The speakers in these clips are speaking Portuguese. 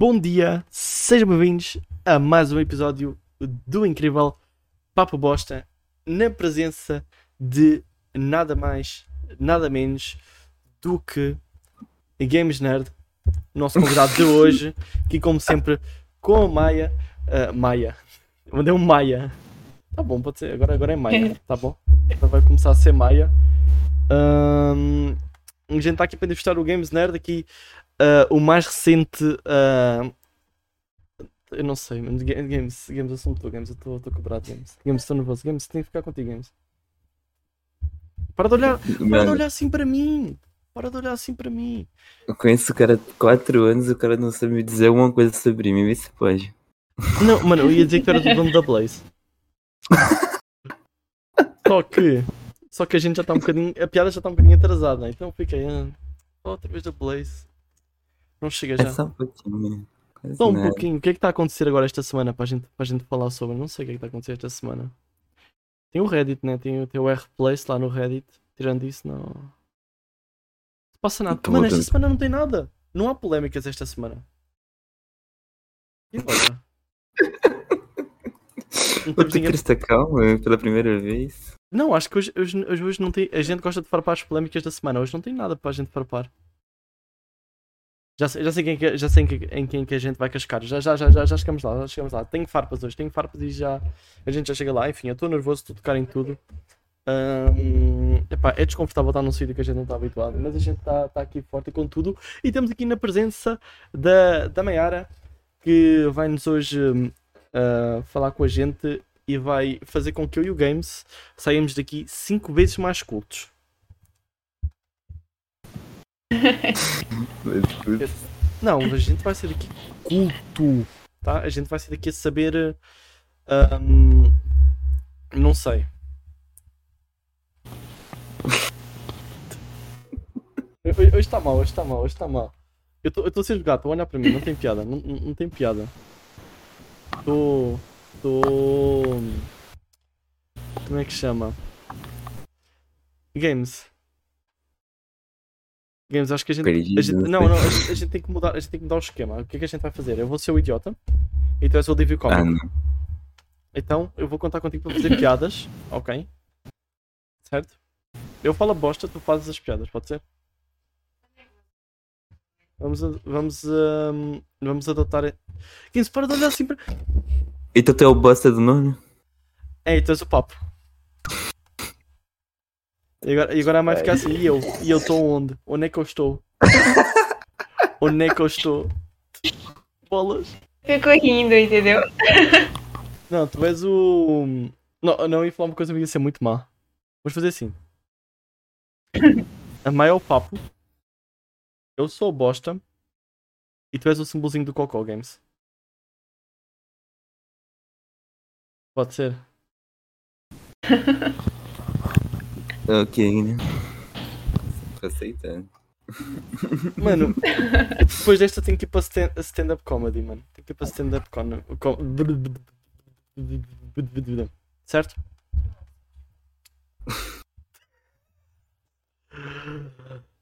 Bom dia, sejam bem-vindos a mais um episódio do incrível Papo Bosta, na presença de nada mais, nada menos do que Games Nerd, nosso convidado de hoje, que como sempre com a Maia, uh, Maia, mandei um Maia, tá bom, pode ser, agora, agora é Maia, tá bom, agora vai começar a ser Maia. Um, a gente está aqui para entrevistar o Games Nerd aqui Uh, o mais recente. Uh, eu não sei, mano. Games, games, assunto tu, Games. Eu estou cobrado, Games. Games, estou nervoso. Games, tem que ficar contigo, Games. Para de olhar, para de olhar assim para mim. Para de olhar assim para mim. Eu conheço o cara de 4 anos e o cara não sabe me dizer uma coisa sobre mim, vê se pode. Não, mano, eu ia dizer que tu eras o dono da Blaze. só que. Só que a gente já está um bocadinho. A piada já está um bocadinho atrasada, então fiquei. Ah, outra vez da Blaze. Não chega já. É só um pouquinho. Só um nada. pouquinho. O que é que está a acontecer agora esta semana para a gente, a gente falar sobre? Não sei o que é que está a acontecer esta semana. Tem o Reddit, né? Tem, tem o R-Place lá no Reddit. Tirando isso, não. Não passa nada. Mano, esta semana não tem nada. Não há polémicas esta semana. E agora? Ninguém... esta calma pela primeira vez. Não, acho que hoje, hoje, hoje não tem. A gente gosta de farpar as polémicas da semana. Hoje não tem nada para a gente farpar. Já sei, já sei, quem, é já sei em, em quem que a gente vai cascar. Já, já, já, já, já chegamos lá, já chegamos lá. Tenho farpas hoje, tenho farpas e já a gente já chega lá. Enfim, eu estou nervoso, estou a tocar em tudo. Um, epá, é desconfortável estar num sítio que a gente não está habituado, mas a gente está tá aqui forte com tudo. E temos aqui na presença da, da Mayara, que vai nos hoje uh, falar com a gente e vai fazer com que eu e o Games saímos daqui 5 vezes mais cultos. Não, a gente vai ser daqui culto, tá? A gente vai ser daqui a saber. Um, não sei. Hoje está mal, hoje está mal, hoje está mal. Eu estou a ser gato, estou a olhar para mim, não tem piada, não, não, tem piada. Estou. Estou. Como é que chama? Games. Games, acho que a gente. a gente não, não, a gente, a gente, tem que mudar, a gente tem que mudar o esquema. O que é que a gente vai fazer? Eu vou ser o idiota e tu és o Comic. Ah, então eu vou contar contigo para fazer piadas, ok? Certo? Eu falo a bosta, tu fazes as piadas, pode ser? Vamos, vamos, um, vamos adotar. Games, para de olhar assim para. Então tu é o bosta do nome? É, tu és o papo. E agora, e agora vai ficar assim, e eu? E eu estou onde? Onde é que eu estou? onde é que eu estou? Bolas. Ficou rindo, entendeu? Não, tu és o. Não, não ia falar uma coisa que ia ser muito má. Vamos fazer assim. A maior o papo. Eu sou o bosta. E tu és o símbolozinho do Cocó Games. Pode ser? Ok, né? Aceitando. Mano, depois desta tenho que ir para stand-up comedy, mano. Tenho que ir para stand-up comedy. Certo?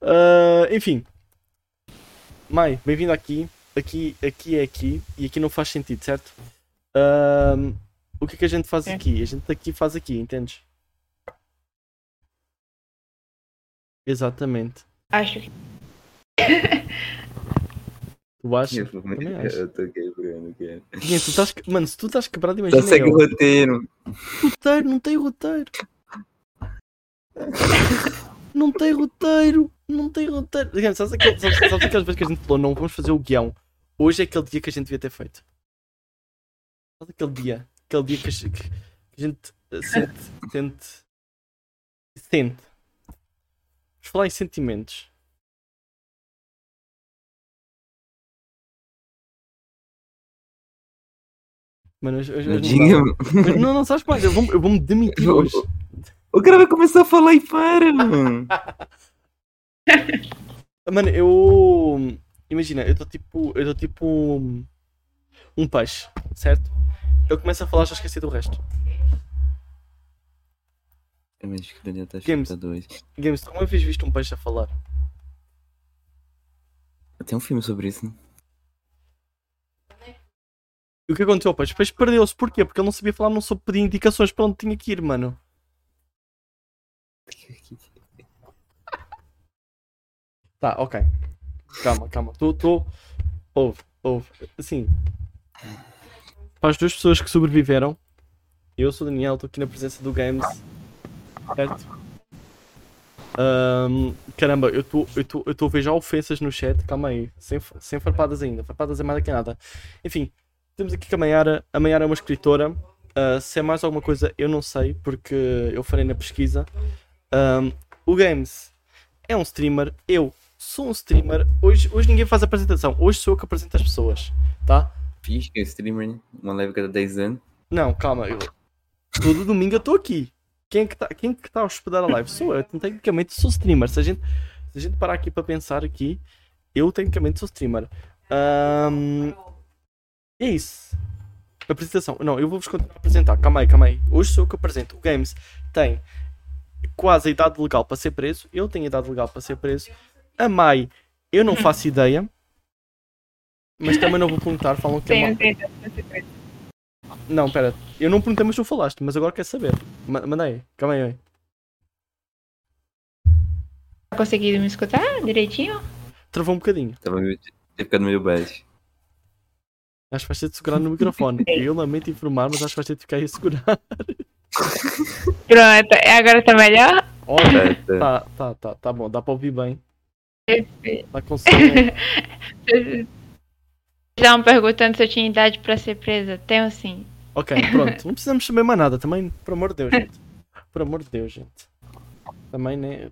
Uh, enfim. Mai, bem-vindo aqui. Aqui, aqui é aqui e aqui não faz sentido, certo? Uh, o que é que a gente faz é. aqui? A gente aqui faz aqui, entendes? Exatamente. Acho que. Tu achas? Eu, também acho. eu tô quebrando, cara. Gente, tu estás... Mano, se tu estás quebrado, imagina. Só segue o roteiro. Roteiro, não tem roteiro. não tem roteiro. Não tem roteiro. Gente, sabes, aquele, sabes, sabes aquelas vezes que a gente falou, não vamos fazer o guião. Hoje é aquele dia que a gente devia ter feito. Sabe aquele dia? Aquele dia que a, que a gente sente, sente, sente Vamos falar em sentimentos. Mano, hoje, hoje, hoje não, não, não sabes mais, eu vou-me vou demitir hoje. O cara vai começar a falar e para, mano. mano, eu. Imagina, eu estou tipo. Eu estou tipo. Um peixe, certo? Eu começo a falar, já esqueci do resto. Que o Daniel está Games, dois. Games, tu uma vez visto um peixe a falar? Tem um filme sobre isso, né? E o que aconteceu? Pois, depois perdeu-se. Porquê? Porque ele não sabia falar, não soube pedir indicações para onde tinha que ir, mano. Tá, ok. Calma, calma. Tu, tu... Ouve, ouve. Assim. Para as duas pessoas que sobreviveram, eu sou o Daniel, estou aqui na presença do Games. Certo? Ahm, caramba, eu estou eu tô- eu tô a ver já ofensas no chat. Calma aí. Sem, sem farpadas ainda. Farpadas é mais do que nada. Enfim, temos aqui que a Mayara. A Mayara é uma escritora. Ah, se é mais alguma coisa, eu não sei, porque eu farei na pesquisa. Ahm, o Games é um streamer. Eu sou um streamer. Hoje, hoje ninguém faz apresentação. Hoje sou eu que apresento as pessoas. Tá? Finge que é streamer, uma live cada 10 anos. Não, calma. Eu... Todo domingo eu estou aqui. Quem é que está quem é que tá a hospedar a live? Sou eu. Então, tecnicamente sou streamer. Se a gente, se a gente parar aqui para pensar aqui, eu tecnicamente sou streamer. Ahm, É isso. Apresentação. Não, eu vou-vos continuar a apresentar. Calma aí, calma aí. Hoje sou eu que apresento. O Games tem quase a idade legal para ser preso. Eu tenho a idade legal para ser preso. A Mai, eu não faço ideia. Mas também não vou perguntar. Falam que é Tenho mau. Não, pera. Eu não perguntei, mas tu falaste. Mas agora quer saber. Ma- Manda aí. Calma aí. aí. Tá conseguindo me escutar direitinho? Travou um bocadinho. Tava meio, ficado meio baixo. Acho que vais ter de segurar no microfone. Eu lamento informar, mas acho que vais ter de ficar aí a segurar. Pronto, agora tá melhor? Olha, Tá, tá. tá, tá, tá, tá bom. Dá para ouvir bem. Perfeito. Tá com som. Estavam perguntando se eu tinha idade pra ser presa. Tenho sim. Ok, pronto. Não precisamos saber mais nada também. Por amor de Deus, gente. Por amor de Deus, gente. Também, né?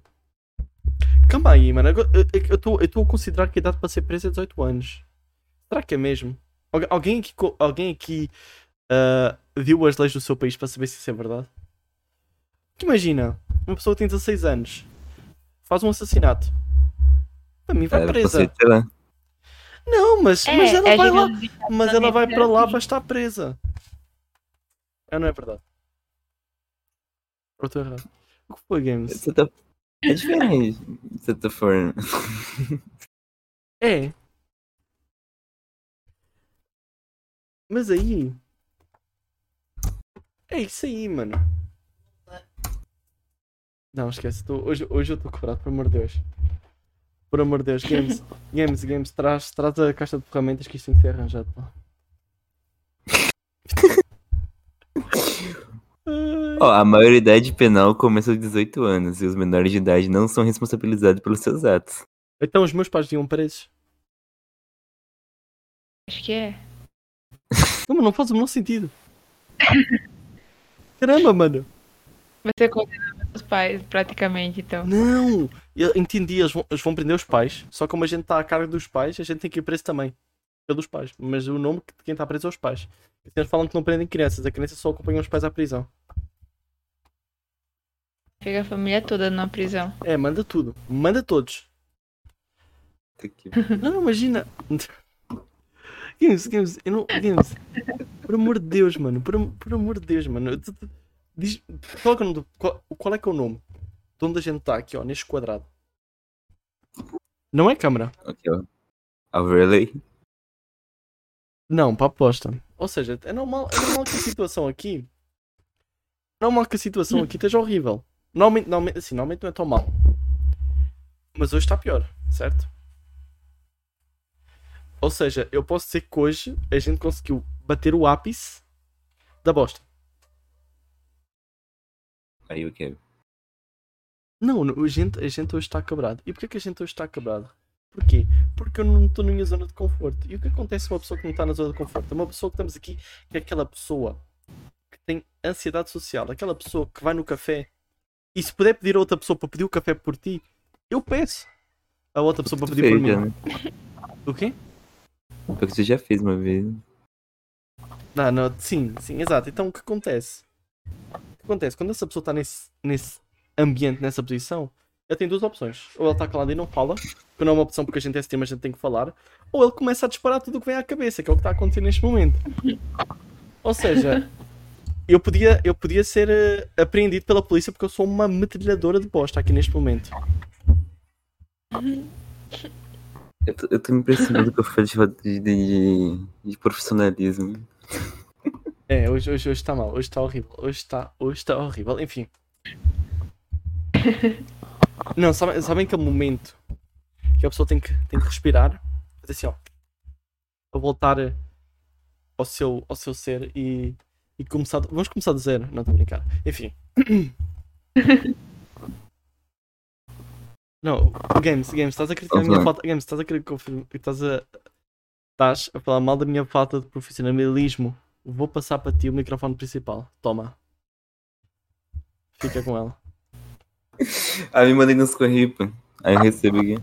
Calma aí, mano. Eu- eu- Eu estou eu estou a considerar que a idade para ser preso é 18 anos. Será que é mesmo? Algu- Alguém aqui, alguém aqui ah, viu as leis do seu país para saber se isso é verdade? Porque imagina, uma pessoa que tem 16 anos faz um assassinato. Para mim vai É, presa. lá. Não, mas, mas ela é vai lá. Mas ela vai para lá para estar presa. É, não é verdade? Ou estou errado? O que foi, Games? Tá... É diferente, de certa forma. É. Mas aí. É isso aí, mano. Não, esquece. tô- Hoje, hoje eu estou quebrado, por amor de Deus. Por amor de Deus, Games, Games, Games, traz, traz a caixa de ferramentas que isto tem que ser arranjado. pá. Ó, a maioridade penal começa aos 18 anos e os menores de idade não são responsabilizados pelos seus atos. Então os meus pais iam presos. Acho que é. Não, mas não faz o menor sentido. Caramba, mano. Você condena seus pais, praticamente, então. Não! Eu entendi, eles vão, eles vão prender os pais. Só como a gente está a cargo dos pais, a gente tem que ir preso também. Pelos pais. Mas o nome de quem está preso é os pais. Eles falam que não prendem crianças. A criança só acompanha os pais à prisão. Fica a família toda na prisão. É, manda tudo. Manda todos. Não, imagina. Games, Games, eu não. Games. Por amor de Deus, mano. Por, por amor de Deus, mano. Diz, qual, é que é o nome do- qual, qual é que é o nome? De onde a gente está aqui, ó, neste quadrado. Não é câmara. Ok, ó. Overlay. Não, para aposta. Ou seja, é normal, é normal que a situação aqui. É normal que a situação aqui esteja horrível. Normalmente, normalmente, assim, normalmente não é tão mal. Mas hoje está pior, certo? Ou seja, eu posso dizer que hoje a gente conseguiu bater o ápice da bosta. Aí o? Não, não, a gente, a gente hoje está quebrado. E porquê que a gente hoje está quebrado? Porquê? Porque eu não estou na minha zona de conforto. E o que acontece com uma pessoa que não está na zona de conforto? É uma pessoa que estamos aqui, que é aquela pessoa que tem ansiedade social, aquela pessoa que vai no café e se puder pedir a outra pessoa para pedir o café por ti, eu peço a outra pessoa para pedir por fez, já, mim. né? O quê? Foi o que você já fez uma vez. Não, não, sim, sim, exato. Então o que acontece? O que acontece? Quando essa pessoa está nesse, nesse ambiente, nessa posição, ele tem duas opções. Ou ele está calado e não fala, que não é uma opção porque a gente é streamer, a gente tem que falar, ou ele começa a disparar tudo o que vem à cabeça, que é o que está a acontecer neste momento. Ou seja, eu podia, eu podia ser eh, apreendido pela polícia porque eu sou uma metralhadora de bosta aqui neste momento. Eu tô, eu tô me impressionando com a falta de, de, de profissionalismo. É, hoje, hoje, hoje está mal, hoje está horrível, hoje está, hoje está horrível, enfim. Não, sabem, sabem aquele momento que a pessoa tem que, tem que respirar, fazer assim, ó, para voltar ao seu, ao seu ser e, e começar. Vamos começar do zero, não estou a brincar. Enfim. Não, Games, Games, estás a criticar a minha falta. Games, estás a querer confirmar. Estás a. Estás a falar mal da minha falta de profissionalismo. Vou passar para ti o microfone principal. Toma. Fica com ela. Ah, me mandei nos correio, pô. Aí recebo aqui.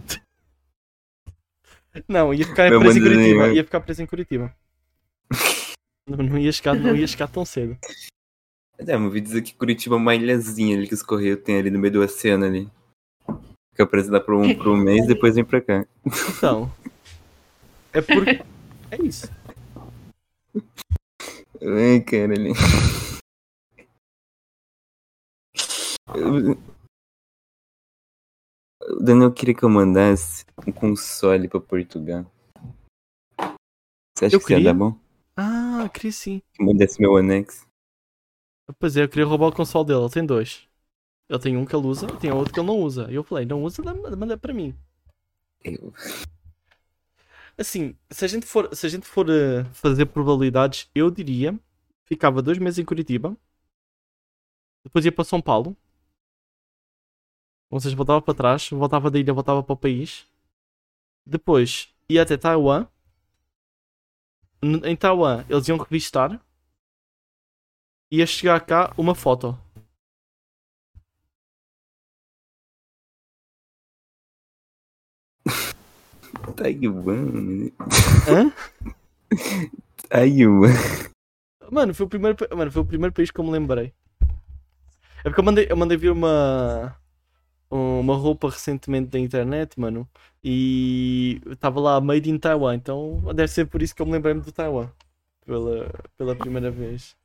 Não, ia ficar Meu preso em Curitiba. Ia ficar preso em Curitiba. Não, não, ia chegar, não ia chegar tão cedo. É, eu vi dizer que Curitiba é uma ilhazinha ali que os Correios tem ali no meio do oceano ali. Fica preso lá por um, por um mês depois vem pra cá. Então. É porque. É isso. Ai, cara, ali. O Daniel queria que eu mandasse um console pra Portugal. Você acha Eu que isso ia queria? dar bom? Ah, queria sim. Mandasse meu Onex? Pois é, eu queria roubar o console dele. Ele tem dois. Ele tem um que ele usa, tem outro que ele não usa. E eu falei, não usa, manda para mim. Eu... Assim, se a gente for, se a gente for eh, fazer probabilidades, eu diria ficava dois meses em Curitiba, depois ia para São Paulo, ou seja, voltava para trás, voltava da ilha, voltava para o país, depois ia até Taiwan. Em Taiwan eles iam revistar, ia chegar cá uma foto. Taiwan. Hã? Taiwan. Mano, foi o primeiro, mano, foi o primeiro país que eu me lembrei. É porque eu mandei, eu mandei vir uma uma roupa recentemente da internet, mano, e estava lá Made in Taiwan, então deve ser por isso que eu me lembrei-me do Taiwan pela, pela primeira vez.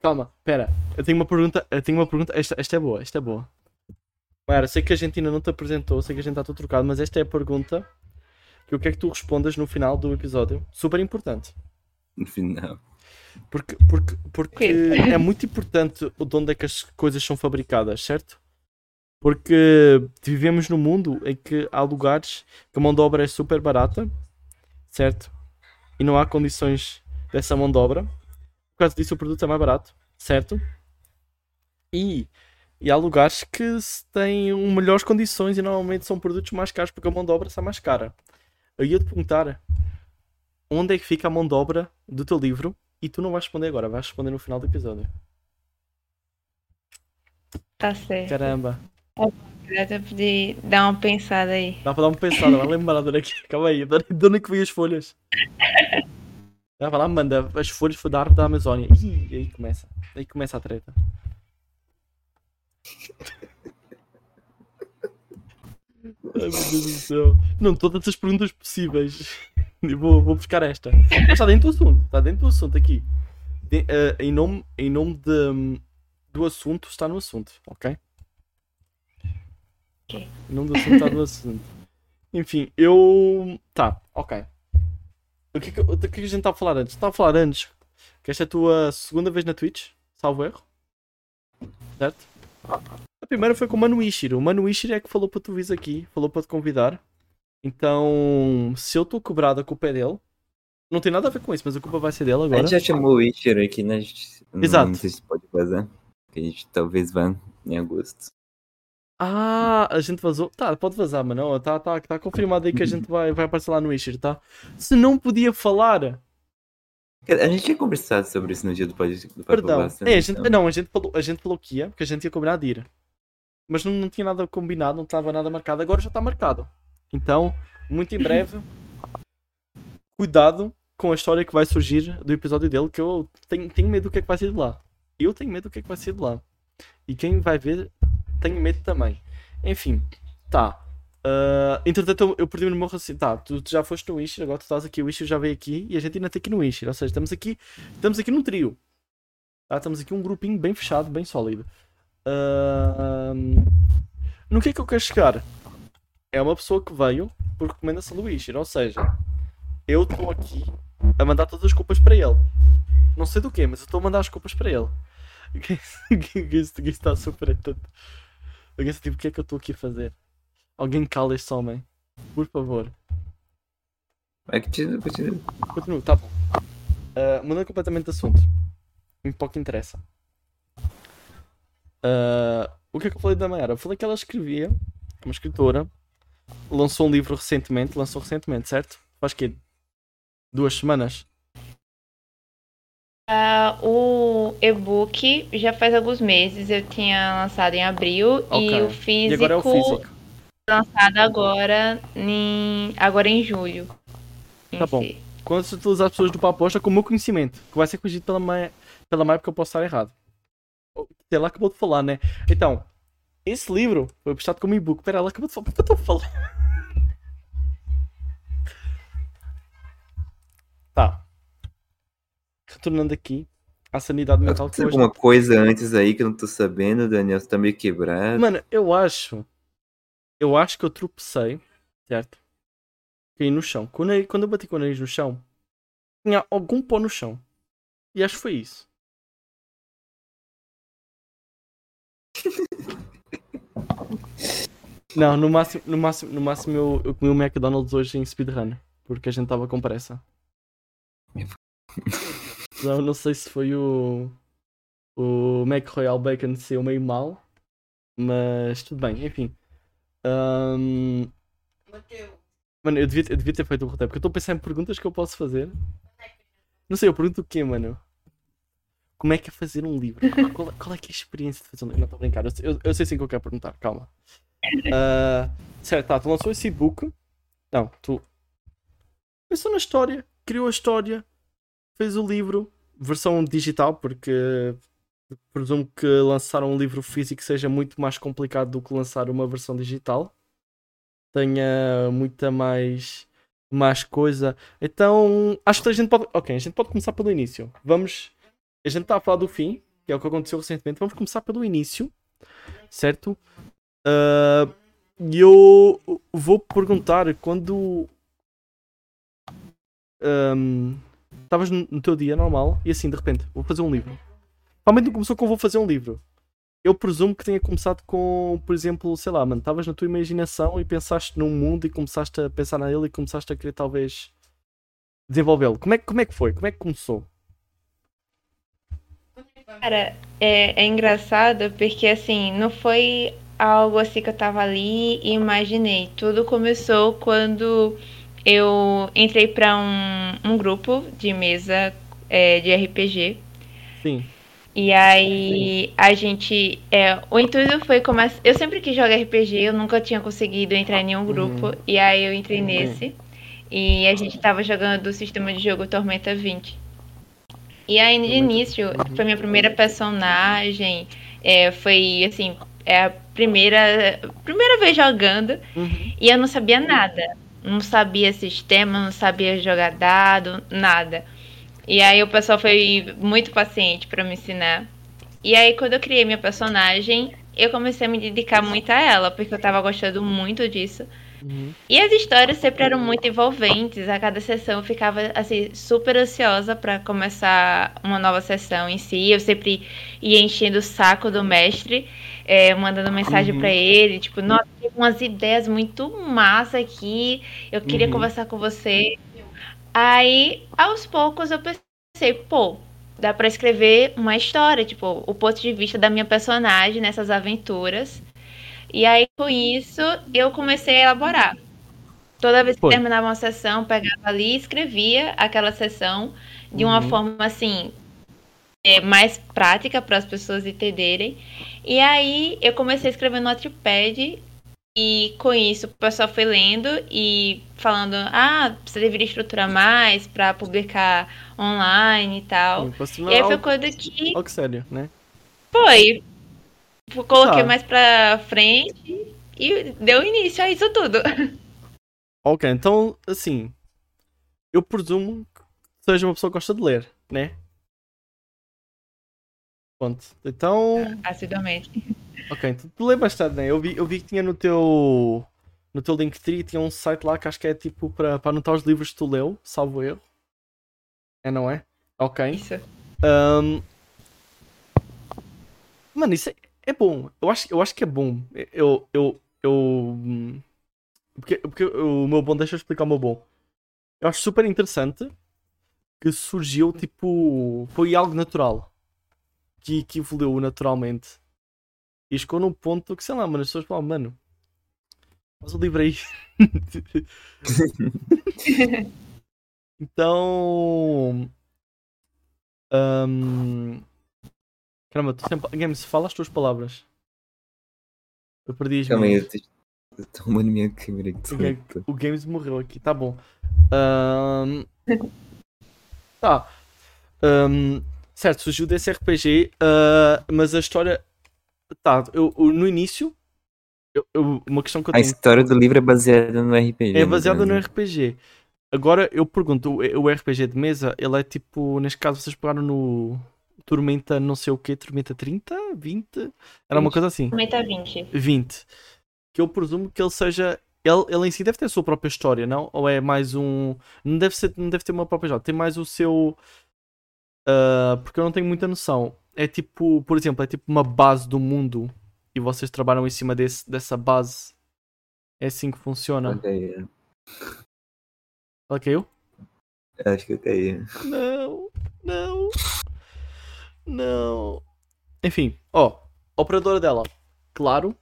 Calma, pera, eu tenho uma pergunta, eu tenho uma pergunta, esta, esta é boa, esta é boa. Mara, sei que a gente ainda não te apresentou, sei que a gente está todo trocado, mas esta é a pergunta que eu quero que tu respondas no final do episódio. Super importante. No final. Porque, porque, porque é muito importante o de onde é que as coisas são fabricadas, certo? Porque vivemos num mundo em que há lugares que a mão de obra é super barata, certo? E não há condições dessa mão de obra. Por causa disso, o produto é mais barato, certo? E, e há lugares que têm melhores condições e normalmente são produtos mais caros porque a mão de obra está mais cara. Eu ia te perguntar onde é que fica a mão de obra do teu livro e tu não vais responder agora, vais responder no final do episódio. Tá certo. Caramba, pra poder dar uma pensada aí. dá para dar uma pensada, vai é que. Calma aí, é que veio as folhas? Dá para lá, manda as folhas da árvore da Amazónia. Ih, aí começa. Aí começa a treta. Ai meu Deus do céu. Não, todas as perguntas possíveis. Vou, vou buscar esta. Mas está dentro do assunto. Está dentro do assunto aqui. De- eh, em nome, em nome de, do assunto, está no assunto, ok? Nome do assunto, está no assunto. Enfim, eu. Tá, ok. O que, é que, o que é que a gente estava a falar antes? Estava a falar antes que esta é a tua segunda vez na Twitch, salvo erro. Certo? A primeira foi com o Mano Ishiro. O Mano Ishiro é que falou para tu vires aqui, falou para te convidar. Então, se eu estou cobrado, a culpa é dele. Não tem nada a ver com isso, mas a culpa vai ser dele A agora. gente já chamou o Witcher aqui, né? A gente- não- Exato. Não sei se pode. Que a gente talvez vá em agosto. Ah, a gente vazou. Tá, pode vazar, mano. Ó, Tá, tá, tá confirmado aí que a gente vai, vai aparecer lá no Ishiro, tá? Se não podia falar. A gente tinha conversado sobre isso no dia do podcast do Perdão. É, a né? gente, Então, não, a gente, falou, a gente falou que ia, porque a gente ia combinar de ir. Mas não, não tinha nada combinado, não estava nada marcado. Agora já está marcado. Então, muito em breve, cuidado com a história que vai surgir do episódio dele, que eu tenho, tenho medo do que é que vai ser de lá. Eu tenho medo do que é que vai ser de lá. E quem vai ver, tenho medo também. Enfim, tá. Ah, entretanto, eu, eu perdi o meu raciocínio. Tá, tu, tu já foste no Wisher, agora tu estás aqui, o Wisher já veio aqui e a gente ainda está aqui no Wisher. Ou seja, estamos aqui, estamos aqui num trio. Tá? Estamos aqui um grupinho bem fechado, bem sólido. Ahm, no que é que eu quero chegar? É uma pessoa que veio por recomendação do Wisher, ou seja, eu estou aqui a mandar todas as culpas para ele. Não sei do quê, mas eu estou a mandar as culpas para ele. Isso está super. Alguém está tipo, o que é que eu estou aqui a fazer? Alguém cala este homem. Por favor. Vai que que te... Continua, tá bom. Uh, mudando completamente de assunto. Um pouco interessa. Uh, o que é que eu falei da Mayara? Eu falei que ela escrevia, uma escritora, lançou um livro recentemente, lançou recentemente, certo? Faz que duas semanas. Uh, o e-book já faz alguns meses, eu tinha lançado em abril Ok. e o físico, E agora é o físico. lançado agora em, agora em julho. em Tá bom. si. Quando se utilizar as pessoas do Paposta com o meu conhecimento, que vai ser corrigido pela Maia, pela Maia porque eu posso estar errado. Ela acabou de falar, né? Então, esse livro foi prestado como e-book. Pera, ela acabou de falar. Por que eu a falar? Tá. Retornando aqui à sanidade mental que Tem hoje. alguma coisa antes aí que eu não tô sabendo, Daniel? Você tá meio quebrado. Mano, eu acho. Eu acho que eu tropecei, certo? Caí no chão. Quando eu, quando eu bati com o nariz no chão, tinha algum pó no chão. E acho que foi isso. Não, no máximo, no máximo, no máximo eu, eu comi o McDonald's hoje em speedrun. Porque a gente tava com pressa. Não, não sei se foi o. O Mac Royal Bacon saiu meio mal. Mas tudo bem, enfim. Ahm, Mano, eu devia, eu devia ter feito o roteiro, porque eu estou a pensar em perguntas que eu posso fazer. Não sei, eu pergunto o quê, mano? Como é que é fazer um livro? Qual, é- qual é que é a experiência de fazer um livro? Não, estou a brincar, eu, sei- eu, eu sei sim o que eu quero perguntar, calma. Ah, certo, tá, tu lançou esse e-book. Não, tu pensou na história, criou a história, fez o livro, versão digital, porque presumo que lançar um livro físico seja muito mais complicado do que lançar uma versão digital. Tenha muita mais, mais coisa. Então, acho que a gente pode. Ok, a gente pode começar pelo início. Vamos. A gente está a falar do fim, que é o que aconteceu recentemente. Vamos começar pelo início, certo? Ah, E eu vou perguntar quando. ahm, Estavas no teu dia normal e assim, de repente, vou fazer um livro. Realmente não começou com vou fazer um livro. Eu presumo que tenha começado com, por exemplo, sei lá, mano, estavas na tua imaginação e pensaste num mundo e começaste a pensar nele e começaste a querer talvez desenvolvê-lo. Como é, como é que foi? Como é que começou? Cara, é, é engraçado porque assim, não foi algo assim que eu tava ali e imaginei. Tudo começou quando eu entrei pra um, um grupo de mesa é, de RPG. Sim. E aí a gente. É, o intuito foi começar. Eu sempre quis jogar RPG, eu nunca tinha conseguido entrar em nenhum grupo. E aí eu entrei Uhum. nesse. E a gente tava jogando o sistema de jogo Tormenta 20. E aí de início, Uhum. foi minha primeira personagem. é, foi assim, é a primeira, primeira vez jogando. Uhum. E eu não sabia nada. Não sabia sistema, não sabia jogar dado, nada. E aí o pessoal foi muito paciente pra me ensinar. E aí quando eu criei minha personagem, eu comecei a me dedicar muito a ela, porque eu tava gostando muito disso. Uhum. E as histórias sempre eram muito envolventes. A cada sessão eu ficava assim super ansiosa pra começar uma nova sessão em si. Eu sempre ia enchendo o saco do mestre, é, mandando mensagem Uhum. pra ele, tipo, nossa, tem umas ideias muito massa aqui. Eu queria Uhum. conversar com você. Aí, aos poucos eu pensei, pô, dá pra escrever uma história, tipo, o ponto de vista da minha personagem nessas aventuras. E aí, com isso, eu comecei a elaborar. Toda vez que Foi. terminava uma sessão, pegava ali e escrevia aquela sessão de uma Uhum. forma assim é, mais prática para as pessoas entenderem. E aí eu comecei a escrever no Notepad e com isso o pessoal foi lendo e falando: "Ah, você deveria estruturar mais para publicar online e tal". Sim, E aí foi quando que algo sério, né? foi. Coloquei Tá. mais pra frente e deu início a isso tudo. Ok, então, assim, eu presumo que seja uma pessoa que gosta de ler, né? Pronto, então, Assiduamente. ok, então tu lê bastante, né? Eu vi, eu vi que tinha no teu, no teu Linktree, tinha um site lá que acho que é tipo para, para anotar os livros que tu leu, salvo erro. É, não é? Ok. Isso. Ahm, Mano, isso é, é bom. Eu acho, eu acho que é bom. Eu. eu, eu porque, porque o meu bom, deixa eu explicar o meu bom. Eu acho super interessante que surgiu tipo. Foi algo natural. Que, que evoluiu naturalmente. E chegou num ponto que, sei lá, mano, as pessoas falam, mano, faz o livro aí. então. hum, caramba, tu sempre. Games, fala as tuas palavras. Eu perdi as Calma minhas. tô arrumando minha câmera aqui. O Ga- O Games morreu aqui, tá bom. Ahn, Tá. Ahn, certo, surgiu desse RPG, ah, mas a história. Tá, eu, eu- no início. eu- eu- uma questão que eu A tenho. história do livro é baseada no RPG. É baseada no? RPG. Agora eu pergunto, o, o RPG de mesa, ele é tipo, neste caso vocês pegaram no Tormenta não sei o que, Tormenta 30, 20? Era uma 20. coisa assim. Aumenta 20. 20. Que eu presumo que ele seja. Ele, ele em si deve ter a sua própria história, não? Ou é mais um. Não deve, ser, não deve ter uma própria história. Tem mais o seu. Ah, porque eu não tenho muita noção. É tipo, por exemplo, é tipo uma base do mundo e vocês trabalham em cima desse, dessa base. É assim que funciona. Ok, é. Ela caiu? Acho que eu caí. Não, não, não. Enfim, ó, operadora dela, claro.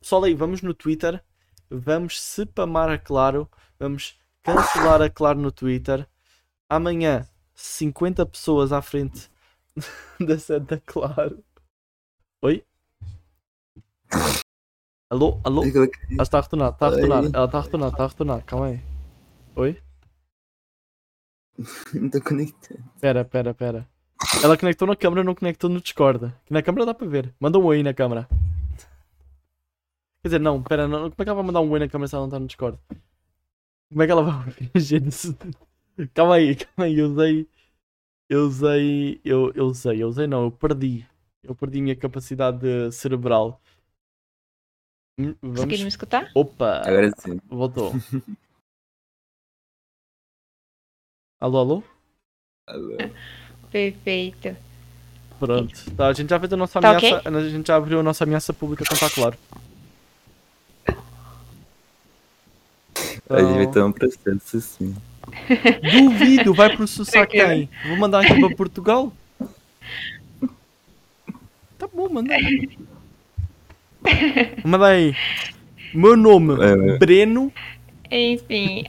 Pessoal aí, vamos no Twitter, vamos spamar a Claro, vamos cancelar a Claro no Twitter. Amanhã, 50 pessoas à frente da sede da Claro. Oi? Alô, alô? Ela. Ela está a retornar, está a retornar, ela está a retornar, está a retornar, calma aí. Oi? Não tô conectado. Pera, pera, pera. Ela conectou na câmera, não conectou no Discord. Que na câmera dá para ver. Manda um oi na câmera. Quer dizer, não, pera, não, como é que ela vai mandar um oi na câmera se ela não está no Discord? Como é que ela vai? Calma aí, calma aí, eu usei. Eu usei. Eu, eu usei, eu usei não, eu perdi. Eu perdi a minha capacidade cerebral. Hum, Conseguiram me Vamos. escutar? Opa! Agora sim. Voltou. alô, alô? Alô. Perfeito. Pronto. Tá, a gente já fez a nossa Tá ameaça. A gente já abriu a nossa ameaça pública contra a Claro. A gente vai Então, ter um processo assim. Duvido, vai processar quem? Vou mandar aqui para Portugal? Tá bom, manda aí. Manda aí. Meu nome, É, é. Breno. Enfim,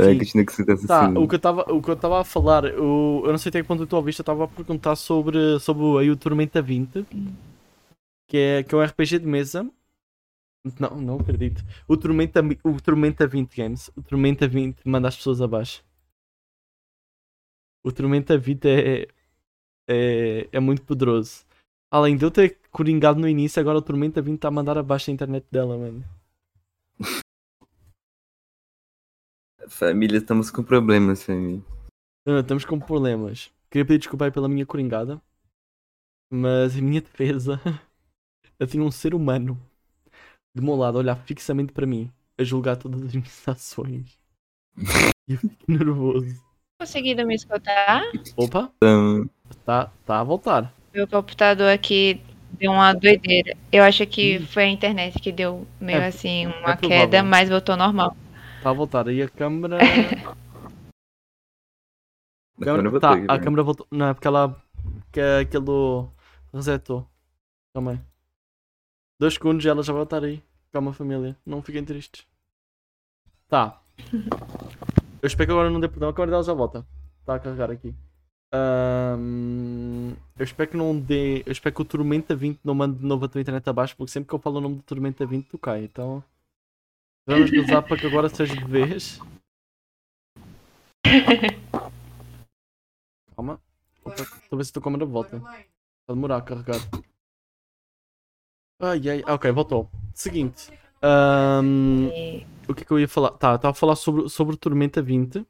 É, Enfim. continua com esse Tá, raciocínio. o que eu estava o que eu estava a falar, eu, eu não sei até que ponto tu ouviste, eu estava a perguntar sobre, sobre aí o Tormenta 20, que é, que é um RPG de mesa. Não, não acredito. O Tormenta, o Tormenta 20 Games. O Tormenta 20 manda as pessoas abaixo. O Tormenta 20 é, é, é muito poderoso. Além de eu ter coringado no início, agora o Tormenta 20 está a mandar abaixo a internet dela, mano. Família, estamos com problemas, família. Ah, estamos com problemas. Queria pedir desculpa aí pela minha coringada. Mas em minha defesa, eu tinha um ser humano de meu lado a olhar fixamente para mim, a julgar todas as minhas ações. E eu fico nervoso. conseguiram me escutar? Opa, Então, tá, tá a voltar. Meu computador aqui deu uma doideira. Eu acho que foi a internet que deu meio É, assim, uma provável. queda, mas voltou normal. Tá a voltar. Aí a câmera. a câmera voltou tá, aqui, a câmera voltou. Não, é porque ela. Que aquilo resetou. Calma aí. Dois segundos e ela já vai estar aí. Calma, família. Não fiquem tristes. Tá. Eu espero que agora não dê problema. A câmera dela já volta. Está a carregar aqui. Ahm, eu espero que não dê. Eu espero que o Tormenta 20 não mande de novo a tua internet abaixo, porque sempre que eu falo o nome do Tormenta 20 tu cai. Então. Vamos rezar para que agora seja de vez. Calma. Opa, a ver se a tua câmera volta. Vai demorar a carregar. Ai ai, ok, voltou. Seguinte. ahm, E- o que é que eu ia falar? Tá, estava a falar sobre, sobre o Tormenta 20.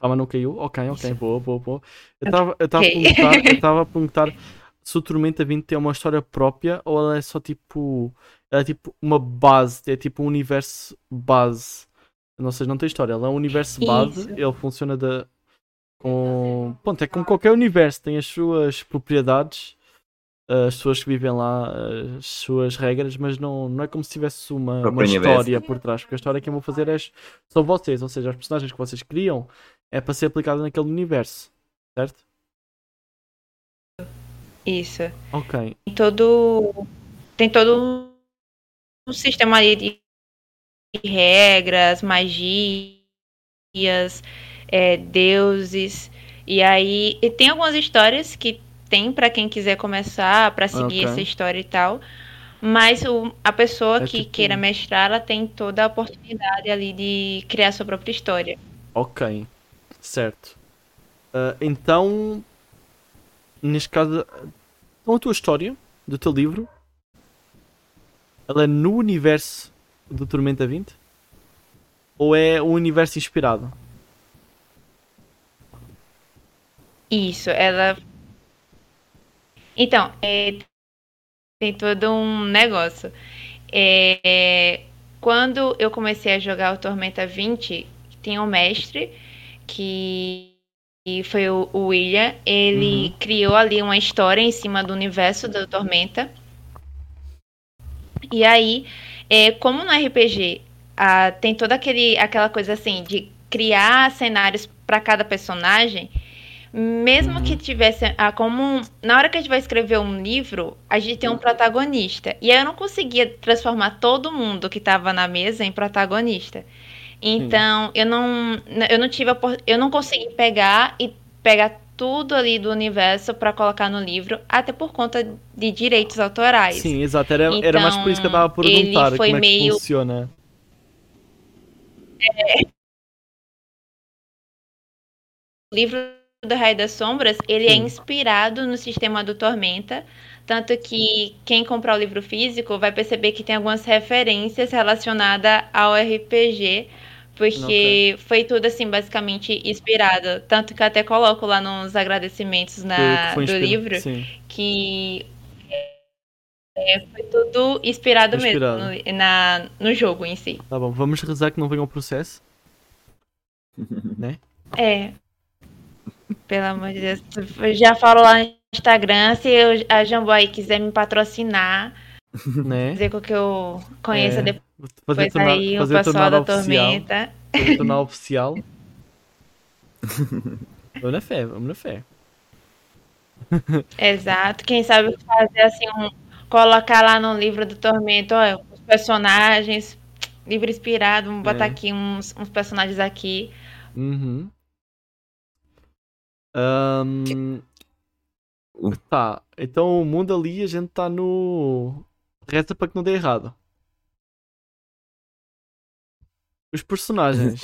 Ah, mas não caiu? Ok, ok, boa, boa, boa. Eu estava eu estava a Ok. perguntar, eu estava a perguntar se o Tormenta 20 tem uma história própria ou ela é só tipo. Ela é tipo uma base, é tipo um universo base. Ou seja, não tem história, ela é um universo base, Isso. ele funciona da. Com... Pronto, é como qualquer universo, tem as suas propriedades, as pessoas que vivem lá, as suas regras, mas não, não é como se tivesse uma, uma história por trás, porque a história que eu vou fazer é, são vocês, ou seja, os personagens que vocês criam é para ser aplicado naquele universo, certo? Isso. Ok. Tem todo. Tem todo um sistema ali de de regras, magias, é, deuses. E aí. E tem algumas histórias que tem pra quem quiser começar, pra seguir Ok. essa história e tal. Mas o, a pessoa É que tipo- queira mestrar, ela tem toda a oportunidade ali de criar sua própria história. Ok, certo. Ah, então, neste caso, então a tua história do teu livro, ela é no universo do Tormenta 20? Ou é um universo inspirado? Isso, ela. Então, é, tem todo um negócio. É, quando eu comecei a jogar o Tormenta 20, tinha um mestre que foi o, William. Ele criou ali uma história em cima do universo do Tormenta. E aí, é, como no RPG ah, tem toda aquele, aquela coisa assim de criar cenários para cada personagem. Mesmo que tivesse ah, como um- na hora que a gente vai escrever um livro, a gente tem um protagonista. E aí eu não conseguia transformar todo mundo que estava na mesa em protagonista. Então, eu não eu não tive a eu não consegui pegar e pegar tudo ali do universo para colocar no livro, até por conta de direitos autorais. Sim, exato. Era, era mais por isso que eu estava a Então, ele foi como é que meio- funciona. O livro do Rei das Sombras, ele é Sim. inspirado no sistema do Tormenta, tanto que quem comprar o livro físico vai perceber que tem algumas referências relacionadas ao RPG, porque foi tudo assim basicamente inspirado, tanto que eu até coloco lá nos agradecimentos na, do livro Sim. que é, foi tudo inspirado, Inspirado. mesmo no, na, no jogo em si. Tá bom, vamos rezar que não venha o processo. né? É. Pelo amor de Deus. Eu já falo lá no Instagram, se eu- a Jamboy quiser me patrocinar, né? dizer que eu conheço É, depois Fazer tornar, aí o fazer pessoal tornar da oficial. Tormenta. Fazer tornar oficial. vamos na fé, vamos na fé. Exato. Quem sabe fazer assim, um, colocar lá no livro do Tormenta, ó, os personagens, livro inspirado, vamos botar É. aqui uns, uns personagens aqui. Uhum. O- tá, então o mundo ali a gente tá no. Reza para que não dê errado. Os personagens.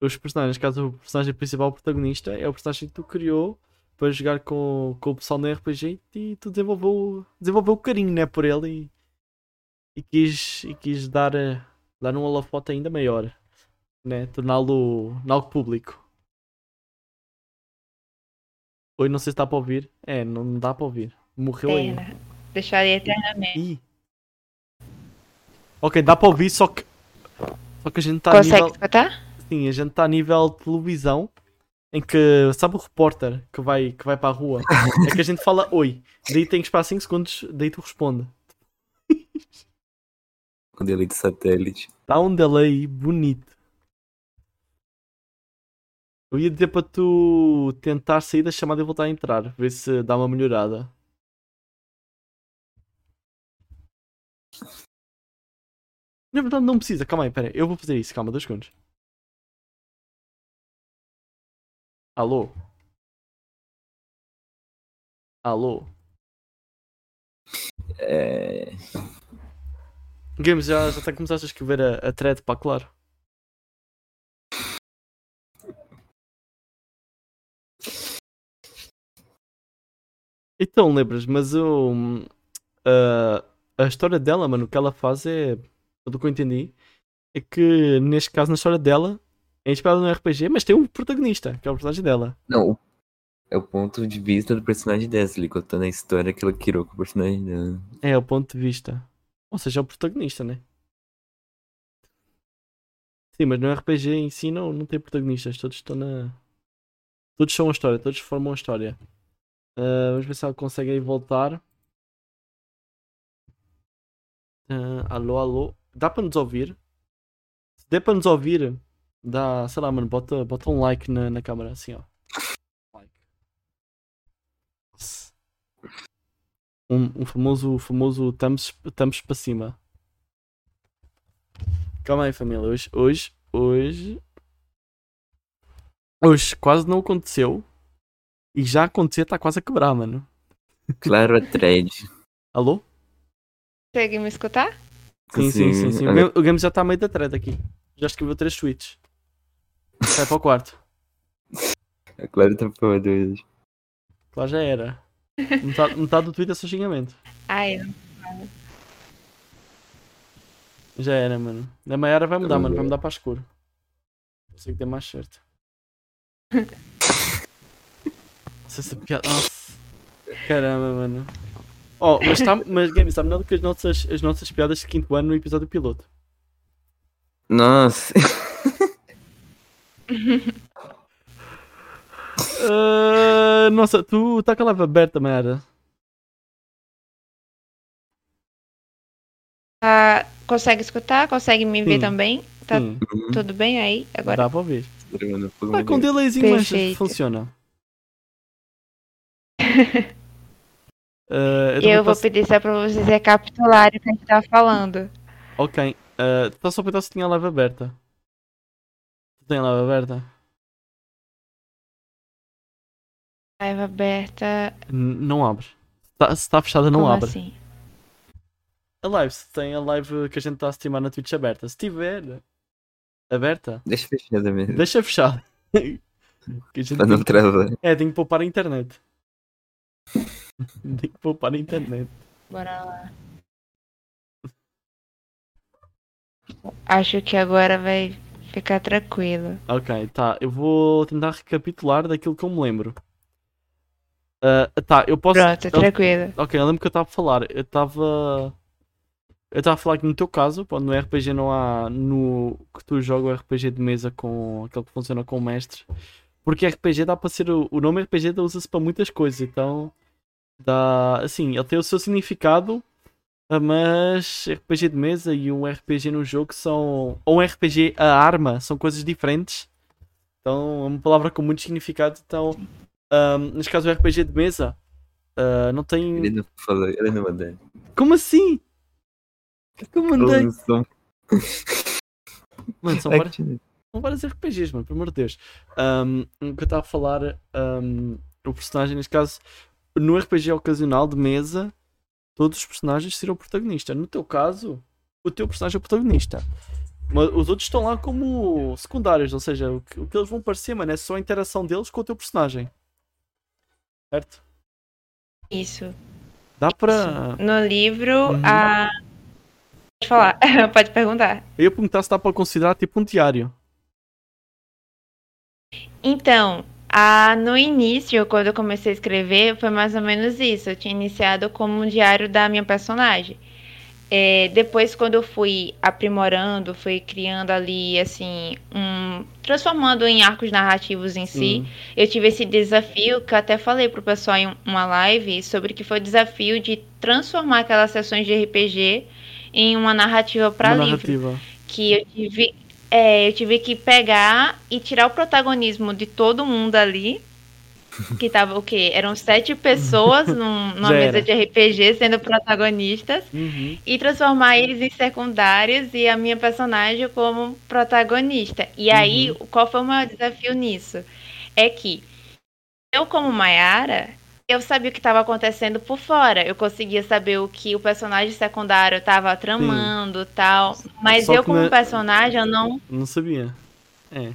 Os personagens, caso o personagem principal o protagonista é o personagem que tu criou para jogar com, com o pessoal no RPG e tu desenvolveu, desenvolveu carinho né, por ele e, e quis, e quis dar, eh, dar um holofote ainda maior, né? torná-lo algo público. Oi, não sei se dá para ouvir. É, não dá para ouvir. Morreu aí. Eterna. Deixaria eternamente. Ih. Ok, dá para ouvir, só que. Só que a gente está a Consegue nível. escutar? Sim, a gente está a nível de televisão. Em que. Sabe o repórter que vai, que vai para a rua? É que a gente fala oi. Daí tem que esperar 5 segundos, daí tu responde. Com delay de satélite. Está um delay bonito. Eu ia dizer para tu tentar sair da chamada e voltar a entrar. Ver se dá uma melhorada. Na verdade não precisa, calma aí, pera aí. Eu vou fazer isso, calma, dois segundos. Alô? Alô? É... Games, já, já tá começaste a escrever a, a thread para claro. Então, lembras, mas o. a- a história dela, mano, o que ela faz é. Pelo que eu entendi, é que neste caso, na história dela, é inspirada no RPG, mas tem um protagonista, que é o personagem dela. Não, é o ponto de vista do personagem Desley, contando a história que ela criou com o personagem dela. É o ponto de vista. Ou seja, é o protagonista, né? Sim, mas no RPG em si não, não tem protagonistas, todos estão na. Todos são uma história, todos formam uma história. Ah, vamos ver se ela consegue aí voltar. Ah, alô, alô. Dá para nos ouvir? Se der para nos ouvir, dá, sei lá, mano, bota, bota um like na, na câmera, assim, ó. Like. Um, um famoso, famoso thumbs, thumbs para cima. Calma aí, família. Hoje, hoje, hoje. Hoje quase não aconteceu. E já aconteceu, está quase a quebrar, mano. Claro, a thread. Alô? Consegue me escutar? Sim, sim, sim. sim. O, game, o game já está a meio da thread aqui. Já escreveu três tweets. Sai para o quarto. A Clara tá foda hoje. Lá já era. Metade, metade do tweet é só xingamento. Ai, Já era, mano. A Maiara vai mudar, mano. Vai mudar para escuro. Que tem mais certo. Nossa, essa piada. Nossa. Caramba, mano. Oh, mas, tá, mas Game está melhor do que as nossas, as nossas piadas de quinto ano no episódio piloto. Nossa. Ah, nossa, tu está com a live aberta, Maiara. Ah, consegue escutar? Consegue me ver Sim. também? Tá Sim, tudo bem aí? Agora dá para ouvir. Vai com um delayzinho, mas funciona. Ah, eu também vou pedir só pra vocês recapitularem o que a gente tá falando. Ok. Uh, tá só a perguntar se tinha a live aberta. Tu tem a live aberta? Live aberta. N- não abre. Tá- se está fechada, não como abre. assim? A live, se tem a live que a gente está a streamar na Twitch aberta. Se tiver aberta, Deixa fechada mesmo. deixa fechada. Que a gente Pra não tem- travar. É, tem que poupar a internet. tem que poupar a internet. Bora lá. Acho que agora vai ficar tranquilo. Ok, tá. Eu vou tentar recapitular daquilo que eu me lembro. Ah, tá, eu posso. Pronto, eu- tranquilo. Ok, eu lembro que eu estava a falar. Eu estava. Eu estava a falar que no teu caso, pô, no RPG não há. No que tu joga o RPG de mesa com aquele que funciona com o mestre. Porque RPG dá para ser. O, nome RPG usa-se para muitas coisas, então. Dá. Assim, ele tem o seu significado, ah, mas RPG de mesa e um RPG no jogo são. Ou um RPG a arma são coisas diferentes. Então é uma palavra com muito significado. Então, ah, neste caso, o RPG de mesa. ah, não tem. Ele não falou, ele não mandou. Como assim? O que é que eu mandei? Mano, são vários, action. são vários RPGs, mano, pelo amor de Deus. Um, o que eu estava a falar, um, o personagem, neste caso, no RPG ocasional de mesa, todos os personagens serão o protagonista. No teu caso, o teu personagem é o protagonista. Mas os outros estão lá como secundários, ou seja, o que, o que eles vão parecer, mano, é só a interação deles com o teu personagem. Certo? Isso. Dá para. No livro, Uhum. a. Pode falar, pode perguntar. Eu ia perguntar se dá para considerar tipo um diário. Então, a, no início, quando eu comecei a escrever, foi mais ou menos isso. Eu tinha iniciado como um diário da minha personagem. É, depois, quando eu fui aprimorando, fui criando ali, assim, um, transformando em arcos narrativos em si, Hum. eu tive esse desafio que eu até falei pro pessoal em uma live sobre que foi o desafio de transformar aquelas sessões de RPG em uma narrativa para livro narrativa. que eu tive, é, eu tive que pegar e tirar o protagonismo de todo mundo ali. Que tava o quê? Eram sete pessoas num- numa mesa de RPG sendo protagonistas Uhum. e transformar eles em secundários e a minha personagem como protagonista. E aí, Uhum. qual foi o maior desafio nisso? É que eu, como Mayara, eu sabia o que estava acontecendo por fora. Eu conseguia saber o que o personagem secundário estava tramando tal. Mas Só eu, como na- personagem, eu não. Não sabia. É.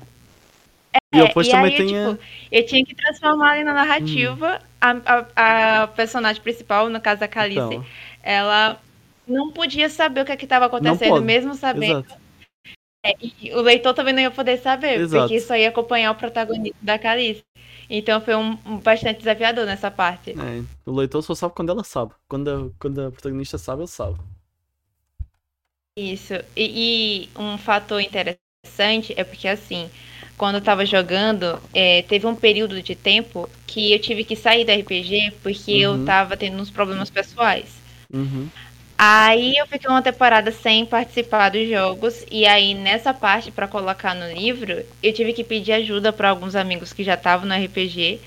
E É, depois e também aí, tem eu, tipo, eu tinha que transformar ali na narrativa a, a, a personagem principal, no caso a Calice, Então, ela não podia saber o que estava acontecendo, mesmo sabendo. exato. E o leitor também não ia poder saber, Exato. porque só ia acompanhar o protagonista da Calice. Então foi um, um bastante desafiador nessa parte. É, o leitor só sabe quando ela sabe. Quando a, quando a protagonista sabe, ele sabe. Isso. E, e um fator interessante é porque, assim, quando eu tava jogando, é, teve um período de tempo que eu tive que sair da RPG porque eu Uhum. tava tendo uns problemas pessoais. Uhum. Aí eu fiquei uma temporada sem participar dos jogos e aí nessa parte pra colocar no livro, eu tive que pedir ajuda pra alguns amigos que já estavam no RPG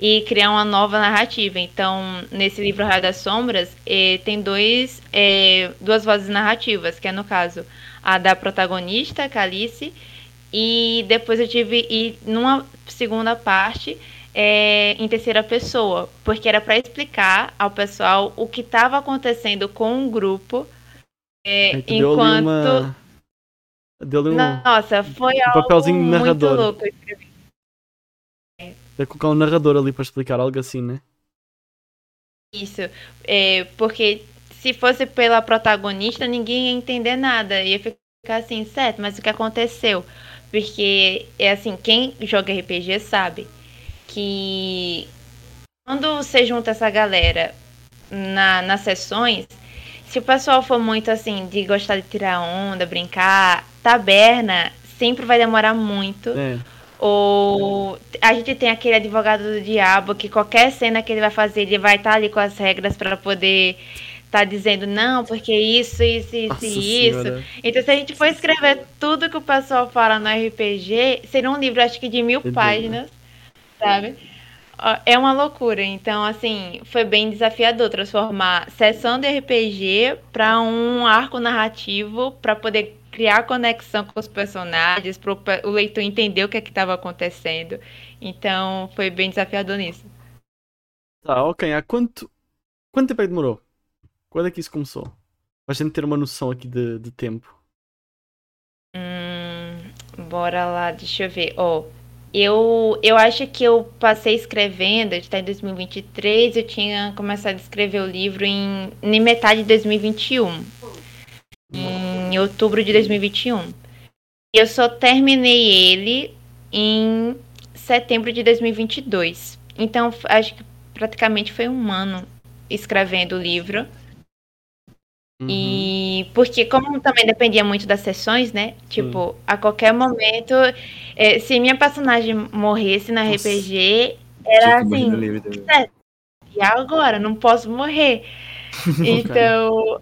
e criar uma nova narrativa. Então, nesse livro Raio das Sombras, eh, tem dois, eh, duas vozes narrativas, que é no caso a da protagonista, Calice, e depois eu tive e numa segunda parte é, em terceira pessoa, porque era para explicar ao pessoal o que estava acontecendo com o grupo é, ali enquanto uma. Um. nossa foi um algo papelzinho muito narrador. louco escrever. Deve colocar um narrador ali para explicar algo assim, né? isso é, porque se fosse pela protagonista ninguém ia entender nada ia ficar assim certo mas o que aconteceu porque é assim quem joga RPG sabe que quando você junta essa galera na, nas sessões, se o pessoal for muito assim, de gostar de tirar onda, brincar, taberna sempre vai demorar muito. É. Ou a gente tem aquele advogado do diabo que qualquer cena que ele vai fazer, ele vai estar ali com as regras para poder estar dizendo não, porque isso, isso, isso Nossa e isso. Senhora. Então, se a gente for escrever tudo que o pessoal fala no RPG, seria um livro, acho que de mil Entendi. páginas, sabe? É uma loucura. Então, assim, foi bem desafiador transformar sessão de RPG para um arco narrativo para poder criar conexão com os personagens, para o leitor entender o que é que estava acontecendo. Então, foi bem desafiador nisso. Tá, ok. Há quanto. Quanto tempo é que demorou? Quando é que isso começou? Para a gente ter uma noção aqui de, de tempo. Hum, bora lá, deixa eu ver. Ó, eu, eu acho que eu passei escrevendo, está em 2023, eu tinha começado a escrever o livro em, em metade de 2021. Em outubro de 2021. Eu só terminei ele em setembro de 2022. Então, acho que praticamente foi um ano escrevendo o livro. Uhum. E porque como também dependia muito das sessões, né? Tipo, a qualquer momento, eh, se minha personagem morresse na Nossa. RPG, era assim, também. e agora? Não posso morrer. Então,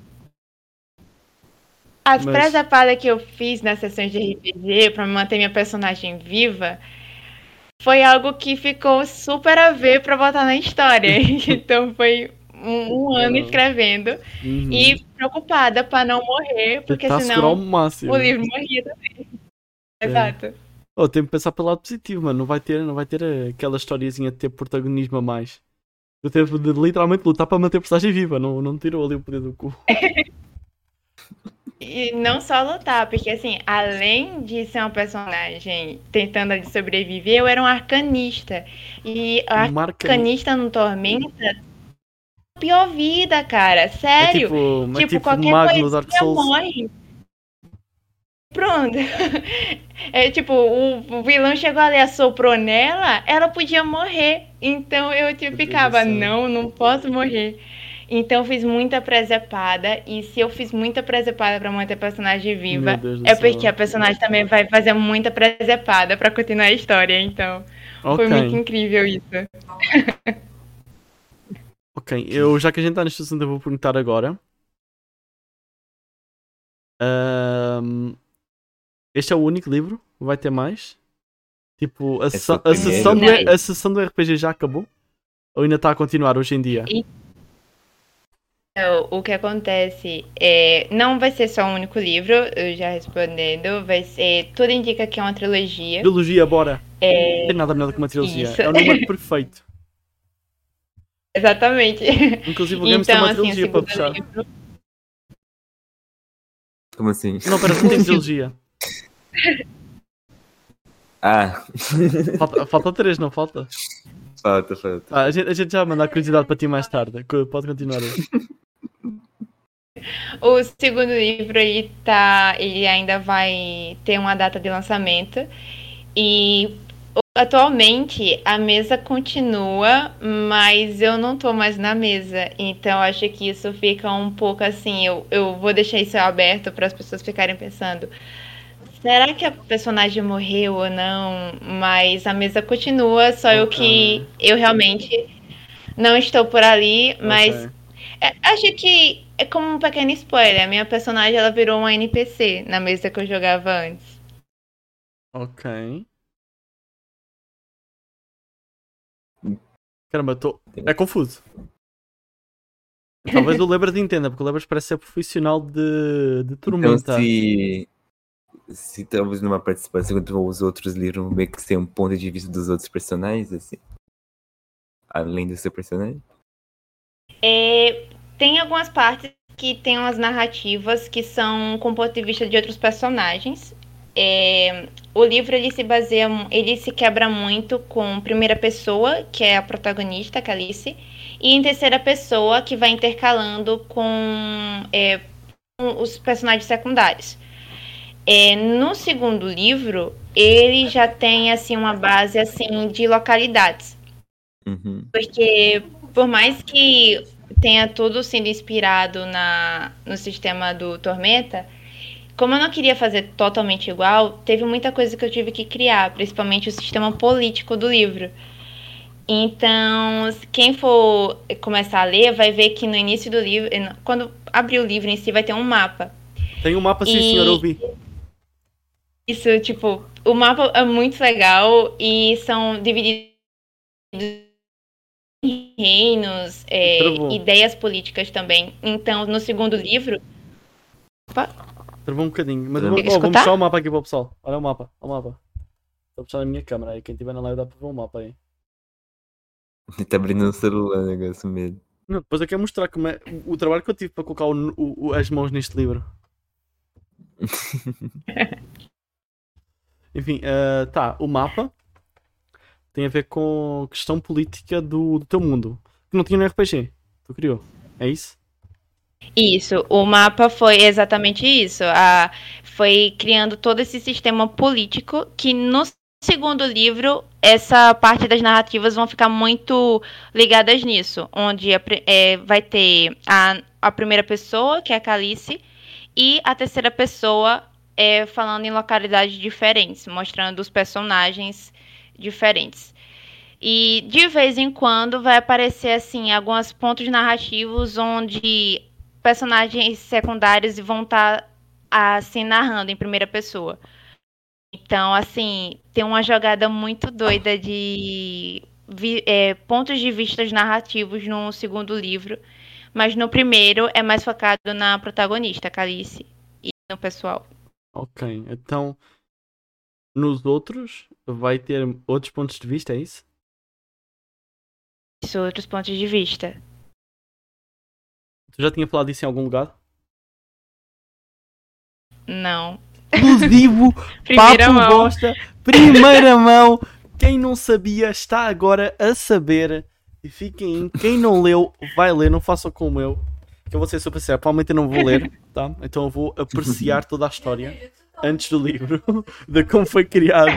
as Mas- presepadas que eu fiz nas sessões de RPG pra manter minha personagem viva foi algo que ficou super a ver pra botar na história. Então foi um, um ano Ah. escrevendo Uhum. e preocupada pra não morrer, porque Tentar ao senão o livro morria também. É. Exato. Oh, tem que pensar pelo lado positivo, mano. Não vai ter, não vai ter aquela historiazinha de ter protagonismo a mais. Eu teve de literalmente lutar para manter a personagem viva. Não, não tirou ali o poder do cu. E não só lutar, porque assim, além de ser uma personagem tentando sobreviver, eu era um arcanista. E arcanista no Tormenta, pior vida, cara. É Sério. tipo, mas tipo, tipo qualquer Mago no coisa Souls. morre. Pronto. É tipo, o, vilão chegou ali, assoprou nela, ela podia morrer. Então eu tipo, ficava, céu. não, não posso morrer. Então eu fiz muita presepada. E se eu fiz muita presepada pra manter a personagem viva, é céu. porque a personagem também vai fazer muita presepada pra continuar a história. Então Ok, foi muito incrível isso. ok. Eu, já que a gente está neste assunto, eu vou perguntar agora. Ahm, este é o único livro? Vai ter mais? Tipo, a, Esse sessão- a sessão do, a sessão do RPG já acabou? Ou ainda está a continuar hoje em dia? Então, o que acontece é. Não vai ser só um único livro, eu já respondendo. Vai ser. Tudo indica que é uma trilogia. Trilogia, bora! É, Não tem nada melhor que uma trilogia. Isso. É o número perfeito. Exatamente. Inclusive o Games tem Então, uma assim, trilogia para segundo fechar. livro. Como assim? Não, pera, não tem trilogia. Ah, Falta, falta três, não falta? falta, falta. Ah, a, gente, a gente já vai mandar curiosidade para ti mais tarde. Pode continuar aí. O segundo livro ele tá, ele ainda vai ter uma data de lançamento e atualmente a mesa continua, mas eu não tô mais na mesa, então acho que isso fica um pouco assim, eu, eu vou deixar isso aberto para as pessoas ficarem pensando será que a personagem morreu ou não? Mas a mesa continua, só eu que eu realmente não estou por ali, mas Ok. é, acho que é como um pequeno spoiler. A minha personagem ela virou uma NPC na mesa que eu jogava antes. Ok. Caramba, eu tô. É confuso. Talvez o Lebras entenda, porque o Lebras parece ser profissional de, de Então, tormenta. se, se talvez numa participação quando os outros livros meio que ser um ponto de vista dos outros personagens, assim, além do seu personagem. É, tem algumas partes que tem umas narrativas que são com o ponto de vista de outros personagens. É, o livro ele se baseia, ele se quebra muito com primeira pessoa, que é a protagonista, Calice, e em terceira pessoa, que vai intercalando com, é, com os personagens secundários. É, no segundo livro, ele já tem assim uma base assim de localidades. Uhum. Porque por mais que tenha tudo sendo inspirado na, no sistema do Tormenta, como eu não queria fazer totalmente igual, teve muita coisa que eu tive que criar, principalmente o sistema político do livro. Então, quem for começar a ler vai ver que no início do livro, quando abrir o livro em si, vai ter um mapa. Tem um mapa, sim, E- senhor, eu vi. Isso, tipo, o mapa é muito legal e são divididos em reinos, é, ideias políticas também. Então, no segundo livro. Opa, Travou um bocadinho. Mas vou, oh, vou mostrar o mapa aqui para o pessoal. Olha o mapa, olha o mapa. Estou a puxar na minha câmera aí. Quem estiver na live dá para ver o mapa aí. Ele tá abrindo no celular o negócio mesmo. Não, depois eu quero mostrar como é o, o trabalho que eu tive para colocar o- o- o- as mãos neste livro. Enfim, eh, tá, o mapa tem a ver com questão política do, do teu mundo. Que não tinha no RPG. Tu criou. É isso? Isso, o mapa foi exatamente isso. A, foi criando todo esse sistema político que no segundo livro, essa parte das narrativas vão ficar muito ligadas nisso. Onde a é, vai ter a, a primeira pessoa, que é a Calice, e a terceira pessoa é, falando em localidades diferentes, mostrando os personagens diferentes. E de vez em quando vai aparecer assim alguns pontos narrativos onde personagens secundários vão estar assim narrando em primeira pessoa. Então, assim, tem uma jogada muito doida de vi- é, pontos de vista narrativos no segundo livro, mas no primeiro é mais focado na protagonista, Calice, e no pessoal. Ok, então nos outros vai ter outros pontos de vista, é isso? Isso, outros pontos de vista. Já tinha falado isso em algum lugar? Não. Exclusivo, Primeira papo mão. bosta, primeira mão. Quem não sabia está agora a saber. E fiquem, quem não leu, vai ler, não façam como eu. Que eu vou ser super sério, provavelmente eu não vou ler, tá? Então eu vou apreciar toda a história antes do livro, de como foi criado.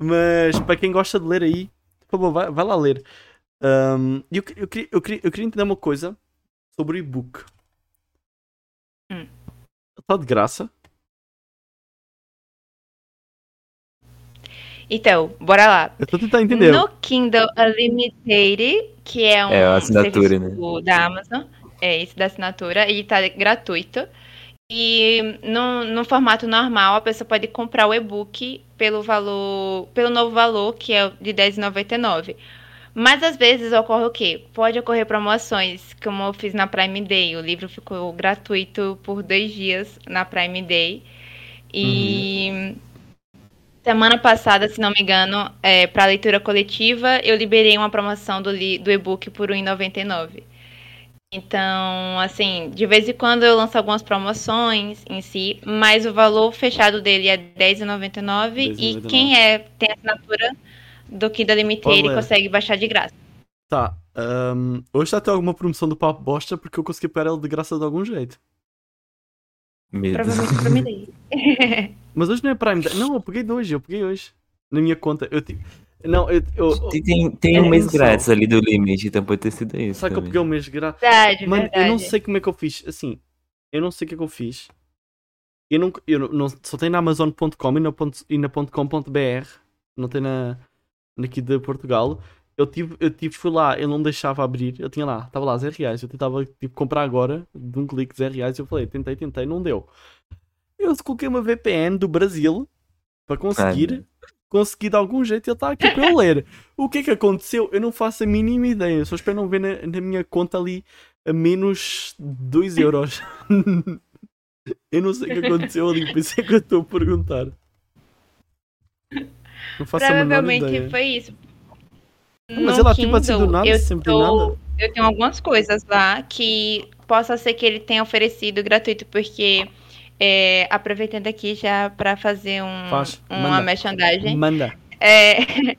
Mas para quem gosta de ler aí, por favor, vai, vai lá ler. Ahm, eu, eu, queria, eu, queria, eu queria entender uma coisa sobre o e-book. Hum. Está de graça? Então, bora lá. Eu a tentar entender. No Kindle Unlimited, que é um É, a assinatura, serviço da Amazon, é esse da assinatura, ele tá gratuito. E no, no formato normal, a pessoa pode comprar o e-book pelo valor, pelo novo valor, que é de R$10,99. Mas às vezes ocorre o quê? Pode ocorrer promoções, como eu fiz na Prime Day. O livro ficou gratuito por dois dias na Prime Day. E semana passada, se não me engano, é, para leitura coletiva, eu liberei uma promoção do, do e-book por R$ 1,99. Então, assim, de vez em quando eu lanço algumas promoções em si, mas o valor fechado dele é R$ 10,99 e R$10,99. quem é, tem assinatura do Kindle Limited Olha. consegue baixar de graça. Tá. ahm, hoje está a ter alguma promoção do Papo Bosta porque eu consegui pegar ele de graça de algum jeito. Medo. Provavelmente me dei. Mas hoje não é Prime Day. Não, eu peguei de hoje, eu peguei hoje. Na minha conta. Eu tive. Não, eu. eu Tem, tem, tem É um mês grátis ali do limite, então pode ter sido isso. sabe que eu peguei um mês grátis? Verdade, Mano, verdade. eu não sei como é que eu fiz. Assim, eu não sei o que é que eu fiz. Eu não, eu não, só tem na Amazon.com e na, ponto- e na .com.br. Não tem na, aqui de Portugal. Eu tive, eu tive, fui lá, ele não deixava abrir. Eu tinha lá, estava lá 0 reais. Eu tentava tipo, comprar agora, de um clique 0 reais. Eu falei, tentei, tentei, não deu. Eu coloquei uma VPN do Brasil para conseguir. consegui de algum jeito ele está aqui para eu ler. O que é que aconteceu? Eu não faço a mínima ideia. Só espero não ver na, na minha conta ali a menos 2 euros. eu não sei o que aconteceu ali, por isso é que eu estou a perguntar. Não faço Provavelmente foi isso. Mas No ela, tipo assim, do nada, eu sempre tô- nada. Eu tenho algumas coisas lá que possa ser que ele tenha oferecido gratuito, porque é, aproveitando aqui já para fazer um, Faz, uma manda. merchandising. Manda. É,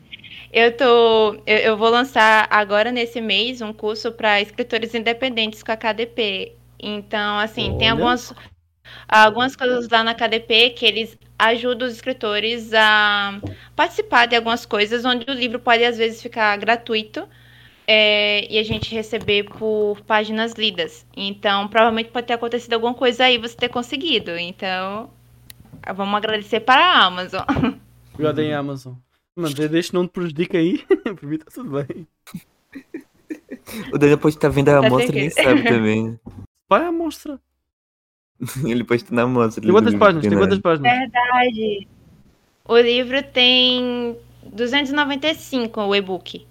eu tô, eu, eu vou lançar agora nesse mês um curso para escritores independentes com a KDP. Então, assim, tem Olha. algumas algumas coisas lá na KDP que eles ajudam os escritores a participar de algumas coisas onde o livro pode às vezes ficar gratuito. é, e a gente receber por páginas lidas. Então, provavelmente pode ter acontecido alguma coisa aí você ter conseguido. Então, vamos agradecer para a Amazon. Obrigado aí, Amazon. Mano, deixa não te prejudica aí. Por mim está tudo bem. O Daniel pode estar vendo a Tá amostra e nem sabe também. Vai à mostra. Ele estar na amostra. Tem quantas páginas? Tem quantas páginas? Verdade. O livro tem 295 o e-book.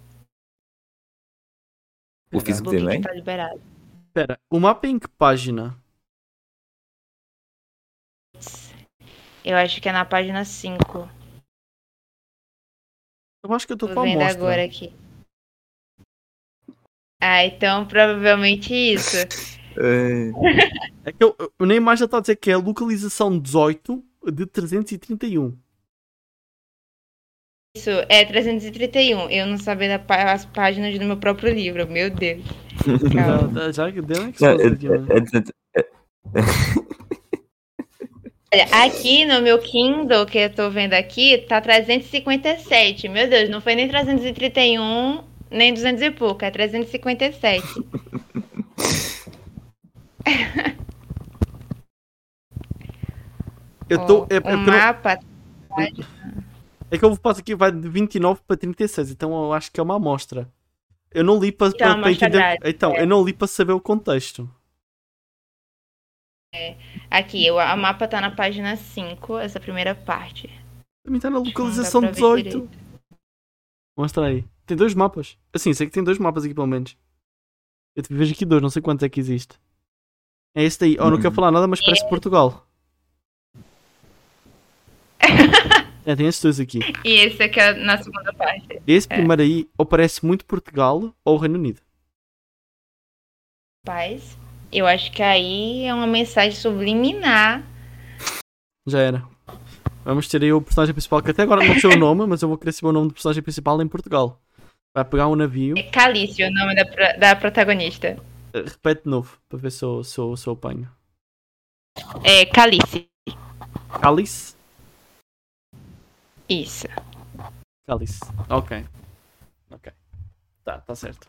O O físico e-book também? tá liberado. Espera, o mapa é em que página? Eu acho que é na página 5. Eu acho que eu estou Tô com a vendo amostra. agora aqui. Ah, então provavelmente isso. É, que eu, eu, na imagem está a dizer que é a localização 18 de 331. Isso, é 331. Eu não sabia da pá- as páginas do meu próprio livro. Meu Deus. Já, já deu um não, expose é, aqui, mano. é, é, Olha, aqui no meu Kindle, que eu tô vendo aqui, tá 357. Meu Deus, não foi nem 331, nem 200 e pouco, é 357. Eu tô, é, é o eu não- mapa é que eu passo aqui vai de 29 para 36, então eu acho que é uma amostra. Eu não li para, Então, é para entender. Então, eu não li para saber o contexto. Aqui, o a mapa tá na página 5, essa primeira parte. Também está na localização pra ver 18. direito. Mostra aí. Tem dois mapas. Assim, sei que tem dois mapas aqui pelo menos. Eu te vejo aqui dois, não sei quantos é que existe. É esse daí. Oh, não quero Uhum. falar nada, mas parece Portugal. É, tem esses dois aqui. E esse aqui é na segunda parte. Esse primeiro aí, ou parece muito Portugal ou Reino Unido. Paz. Eu acho que aí é uma mensagem subliminar. Já era. Vamos ter aí o personagem principal, que até agora não sei o nome, mas eu vou querer saber o nome do personagem principal em Portugal. Vai pegar um navio. É Calício, o nome da, da protagonista. Repete de novo, para ver se eu, se eu, se eu apanho. É Calice. Cálice? Isso. Cálice. Ok. Ok. Tá, tá certo.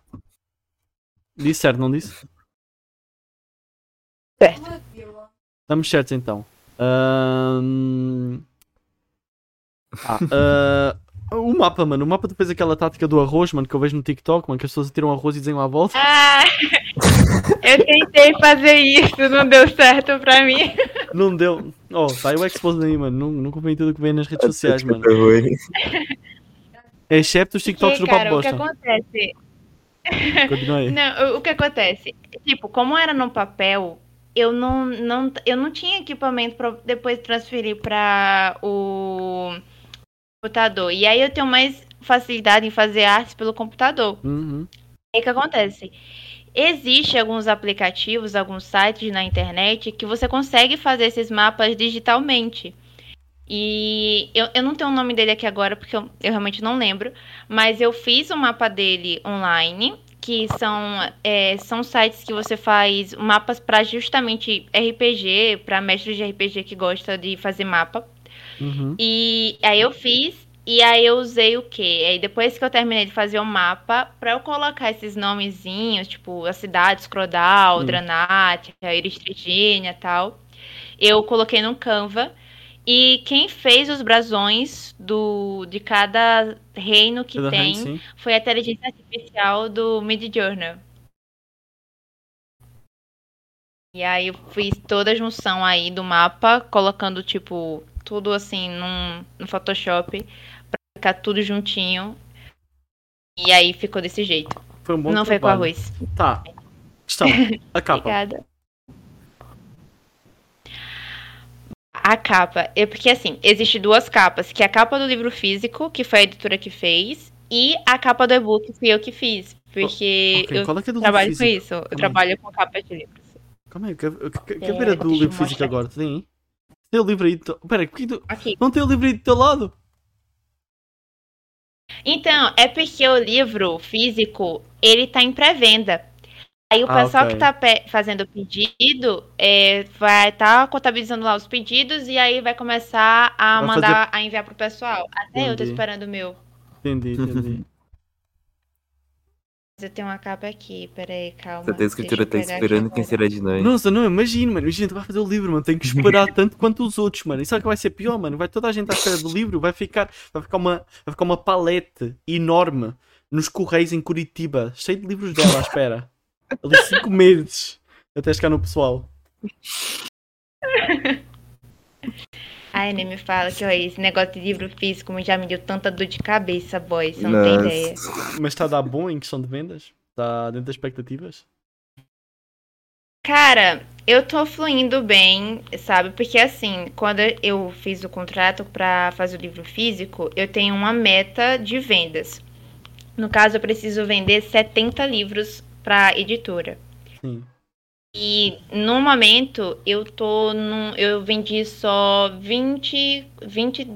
Disse certo, não disse? Certo. Estamos certos então. Ahn, Ah, ah, o mapa, mano. O mapa fez aquela tática do arroz, mano, que eu vejo no TikTok, mano, que as pessoas tiram arroz e desenham à volta. Ah! Eu tentei fazer isso, não deu certo pra mim. Não deu. Oh, tá aí o expose aí, mano. Não, não tudo que vem nas redes sociais, mano. Excepto os TikToks do Porque, Papo cara, o que Bosta. acontece? Continua aí. Não, o- que acontece? Tipo, como era no papel, eu não, não, eu não tinha equipamento pra depois transferir para o computador. E aí eu tenho mais facilidade em fazer artes pelo computador. Uhum. Aí o que acontece? Existem alguns aplicativos, alguns sites na internet que você consegue fazer esses mapas digitalmente. E eu, eu não tenho o nome dele aqui agora porque eu, eu realmente não lembro, mas eu fiz o mapa dele online, que são, é, são sites que você faz mapas para justamente RPG, para mestres de RPG que gosta de fazer mapa. Uhum. E aí eu fiz, e aí eu usei o quê? Aí depois que eu terminei de fazer o mapa, pra eu colocar esses nomezinhos, tipo a cidade, Scrodal, Sim. Dranatia, Eristrigínia e tal, eu coloquei no Canva. E quem fez os brasões do, de cada reino que Cada tem reino, foi a inteligência artificial do Midjourney. E aí eu fiz toda a junção aí do mapa, colocando, tipo, tudo assim num, no Photoshop pra ficar tudo juntinho. E aí ficou desse jeito. Foi um bom Não foi com trabalho. arroz. Tá. Questão. A capa. Obrigada. A capa, é porque assim, existe duas capas, que é a capa do livro físico, que foi a editora que fez, e a capa do e-book fui eu que fiz, porque Ok, eu é que trabalho com isso, eu aí. trabalho com capas de livros. Calma aí, quer, quer É, ver a do eu livro físico agora? Tem aí? Tem o livro aí. do- que tu- Aqui. não tem o livro aí do teu lado? Então, é porque o livro físico, ele tá em pré-venda. Aí o Ah, pessoal ok. que tá pe- fazendo o pedido é, vai estar contabilizando lá os pedidos e aí vai começar a Vai mandar, a enviar pro pessoal. Até eu tô Entendi. esperando o meu. Entendi, entendi. Mas eu tenho uma capa aqui, peraí, calma. Tem a escritura tá esperando quem será de nós. Nossa, não, imagina, mano. Imagina, tu vai fazer o livro, mano. Tem que esperar tanto quanto os outros, mano. E sabe o que vai ser pior, mano? Vai toda a gente à espera do livro, vai ficar, vai ficar, uma, vai ficar uma palete enorme nos Correios em Curitiba, cheio de livros dela à espera. Ali cinco meses até chegar no pessoal. Ai, nem me fala que ó, esse negócio de livro físico já me deu tanta dor de cabeça, boy. Você não tem Nossa. ideia. Mas está a dar bom em questão de vendas? Está dentro das expectativas? Cara, eu tô fluindo bem, sabe? Porque assim, quando eu fiz o contrato pra fazer o livro físico, eu tenho uma meta de vendas. No caso, eu preciso vender 70 livros pra editora. Sim. E no momento eu tô num, eu vendi só 20, 20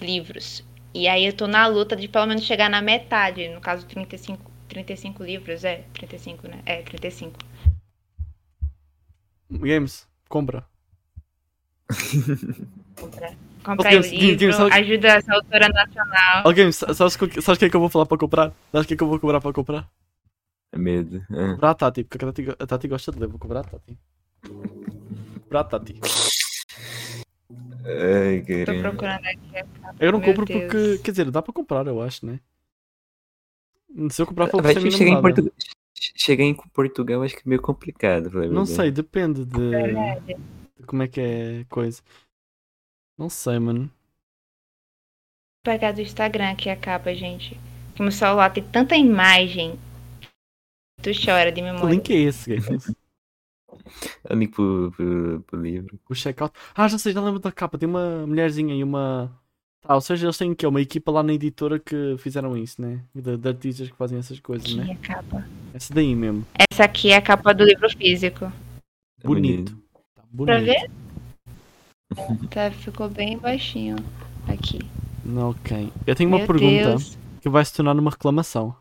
livros. E aí eu tô na luta de pelo menos chegar na metade, no caso 35, 35 livros, é, 35, né? É, 35. Games, compra. Comprar, comprar Guilherme, livro, sabe- ajuda essa autora nacional. Ó, Games, sa- sabes o que sabes o que é que eu vou falar para comprar? Sabes o que é que eu vou cobrar para comprar? Medo. Ah. Comprar a Tati, porque a Tati, a Tati gosta de ler. Vou cobrar a Tati. Comprar a Tati. Ai, caramba. procurando aqui. a capa. Eu não Meu compro Deus. porque, quer dizer, dá para comprar, eu acho, né? Se eu comprar, pra minha chegar em, namorada. Portugal, chegar em Portugal acho que é meio complicado. Não verdade. sei, depende de, de como é que é a coisa. Não sei, mano. Vou pegar do Instagram aqui a capa, gente. Que meu celular tem tanta imagem. Tu chora de Que memória. link é esse, Games? É o link pro, pro, pro livro. O checkout. Ah, já sei, já lembro da capa. Tem uma mulherzinha e uma. Ah, ou seja, eles têm que uma equipa lá na editora que fizeram isso, né? De, de artistas que fazem essas coisas, Aqui né? a capa. Essa daí mesmo. Essa aqui é a capa do livro físico. É Bonito. Tá bonito. Pra ver? Tá, ficou bem baixinho. Aqui. Ok. Eu tenho uma Meu pergunta Deus. que vai se tornar numa reclamação.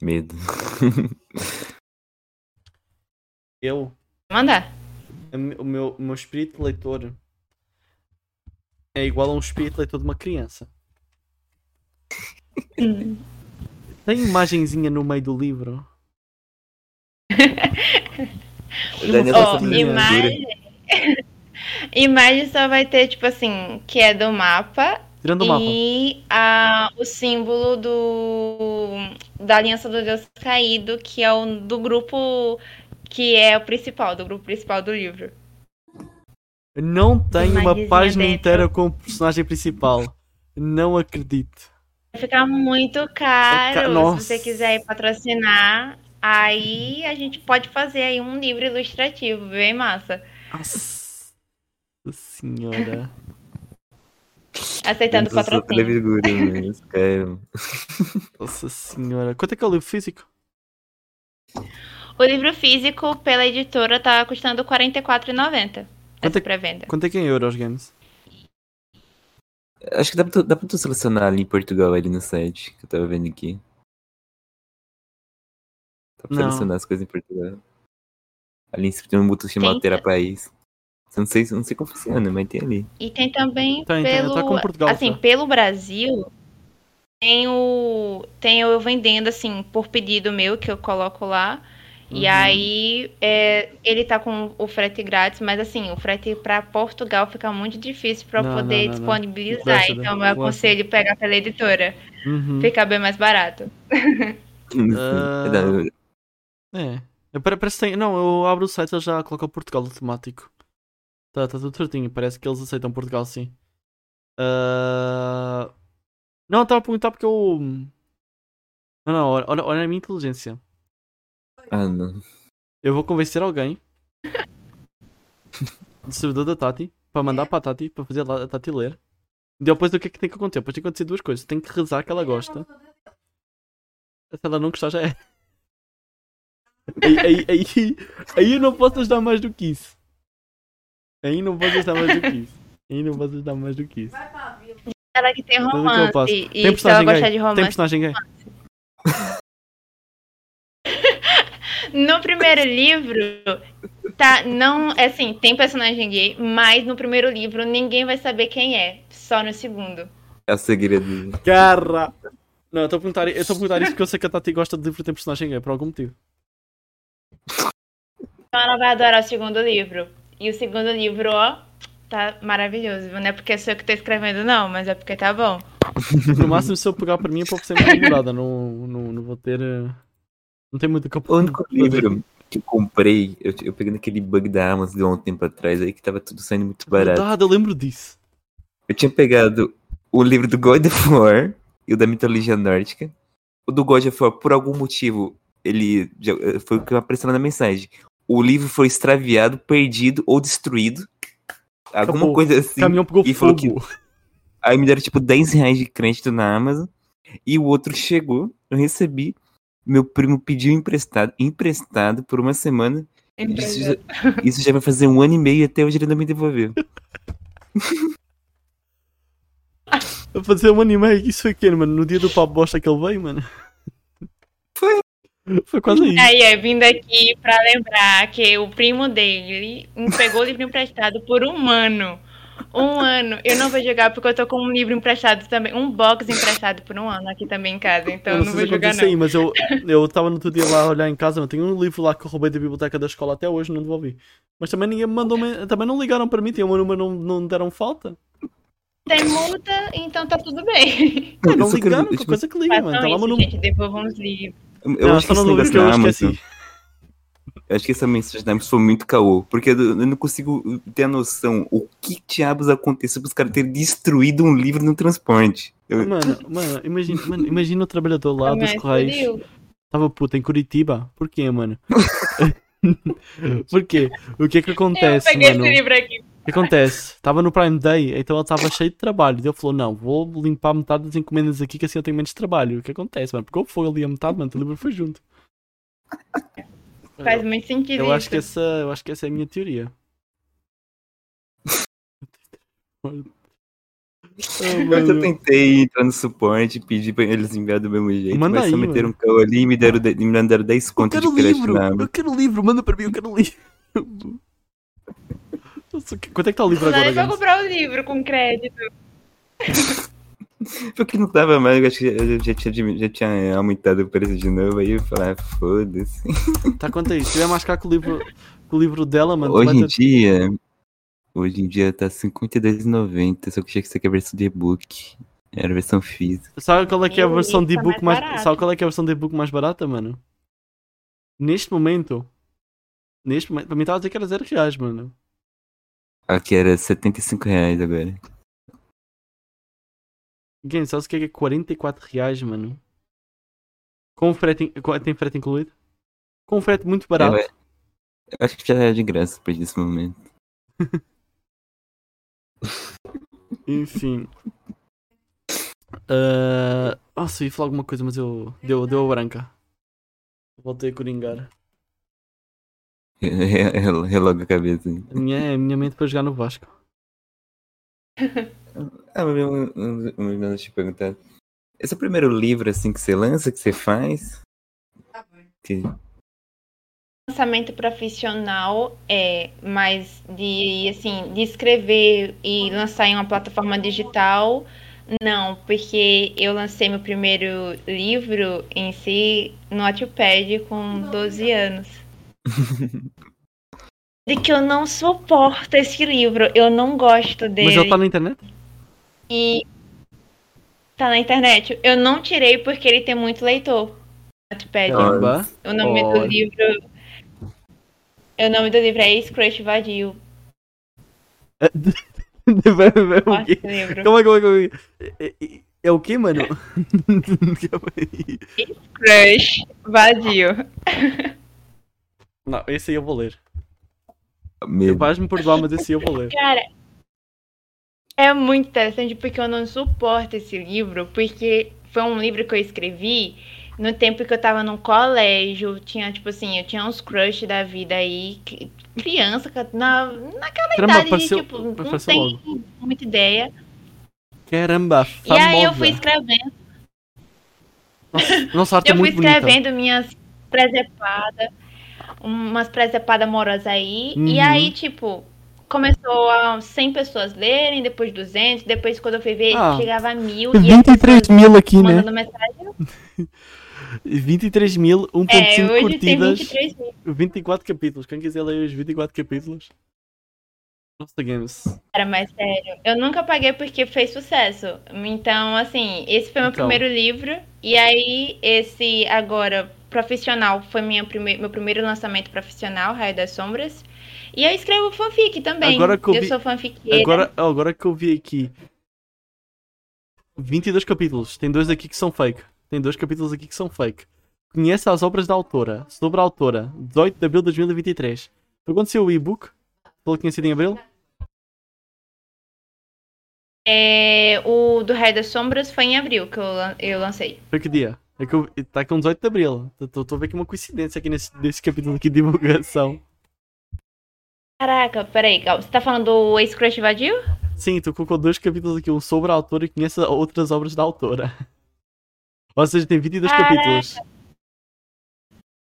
Medo. Eu, Manda. o meu, o meu espírito de leitor é igual a um espírito de leitor de uma criança. Tem imagenzinha no meio do livro. Fazendo imagem. imagem só vai ter, tipo assim, que é do mapa. Tirando o. E a, o símbolo do da Aliança do Deus Caído, que é o do grupo que é o principal, do grupo principal do livro. Não tem uma página dentro. inteira com o personagem principal. Não acredito. Vai ficar muito caro. É ca-. Se você quiser patrocinar, aí a gente pode fazer aí um livro ilustrativo, bem massa. Nossa senhora. Aceitando patrocínio. Nossa senhora. Quanto é que é o livro físico? O livro físico pela editora tá custando R$ 44,90. Quanto Essa é- pré-venda. Quanto é que é em euros, Games? Acho que dá pra, tu, dá pra tu selecionar ali em Portugal, ali no site, que eu tava vendo aqui. Dá pra Não. selecionar as coisas em Portugal. Ali em cima tem um botão chamado. Altera País. Eu não sei, não sei como funciona, mas tem ali. E tem também Tem, tem. pelo Tá com Portugal assim, já. pelo Brasil tem o tem eu vendendo assim por pedido meu que eu coloco lá E Uhum. aí é, ele tá com o frete grátis, mas assim, o frete pra Portugal fica muito difícil pra eu Não, poder não, não, não. disponibilizar. Né? Então eu aconselho pegar pela editora. Uhum. Fica bem mais barato. Ah. É. Que tem. Não, eu abro o site e já coloca o Portugal automático. Tá, tá tudo certinho. Parece que eles aceitam Portugal sim. Ah, Não, estava a perguntar porque eu. Não, não, olha, olha a minha inteligência. Ah, não. Eu vou convencer alguém do servidor da Tati para mandar para a Tati para fazer a Tati ler. Depois o que é que tem que acontecer? Depois tem que acontecer duas coisas. Tem que rezar que ela gosta. Se ela não gostar, já é. Aí, aí, aí, aí eu não posso ajudar mais do que isso. Aí não posso ajudar mais do que isso. Aí não posso ajudar mais do que isso. Ela que tem Tudo que romance. E Tem se ela personagem gostar gay? de Tem romance. personagem gay? No primeiro livro, tá, não, é assim, tem personagem gay, mas no primeiro livro ninguém vai saber quem é, só no segundo. É o segredo. Cara! Não, eu estou a perguntar, eu estou a perguntar isso porque eu sei que a Tati gosta de livro que tem personagem gay, por algum motivo. Então ela vai adorar o segundo livro. E o segundo livro, ó, tá maravilhoso. Não é porque sou eu que tô escrevendo, não, mas é porque tá bom. No máximo, se eu pegar para mim, é para ser namorada. Não, não, não vou ter. eh, Não tem muito campo. O único livro que eu comprei, eu, eu peguei naquele bug da Amazon de um tempo atrás aí que tava tudo saindo muito barato. Verdade, eu lembro disso. Eu tinha pegado o livro do God of War e o da mitologia nórdica. O do God of War, por algum motivo, ele já- foi o que apareceu na mensagem. O livro foi extraviado, perdido ou destruído. Alguma Acabou. coisa O assim. caminhão pegou e falou fogo. Aí me deram tipo 10 reais de crédito na Amazon. E o outro chegou, eu recebi. Meu primo pediu emprestado, emprestado por uma semana. Isso já, isso já vai fazer um ano e meio e até hoje ele não me devolveu. Vou fazer um anime. Isso foi o quê, mano? No dia do papo bosta que ele veio, mano? Foi. Quase aí. Aí é vindo aqui pra lembrar que o primo dele pegou o livro emprestado por um ano. Um ano. Eu não vou jogar porque eu tô com um livro emprestado também. Um box emprestado por um ano aqui também em casa. Então eu não vou sei se jogar, não. aí, mas eu eu estava no outro dia lá olhar em casa, eu tenho um livro lá que eu roubei da biblioteca da escola até hoje, não devolvi. Mas também ninguém me mandou, também não ligaram para mim, tinha um número, não, não deram falta. Tem multa, então tá tudo bem. Não, não ligaram, que coisa que liga, mano. Tá Façam lá isso, número. gente. Devolvam os livros. Eu Não, acho que esse não negócio que eu da Amazon, esqueci. eu acho que essa mensagem da Amazon foi muito caô. Porque eu, eu não consigo ter a noção o que diabos aconteceu para os caras terem destruído um livro no transporte. Eu- Mano, mano, imagina, mano, imagina o trabalhador lá dos Mas Correios. Tava puta em Curitiba. Por quê, mano? Por quê? O que é que Eu acontece, peguei mano? esse livro aqui. O que acontece? Tava no Prime Day, então ele tava cheio de trabalho. E ele falou: Não, vou limpar metade das encomendas aqui, que assim eu tenho menos trabalho. O que acontece, mano? Porque foi ali a metade, mano, o livro foi junto. Faz muito sentido Eu isso. acho que essa, eu acho que essa é a minha teoria. Mas eu tentei entrar no suporte e pedir pra eles enviarem do mesmo jeito. Manda mas só aí, meteram um caô ali e me deram, de- me mandaram 10 Eu contas de crédito livro! na. Eu quero livro! Manda para mim, eu quero livro! Nossa, Quanto é que tá o livro agora, pra Gans? comprar o livro com crédito. Porque não tava mais, eu acho que já, já, tinha, já tinha aumentado o preço de novo, aí eu falei, ah, foda-se. Tá quanto é isso? Se tiver mais caro que o livro, o livro dela, mano, Hoje vai em ter- dia, hoje em dia tá R$ 52,90, só que achei que isso aqui é a versão de e-book. Era a versão física. Sabe qual é que é a versão de e-book mais mais, barato. Sabe qual é que é a versão de e-book mais barata, mano? Neste momento. Neste momento. Para mim estava a dizer que era 0 reais, mano. Aqui era 75 reais agora. Quem sabe o que é que é 44 reais, mano? Com frete. Tem frete incluído? Com frete muito barato. Eu, eu acho que já é de graça a partir desse momento. Enfim. Ah, Nossa, eu ia falar alguma coisa, mas eu. Deu, deu a branca. Voltei a coringar. Reloga a cabeça. A minha, a minha mente para jogar no Vasco. Ah, mas eu, eu, te perguntar. Esse é o primeiro livro assim que você lança, que você faz? Que- lançamento profissional é, mas de assim, de escrever e lançar em uma plataforma digital, não, porque eu lancei meu primeiro livro em si no Wattpad com 12 anos. De que eu não suporto esse livro. Eu não gosto dele. Mas ele tá na internet? E tá na internet. Eu não tirei porque ele tem muito leitor. Caramba. O nome do livro. O nome do livro é Ex-Crush Vadio. Vai- vai- o Gosto quê? desse livro. Calma, calma, calma. É, é- é o quê, mano? Calma aí. Crush Vadio. Não, esse aí eu vou ler. Medo. Vais-me perdoar, mas esse aí eu vou ler. Cara, é muito interessante porque eu não suporto esse livro, porque foi um livro que eu escrevi no tempo que eu tava no colégio. Tinha, tipo assim, eu tinha uns crush da vida aí, criança, na, naquela Caramba, idade apareceu- de, tipo, não tem muita ideia. Caramba, E aí eu famosa. fui escrevendo, Nossa, nossa arte é eu fui muito bonita. escrevendo minhas presepadas, umas presepadas amorosas aí, Uhum. e aí, tipo, começou a 100 pessoas lerem, depois 200, depois quando eu fui ver, Ah, chegava a mil, e as 23 pessoas mil aqui, né? mandando mensagem. 23 mil, 1.5 É, tem curtidas, 23 mil. 24 capítulos. Quem quiser ler os 24 capítulos. Nossa, Games. Cara, mas sério, eu nunca paguei porque fez sucesso. Então, assim, esse foi meu Então. primeiro livro. E aí, esse agora, profissional, foi minha prime meu primeiro lançamento profissional, Raio das Sombras. E eu escrevo fanfic também. Agora que eu eu vi- sou fanfiqueira. Agora, agora que eu vi aqui 22 capítulos, tem dois aqui que são fake. Tem dois capítulos aqui que são fake. Conhece as obras da autora. Sobre a autora. 18 de abril de 2023. Foi quando saiu o e-book? Falou que tinha sido em abril? É, o do Raio das Sombras foi em abril que eu, eu lancei. Foi que dia? É que eu, tá com 18 de abril. Estou a ver aqui uma coincidência aqui nesse, nesse capítulo aqui de divulgação. Caraca, peraí. Você tá falando do Ace Crush Vadio? Sim, tu colocou dois capítulos aqui, um sobre a autora e conhece outras obras da autora. Ou seja, tem 22 Caraca. capítulos.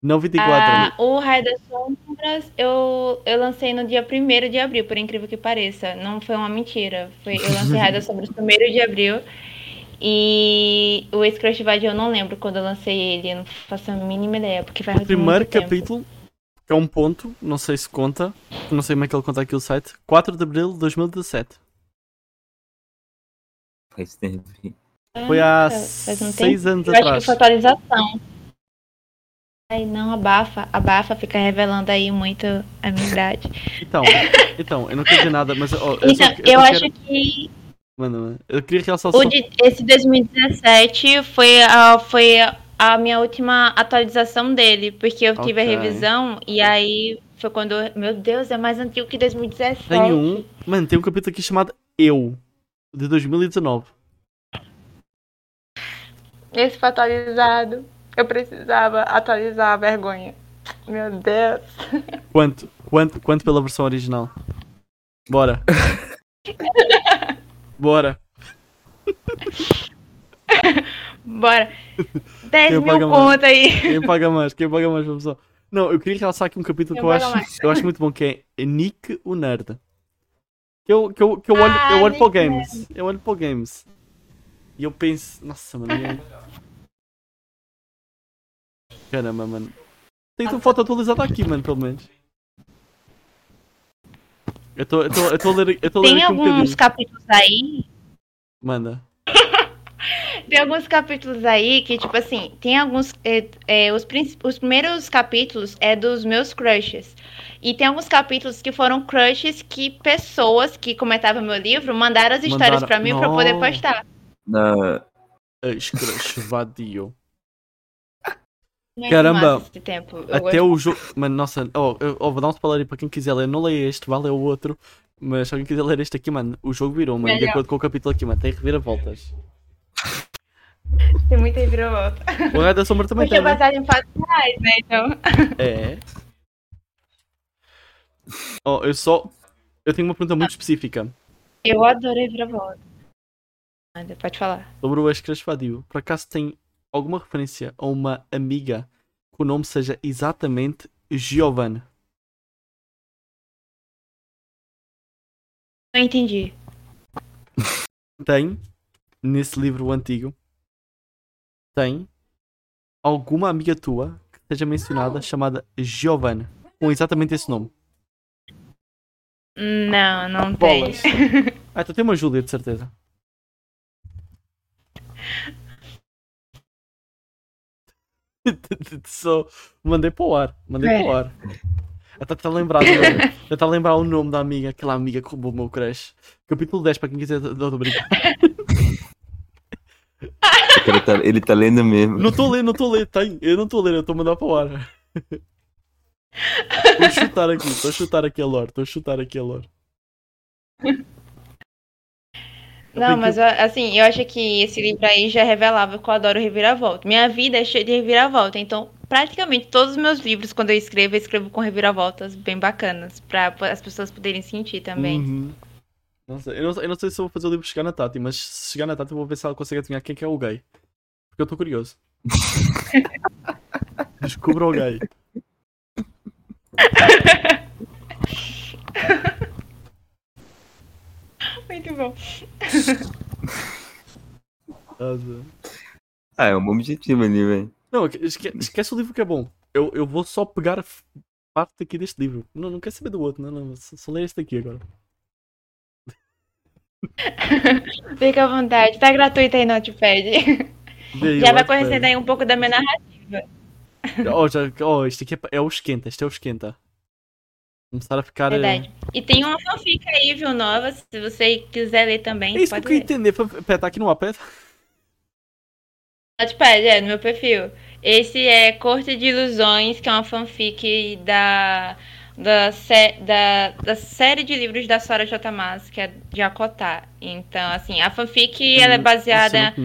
Não 24. Ah, o Raio das Sombras eu, eu lancei no dia 1 de abril, por incrível que pareça. Não foi uma mentira. Foi, eu lancei Raio das Sombras 1 de abril. E o Crush Vadio eu não lembro quando eu lancei ele. Eu não faço a mínima ideia, porque faz O primeiro capítulo, que é um ponto, não sei se conta, não sei como é que ele conta aqui o site, 4 de abril de 2017. Faz tempo. Foi há 6 tempo. anos Eu acho que atrás. foi atualização. Ai, não, abafa. Abafa, fica revelando aí muito a minha idade. Então, então, eu não quero dizer nada, mas ó, eu, Então, só, eu, eu acho quero... que Mano, eu queria realçar o só... de, esse 2017 foi a, foi a minha última atualização dele, porque eu tive a revisão e aí foi quando. eu- Meu Deus, é mais antigo que 2017. Tem um, mano, tem um capítulo aqui chamado Eu, de 2019. Esse foi atualizado. Eu precisava atualizar a vergonha. Meu Deus. Quanto? Quanto, quanto pela versão original? Bora. Bora. Bora. 10 Quem mil conto aí. Quem paga mais? Quem paga mais, pessoal? Não, eu queria realçar aqui um capítulo Quem que eu acho, mais? eu acho muito bom, que é Nick o Nerd. Que eu, que eu, que eu olho, Ah, eu olho para o Games. Eu olho para o Games. E eu penso, nossa, mano. eu- Caramba, mano. Tem tua foto atualizada aqui, mano, pelo menos. Eu estou a ler, eu tô ler Tem aqui um alguns bocadinho. capítulos aí Manda. Tem alguns capítulos aí que, tipo assim, tem alguns. é, é, os, os primeiros capítulos é dos meus crushes. E tem alguns capítulos que foram crushes que pessoas que comentavam meu livro mandaram as histórias pra mim pra eu poder postar. Na... Escracho vadio. Muito Caramba. Eu Até o jogo. Mano, nossa, oh, eu, oh, vou dar um spoiler aí para quem quiser ler. Não leia este, vai ler o outro. Mas se alguém quiser ler este aqui, mano, o jogo virou, mano. De acordo com o capítulo aqui, mano. Tem reviravoltas. Tem muita reviravolta. O Raio da Sombra também Porque tem, é né? baseado em fatos reais, né? Então. É. Oh, eu só. Eu tenho uma pergunta muito específica Eu adoro reviravolta. Pode falar. sobre o Escras Vadio. Por acaso tem alguma referência a uma amiga que o nome seja exatamente Giovanna? Não entendi. Tem, nesse livro antigo, tem alguma amiga tua que seja mencionada chamada Giovanna. com exatamente esse nome? Não, não tem. Bolas. Ah, então tem uma Júlia, de certeza. Só mandei para o ar. Mandei É. para o ar. Até está a lembrar, está a lembrar o nome da amiga, aquela amiga que roubou o meu crush. Capítulo 10, para quem quiser. Estou a brincar. Ele tá, ele tá lendo mesmo. Não estou a ler, não estou a ler. Tem. Eu não estou a ler, eu estou a mandar para o ar. Estou a chutar aqui, estou a chutar aqui a lore, estou a chutar aqui a lore. Não, mas eu- assim, eu acho que esse livro aí já revelava que eu adoro reviravolta. Minha vida é cheia de reviravolta, então praticamente todos os meus livros, quando eu escrevo, eu escrevo com reviravoltas bem bacanas, pra as pessoas poderem sentir também. Uhum. Não sei, eu, não, eu não sei se eu vou fazer o livro chegar na Tati, mas se chegar na Tati eu vou ver se ela consegue adivinhar quem é que é o gay. Porque eu estou curioso. Descubra o gay. Muito bom. Nossa. Ah, é um objetivo ali, velho. Não, esque- esquece o livro que é bom. Eu, eu vou só pegar parte aqui deste livro. Não, não quero saber do outro, não, não. Só, só ler este aqui agora. Fica à vontade, tá gratuito aí no Notepad. Aí Já vai conhecendo aí um pouco da minha narrativa. Oh, já, oh, este aqui é, é o esquenta, este é o esquenta. Começar a ficar. eh, Verdade. E tem uma fanfic aí, viu, nova, se você quiser ler também, É isso que eu queria entender. Pera, tá aqui no Wattpad? Notepad, é, no meu perfil. Esse é Corte de Ilusões, que é uma fanfic da, da, da, da série de livros da Sora J. Maas, que é de Akotá. Então, assim, a fanfic ela é Hum, baseada,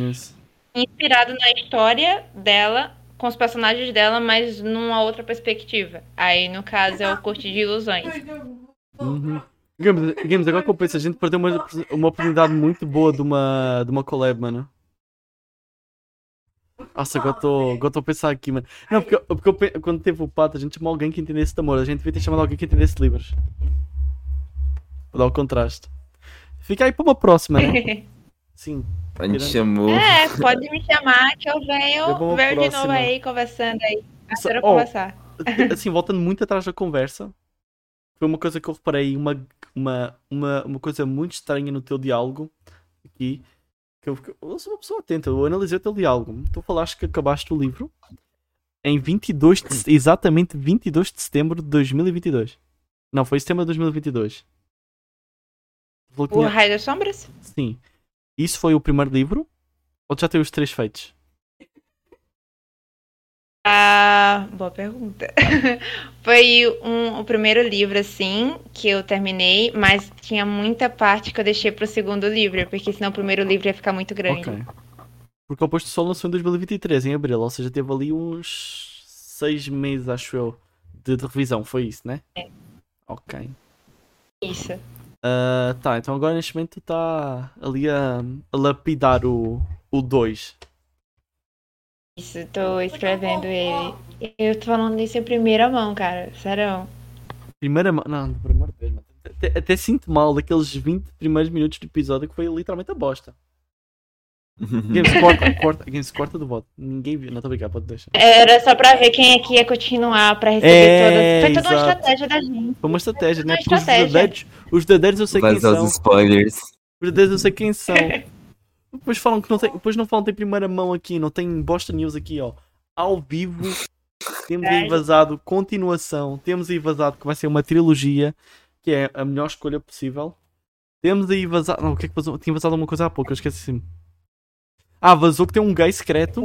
inspirada na história dela, com os personagens dela, mas numa outra perspectiva. Aí, no caso, é o Corte de Ilusões. Uhum. Games, Games, agora que eu penso, a gente perdeu uma, uma oportunidade muito boa de uma, de uma collab, mano. Nossa, agora estou a pensar aqui, mano. Não, porque, porque eu quando teve o pato, a gente chamou alguém que entendesse de amor. A gente devia ter chamado alguém que entendesse de livros. Para dar o contraste. Fica aí para uma próxima, né? Sim. A gente chamou. É, pode me chamar que eu venho, venho de novo aí conversando aí. Adoro oh, conversar. assim, voltando muito atrás da conversa, foi uma coisa que eu reparei, uma, uma, uma, uma coisa muito estranha no teu diálogo aqui. Que eu, eu sou uma pessoa atenta, eu analisei o teu diálogo. Tu falaste que acabaste o livro em 22 de, exatamente 22 de setembro de 2022. Não, foi setembro de 2022. Tu falou que O tinha- Raio das Sombras? Sim. Isso foi o primeiro livro? Ou já tem os três feitos? Ah, boa pergunta. Foi um, o primeiro livro, assim, que eu terminei, mas tinha muita parte que eu deixei pro segundo livro, porque senão o primeiro livro ia ficar muito grande. Ok. Porque o Oposto Sol lançou em 2023, em abril, ou seja, teve ali uns seis meses, acho eu, de, de revisão, foi isso, né? É. Ok. Isso. Ah, tá, então agora neste momento está ali a, a lapidar o 2. Isso, tô escrevendo ele. Eu tô falando isso em primeira mão, cara. Sério. Primeira mão. Não, pelo amor de Deus, mano. Até, até sinto mal daqueles 20 primeiros minutos do episódio que foi literalmente a bosta. Games corta, corta, Games corta do voto. Ninguém viu. Não, tô brincando, pode deixar. Era só pra ver quem é que ia continuar, pra receber É, todas. Foi toda uma exato. estratégia da gente. Foi uma estratégia, né? Uma Porque os estratégia. verdadeiros, os verdadeiros eu sei quem Vazar são. os spoilers. Os verdadeiros eu sei quem são. Depois falam que não tem. Depois não falam que tem primeira mão aqui, não tem Bosta News aqui, ó. Ao vivo. Temos aí Verdade. vazado continuação. Temos aí vazado que vai ser uma trilogia, que é a melhor escolha possível. Temos aí vazado. Não, o que é que vazou? Tinha vazado uma coisa há pouco, eu esqueci. Ah, vazou que tem um gay secreto.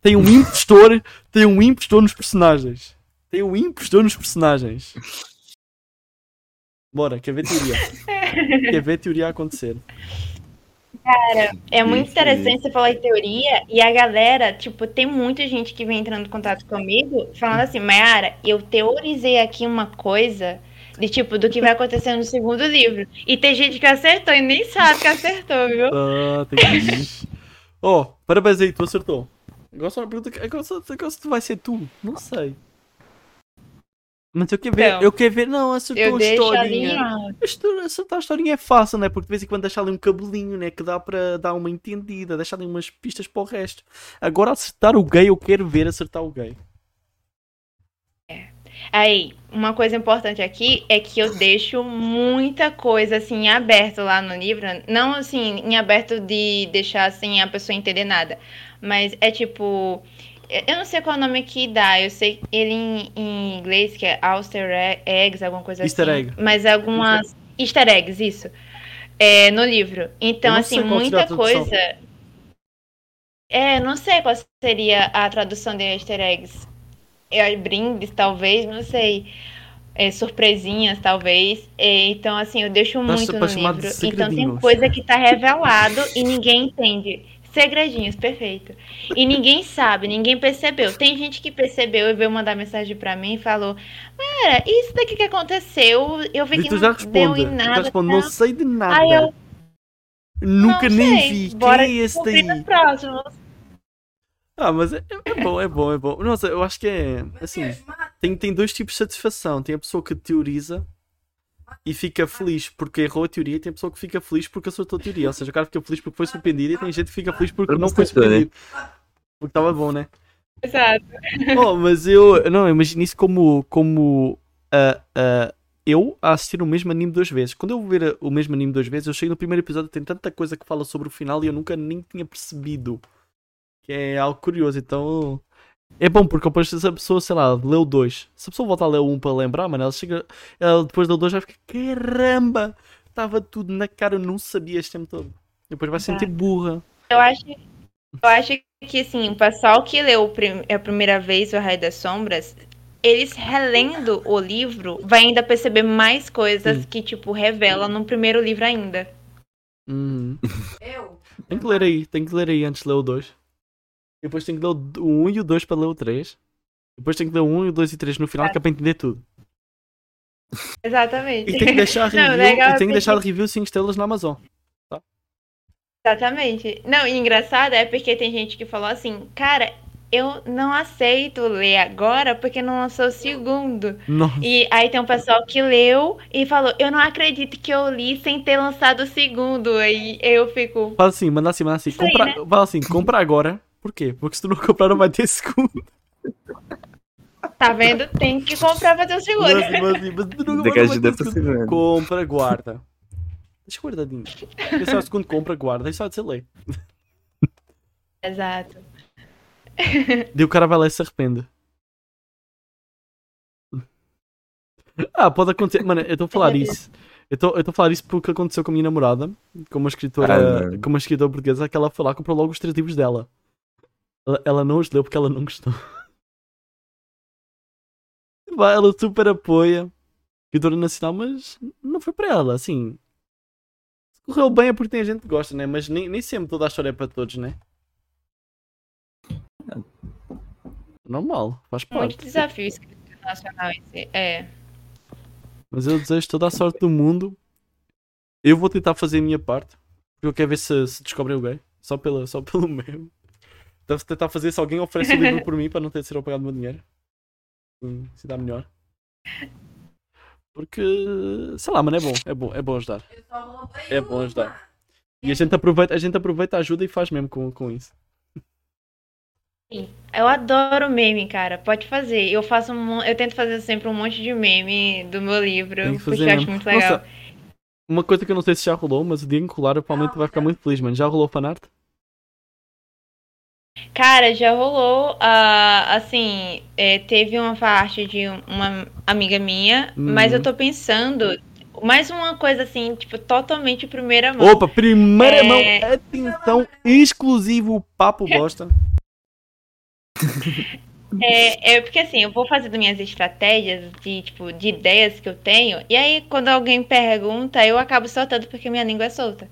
Tem um impostor. Tem um impostor nos personagens. Tem um impostor nos personagens. Bora, quer ver teoria? quer ver teoria acontecer? É muito interessante você falar em teoria e a galera, tipo, tem muita gente que vem entrando em contato comigo falando assim, Mayara, eu teorizei aqui uma coisa de tipo, do que vai acontecer no segundo livro. E tem gente que acertou e nem sabe que acertou, viu? Ah, tem que. Oh, parabéns aí, tu acertou. Agora só uma pergunta: que- agora só- agora se tu vai ser tu? Não sei. Mas eu quero ver, Então, eu quero ver, não, acertou a historinha. A história- Acertar a historinha é fácil, né? Porque de vez em quando deixa ali um cabelinho, né? Que dá para dar uma entendida, deixa ali umas pistas para o resto. Agora acertar o gay, eu quero ver acertar o gay. Aí, uma coisa importante aqui é que eu deixo muita coisa assim em aberto lá no livro, não assim em aberto de deixar assim a pessoa entender nada, mas é tipo eu não sei qual é o nome que dá, eu sei ele em, em inglês que é Easter eggs, alguma coisa Easter assim. egg. Mas algumas Easter eggs, isso. É, no livro. Então, assim, muita coisa. É, não sei qual seria a tradução de Easter eggs. É, brindes, talvez, não sei. É, surpresinhas, talvez. É, então, assim, eu deixo muito pra no livro. Então, tem coisa que tá revelado e ninguém entende. Segredinhos, perfeito. E ninguém sabe, ninguém percebeu. Tem gente que percebeu e veio mandar mensagem pra mim e falou: Mara, isso daqui que aconteceu, eu vi E que tu já não deu responde. em Tu nada. responde, tal." não sei de nada. Aí eu Nunca nem sei. vi. Bora Quem é esse daí? nos próximos. Ah, mas é, é bom, é bom, é bom. Nossa, eu acho que é. Assim, tem, tem dois tipos de satisfação. Tem a pessoa que teoriza e fica feliz porque errou a teoria, e tem a pessoa que fica feliz porque acertou a teoria. Ou seja, o cara fica feliz porque foi surpreendido e tem gente que fica feliz porque não foi né? surpreendido. Porque estava bom, né? Exato. Oh, mas eu. Não, imagino isso como. como ah, ah, eu a assistir o mesmo anime duas vezes. Quando eu vou ver o mesmo anime duas vezes, eu chego no primeiro episódio tem tanta coisa que fala sobre o final e eu nunca nem tinha percebido. Que é algo curioso. Então. É bom, porque depois se a pessoa, sei lá, leu dois. Se a pessoa volta a ler um para lembrar, mano, ela chega. Ela depois do dois vai ficar. Caramba! Estava tudo na cara, eu não sabia este tempo todo. Depois vai se sentir burra. Eu acho, eu acho que assim, o pessoal que leu a primeira vez o Raio das Sombras, eles relendo o livro, vai ainda perceber mais coisas Hum. que, tipo, revela no primeiro livro ainda. Uhum. Eu? Tem que ler aí, tem que ler aí antes de ler o 2. Depois tem que ler o 1 e o 2 para ler o 3. Depois tem que ler o 1 e o 2 e 3 no final, que é para entender tudo. Exatamente. E tem que deixar Não, review, legal e tem que é deixar review 5 estrelas na Amazon. Exatamente. Não, e engraçado é porque tem gente que falou assim, cara, eu não aceito ler agora porque não lançou o segundo. Nossa. E aí tem um pessoal que leu e falou, eu não acredito que eu li sem ter lançado o segundo. Aí eu fico, Fala assim, manda assim, manda assim. Compra, né? Fala assim, compra agora. Por quê? Porque se tu não comprar não vai ter segundo. tá vendo? Tem que comprar pra ter o segundo. Mas, mas, mas tu nunca Tem que vai ter segunda. Compra, guarda. Deixa guardadinho. Porque só o segundo compra, guarda. Isso só de ser ler. Exato. Daí o cara vai lá e se arrepende. Ah, pode acontecer. Mano, eu estou a falar isso. Eu estou eu estou a falar isso porque aconteceu com a minha namorada, com uma escritora, Ah, não. com uma escritora portuguesa, que ela foi lá e comprou logo os três livros dela. Ela, ela não os leu porque ela não gostou. Ela super apoia. Escritora nacional, mas não foi para ela, assim. Correu bem é porque tem gente que gosta, né? Mas nem, nem sempre toda a história é para todos, né? Normal, faz parte. Muito desafio escrito nacional esse. É. Mas eu desejo toda a sorte do mundo. Eu vou tentar fazer a minha parte. Porque eu quero ver se, se descobrem o gay. Só, pela, só pelo meu. Então, se tentar fazer se alguém oferece o livro por mim para não ter de ser eu pagar o meu dinheiro. Sim, se dá melhor. Porque, sei lá, mano, é bom. É bom, é bom ajudar. Eu só roubei É bom ajudar. E a gente aproveita, a gente aproveita, ajuda e faz mesmo com, com isso. Eu adoro meme, cara. Pode fazer. Eu faço um, eu tento fazer sempre um monte de meme do meu livro, porque fazer eu acho mesmo. muito legal. Nossa, uma coisa que eu não sei se já rolou, mas o dia em que rolar, eu provavelmente vai ficar muito feliz, mano. Já rolou fanart? Cara, já rolou, ah, assim, é, teve uma parte de uma amiga minha, mas Uhum. eu tô pensando, mais uma coisa assim, tipo, totalmente primeira mão. Opa, primeira É. mão, atenção, exclusivo Papo Bosta. É, é porque assim, eu vou fazendo minhas estratégias de, tipo, de ideias que eu tenho, e aí quando alguém pergunta, eu acabo soltando porque minha língua é solta.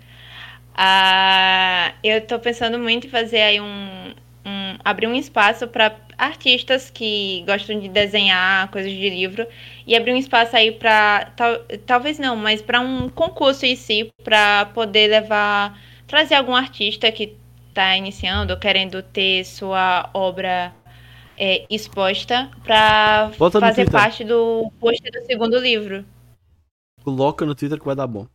Ah, eu tô pensando muito em fazer aí um, um- abrir um espaço para artistas que gostam de desenhar coisas de livro e abrir um espaço aí para tal, talvez não, mas para um concurso em si, para poder levar, trazer algum artista que está iniciando ou querendo ter sua obra é, exposta para fazer parte do post do segundo livro. Coloca no Twitter que vai dar bom.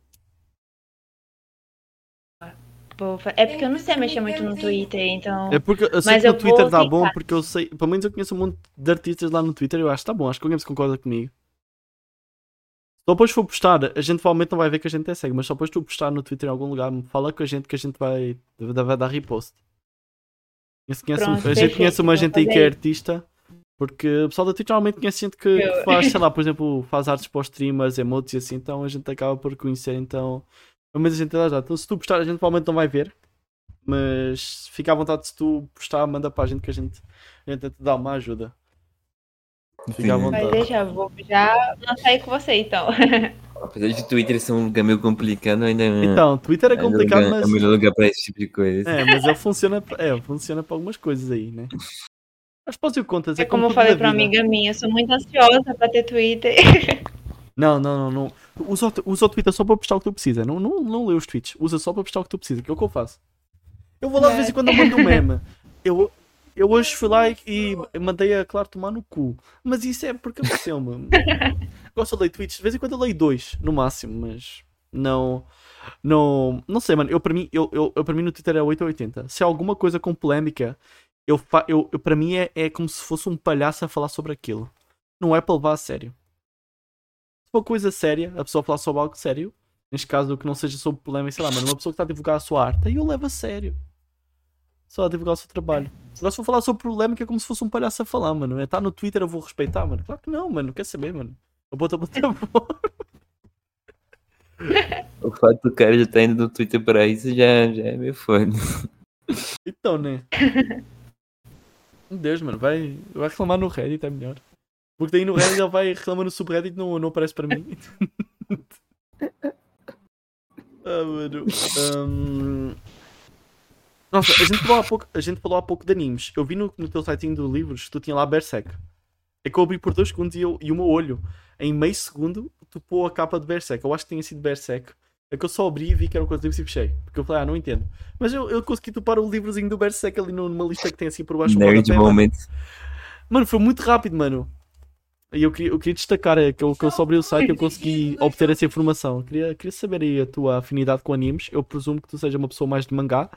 Vou fa- É porque eu não sei mexer muito no Twitter, então. É porque eu sei Mas que no Twitter tentar. bom, porque eu sei, pelo menos eu conheço um monte de artistas lá no Twitter eu acho que tá bom, acho que alguém se concorda comigo. Só depois for postar, a gente provavelmente não vai ver que a gente é cego, mas só depois tu postar no Twitter em algum lugar, fala com a gente que a gente vai, vai dar repost. Pronto, a gente conhece uma vou gente aí que é artista, porque o pessoal da Twitch normalmente conhece gente que, que Eu- faz, sei lá, por exemplo, faz artes para os streamers, emotes e assim, então a gente acaba por conhecer, então. Menos a gente dá já. Então se tu postar, a gente provavelmente não vai ver. Mas fica à vontade se tu postar, manda para a gente que a gente, a gente tenta dar uma ajuda. Fica à vontade. deixar, vou já lançar aí com você, então. Apesar de Twitter ser um lugar meio complicado, ainda Então, Twitter é ainda complicado, lugar- mas. é o melhor lugar pra esse tipo de coisa. É, mas ele funciona, é, funciona para algumas coisas aí, né? As pós e contas é É como eu falei na pra uma amiga minha, eu sou muito ansiosa pra ter Twitter. Não, não, não, não. Usa, o- usa o Twitter só para postar o que tu precisa. Não, não, não lê os tweets. Usa só para postar o que tu precisa, que é o que eu faço. Eu vou lá de vez em quando eu mando um meme. Eu, eu hoje fui lá e, mandei a Claro tomar no cu. Mas isso é porque aconteceu-me. Gosto de ler tweets. De vez em quando eu leio dois, no máximo, mas não. Não, não sei, mano. Eu para mim, eu, eu, eu, para mim no Twitter é 8 ou 80. Se há alguma coisa com polémica, eu, eu, eu, para mim é, é como se fosse um palhaço a falar sobre aquilo. Não é para levar a sério. Se for coisa séria, a pessoa falar sobre algo sério, neste caso que não seja sobre polémica, sei lá, mas uma pessoa que está a divulgar a sua arte, aí eu levo a sério. Só a divulgar o seu trabalho. Agora se for falar sobre polémica é como se fosse um palhaço a falar, mano. Está no Twitter, eu vou respeitar, mano. Claro que não, mano. Quer saber, mano? Eu boto a botar O fato do cara já tá indo do Twitter pra isso já, já é meio foda. Então, né? Meu Deus, mano, vai, vai reclamar no Reddit, é melhor. Porque daí no Reddit ele vai reclamar no subreddit e não, não aparece para mim. ah, mano. Hum, Nossa, a gente, falou há pouco, a gente falou há pouco de animes. Eu vi no, no teu site de livros que tu tinha lá Berserk. É que eu abri por dois segundos e, eu, e o meu olho, em meio segundo, topou a capa de Berserk. Eu acho que tinha sido Berserk. É que eu só abri e vi que era uma coisa de livros e fechei. Porque eu falei, ah, não entendo. Mas eu, eu consegui topar o livrozinho do Berserk ali numa lista que tem assim por baixo. um Nerd moment. Mano, foi muito rápido, mano. E eu queria, eu queria destacar é, que, eu, que eu só abri o site e eu consegui obter essa informação. Queria, queria saber aí a tua afinidade com animes. Eu presumo que tu seja uma pessoa mais de mangá.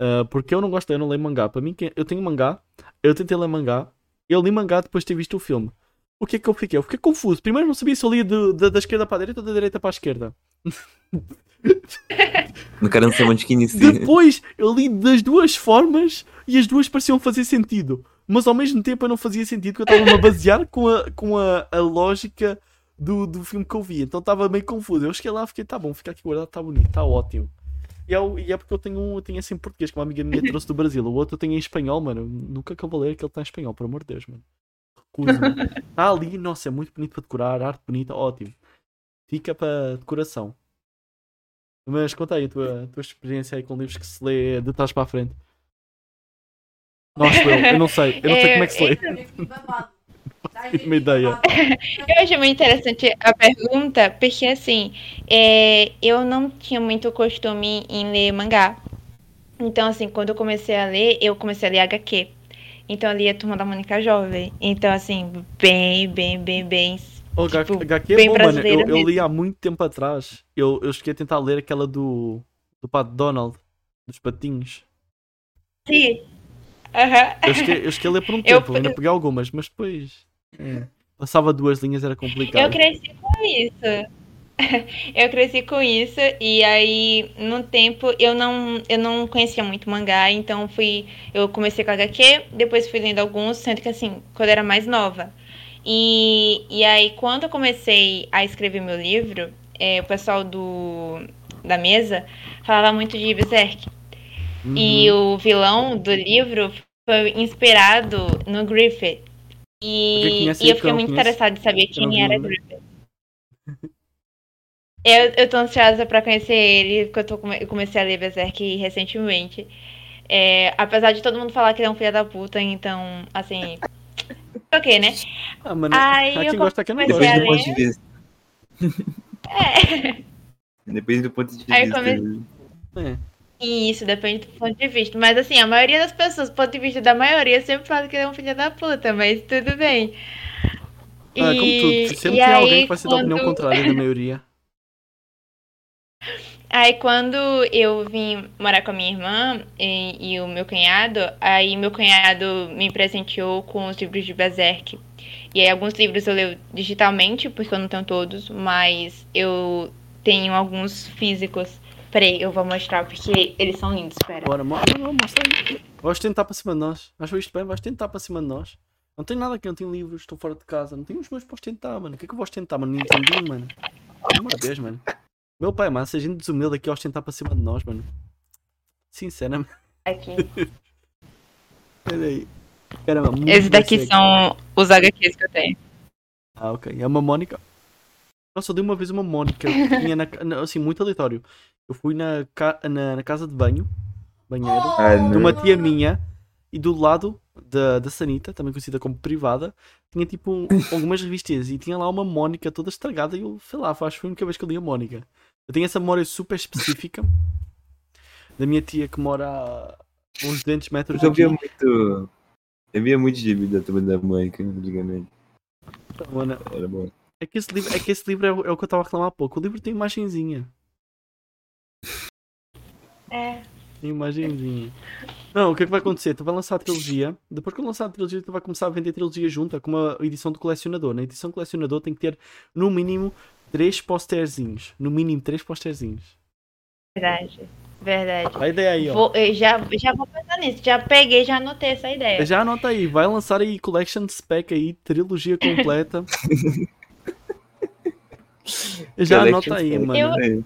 Ah, porque eu não gosto, eu não leio mangá. Para mim, eu tenho mangá, eu tentei ler mangá, eu li mangá depois de ter visto o filme. O que é que eu fiquei? Eu fiquei confuso. Primeiro não sabia se eu lia de- de- da esquerda para a direita ou da direita para a esquerda. No cara não sabe onde que inicia. Depois eu li das duas formas e as duas pareciam fazer sentido. Mas ao mesmo tempo eu não fazia sentido porque eu estava-me a basear com a, com a, a lógica do, do filme que eu vi. Então estava meio confuso. Eu cheguei lá e fiquei, tá bom, fica aqui guardado, tá bonito, tá ótimo. E é, e é porque eu tenho, eu tenho assim em português, que uma amiga minha trouxe do Brasil. O outro eu tenho em espanhol, mano. Nunca que eu vou ler aquele está em espanhol, por amor de Deus, mano. Recuso-me. Está ali, nossa, é muito bonito para decorar, arte bonita, ótimo. Fica para decoração. Mas conta aí a tua, a tua experiência aí com livros que se lê de trás para a frente. Nossa, eu, eu não sei, eu não sei como é que se lê. uma ideia. Eu achei muito interessante a pergunta, porque assim, é, eu não tinha muito costume em ler mangá. Então, assim, quando eu comecei a ler, eu comecei a ler HQ. Então, eu li a Turma da Mônica Jovem. Então, assim, bem, bem, bem, bem. O tipo, HQ é bem bom, mano. Eu, eu li há muito tempo atrás. Eu, eu cheguei a tentar ler aquela do. do Pato Donald, dos patinhos. Sim. Aham. Eu cheguei, eu cheguei a ler por um Eu- tempo, ainda peguei algumas, mas depois. é, passava duas linhas, era complicado. Eu cresci com isso. Eu cresci com isso e aí no tempo eu não eu não conhecia muito mangá, então fui eu comecei com HQ, depois fui lendo alguns, sendo que assim, quando eu era mais nova. E, e aí quando eu comecei a escrever meu livro, é, o pessoal do da mesa falava muito de Berserk. Uhum. E o vilão do livro foi inspirado no Griffith. Porque E, e eu que fiquei eu muito interessada em saber Eu quem era. Griffith. Eu, eu tô ansiosa pra conhecer ele, porque eu, tô, eu comecei a ler Berserk recentemente. É, apesar de todo mundo falar que ele é um filho da puta, então, assim. Ok, né? Ah, mano, Aí eu gosta, quem não comecei gosta. Depende do ponto de vista. É. Depende do ponto de Aí vista. come- É. Isso, depende do ponto de vista. Mas assim, a maioria das pessoas, do ponto de vista da maioria, sempre fala que ele é um filho da puta, mas tudo bem. Ah, como E- tudo. Sempre tem alguém aí, que vai ser da opinião quando- contrária da maioria. Aí quando eu vim morar com a minha irmã e, e o meu cunhado, aí meu cunhado me presenteou com os livros de Berserk. E aí alguns livros eu leio digitalmente, porque eu não tenho todos, mas eu tenho alguns físicos. Peraí, eu vou mostrar porque eles são lindos, pera. Bora, mostra aí. Vais tentar para cima de nós. Achou isto bem? Vais tentar para cima de nós. Não tenho nada aqui, não tenho livros, estou fora de casa. Não tenho os meus para tentar, mano. O que é que eu vou tentar, mano? Nintendinho, mano. Pelo amor de Deus, mano. Meu pai, mano, se a gente desumilde aqui, ostentar para cima de nós, mano. Sinceramente. Aqui. Olha aí. Caramba, muito Esses daqui são os HQs que eu tenho. Ah, ok. É uma Mônica. Nossa, eu dei uma vez uma Mônica que tinha na- assim, muito aleatório. Eu fui na, ca- na, na casa de banho, banheiro, Ah, de uma tia minha e do lado da, da Sanita, também conhecida como privada, tinha tipo um- algumas revistinhas e tinha lá uma Mônica toda estragada e eu, sei lá, acho que foi a única vez que eu li a Mônica. Eu tenho essa memória super específica da minha tia que mora a uns 200 metros Eu via muito. Eu via muito gibi da turma da Mônica antigamente. Mano, Era bom. É que esse livro, é, que esse livro é, o- é o que eu estava a reclamar há pouco. O livro tem imagenzinha. É. Imagenzinha. Não, o que é que vai acontecer? Tu vai lançar a trilogia. Depois que eu lançar a trilogia, tu vai começar a vender a trilogia junta com uma edição do colecionador. Na edição do colecionador tem que ter, no mínimo, três posterzinhos. No mínimo, três posterzinhos. Verdade. Verdade. A ideia aí, ó. Vou, eu já, já vou pensar nisso. Já peguei, já anotei essa ideia. Já anota aí. Vai lançar aí Collection Spec aí, trilogia completa. Já anota aí, mano.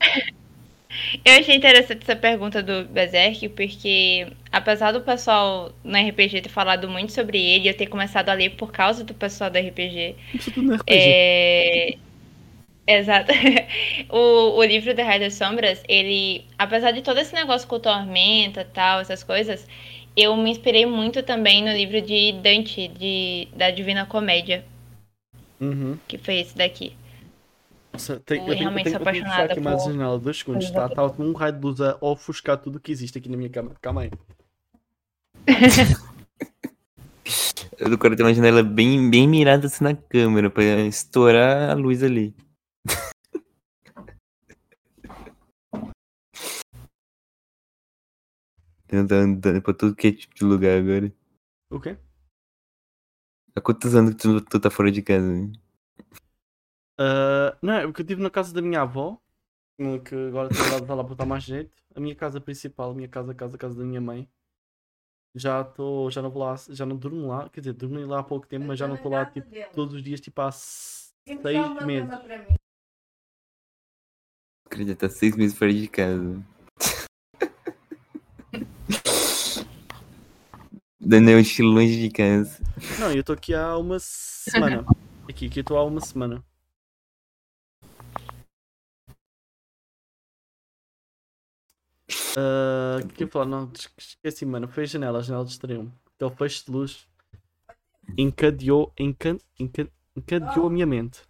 É. Eu achei interessante essa pergunta do Berserk, porque apesar do pessoal no RPG ter falado muito sobre ele, eu ter começado a ler por causa do pessoal do RPG. Isso tudo no RPG. É... Exato. o, o livro da Raia das Sombras, ele, apesar de todo esse negócio com tormenta tal, essas coisas, eu me inspirei muito também no livro de Dante, de, da Divina Comédia, Uhum. que foi esse daqui. Nossa, tem, Eu eu tenho, eu realmente tenho, sou eu tenho que apaixonada aqui mais por- janela, dois segundos, tá? Tá um raio de luz a ofuscar tudo que existe aqui na minha cama. Calma aí. Eu do cara tem uma janela bem, bem mirada assim na câmera pra estourar a luz ali. Andando pra tudo que é tipo de lugar agora. O quê? Há quantos anos que tu, tu tá fora de casa? né? Ah, não, é porque eu estive na casa da minha avó, que agora para lá para dar mais jeito. A minha casa principal, a minha casa, a casa, a casa da minha mãe. Já estou, já não vou lá, já não durmo lá, quer dizer, dormi lá há pouco tempo, mas já não estou lá tipo, todos os dias, tipo há seis meses. Acredita, tá seis meses fora de casa. Daniel estilo longe de casa. Não, eu estou aqui há uma semana. Aqui, aqui eu estou há uma semana. Ah, O que que eu ia falar? Não, es- esqueci, mano. Foi a janela, a janela distraiu-me. Aquele feixe de luz encadeou, encan, encan, encadeou a minha mente.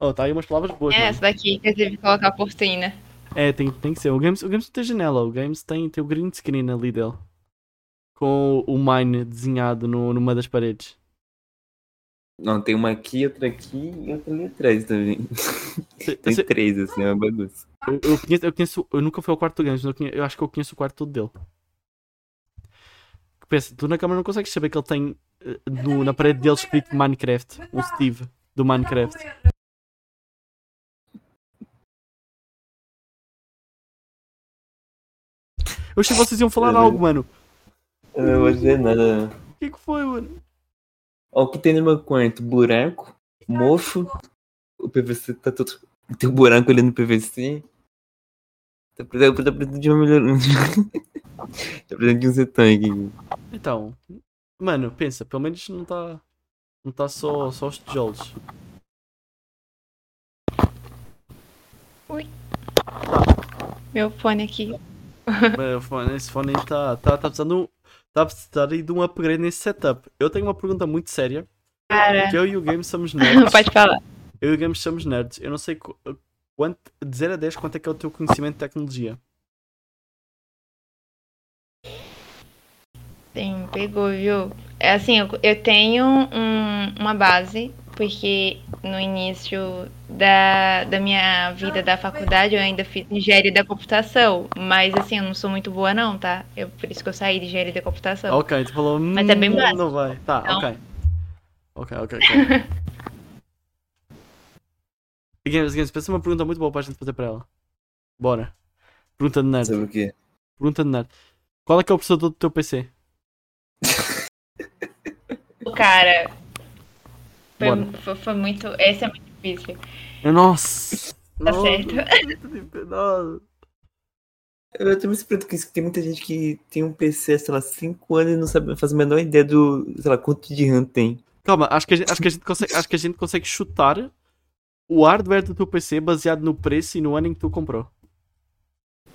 Oh, tá aí umas palavras boas, É mano. essa daqui que colocar a cortina. É, tem, tem que ser. O Games, o Games não tem janela, o Games tem, tem o green screen ali dele. Com o Mine desenhado no, numa das paredes. Não, tem uma aqui, outra aqui e outra ali atrás também. Tem três, assim, é uma bagunça. Eu, eu conheço, eu conheço, eu nunca fui ao quarto do mas eu, eu acho que eu conheço o quarto todo dele. Pensa, tu na câmera não consegues saber que ele tem eh, no- na parede dele escrito Minecraft, um Steve do Minecraft. Eu achei que vocês iam falar algo, mano. Eu não vou dizer nada. O que que foi, mano? Ó, o que tem no meu quarto? Buraco, mofo, o PVC tá todo. Tem um buraco ali no PVC. Tá precisando, tá precisando de uma melhor. tá precisando de um aqui. Então, mano, pensa, pelo menos não está não tá só, só os tijolos. Meu fone aqui. O fone- Esse fone aí tá, tá, tá precisando. Tá a precisar aí de um upgrade nesse setup. Eu tenho uma pergunta muito séria. Cara, Que eu e o Game somos nerds. pode falar. Eu e o Game somos nerds. Eu não sei quanto, de 0 a 10 quanto é que é o teu conhecimento de tecnologia. Sim, pegou, viu? É assim, eu, eu tenho um- uma base, porque no início da, da minha vida da faculdade, eu ainda fiz engenharia da computação. Mas assim, eu não sou muito boa, não, tá? Eu, por isso que eu saí de engenharia da computação. Ok, tu falou. Mas é bem "Hum, básico. Não vai. Tá, Então. ok. Ok, ok, ok. Games, Games, pensa uma pergunta muito boa para a gente fazer para ela. Bora. Pergunta de nerd. Sobre o quê? Pergunta de nerd. Qual é que é o processador do teu PC? Cara, foi, foi, foi muito. Esse é muito difícil. Nossa! Tá Nossa, certo. Nossa. Eu também se pergunto que isso, que tem muita gente que tem um PC, sei lá, 5 anos e não sabe, faz a menor ideia do, sei lá, quanto de RAM tem. Calma, acho que, a gente, acho, que a gente consegue, acho que a gente consegue chutar o hardware do teu PC baseado no preço e no ano em que tu comprou.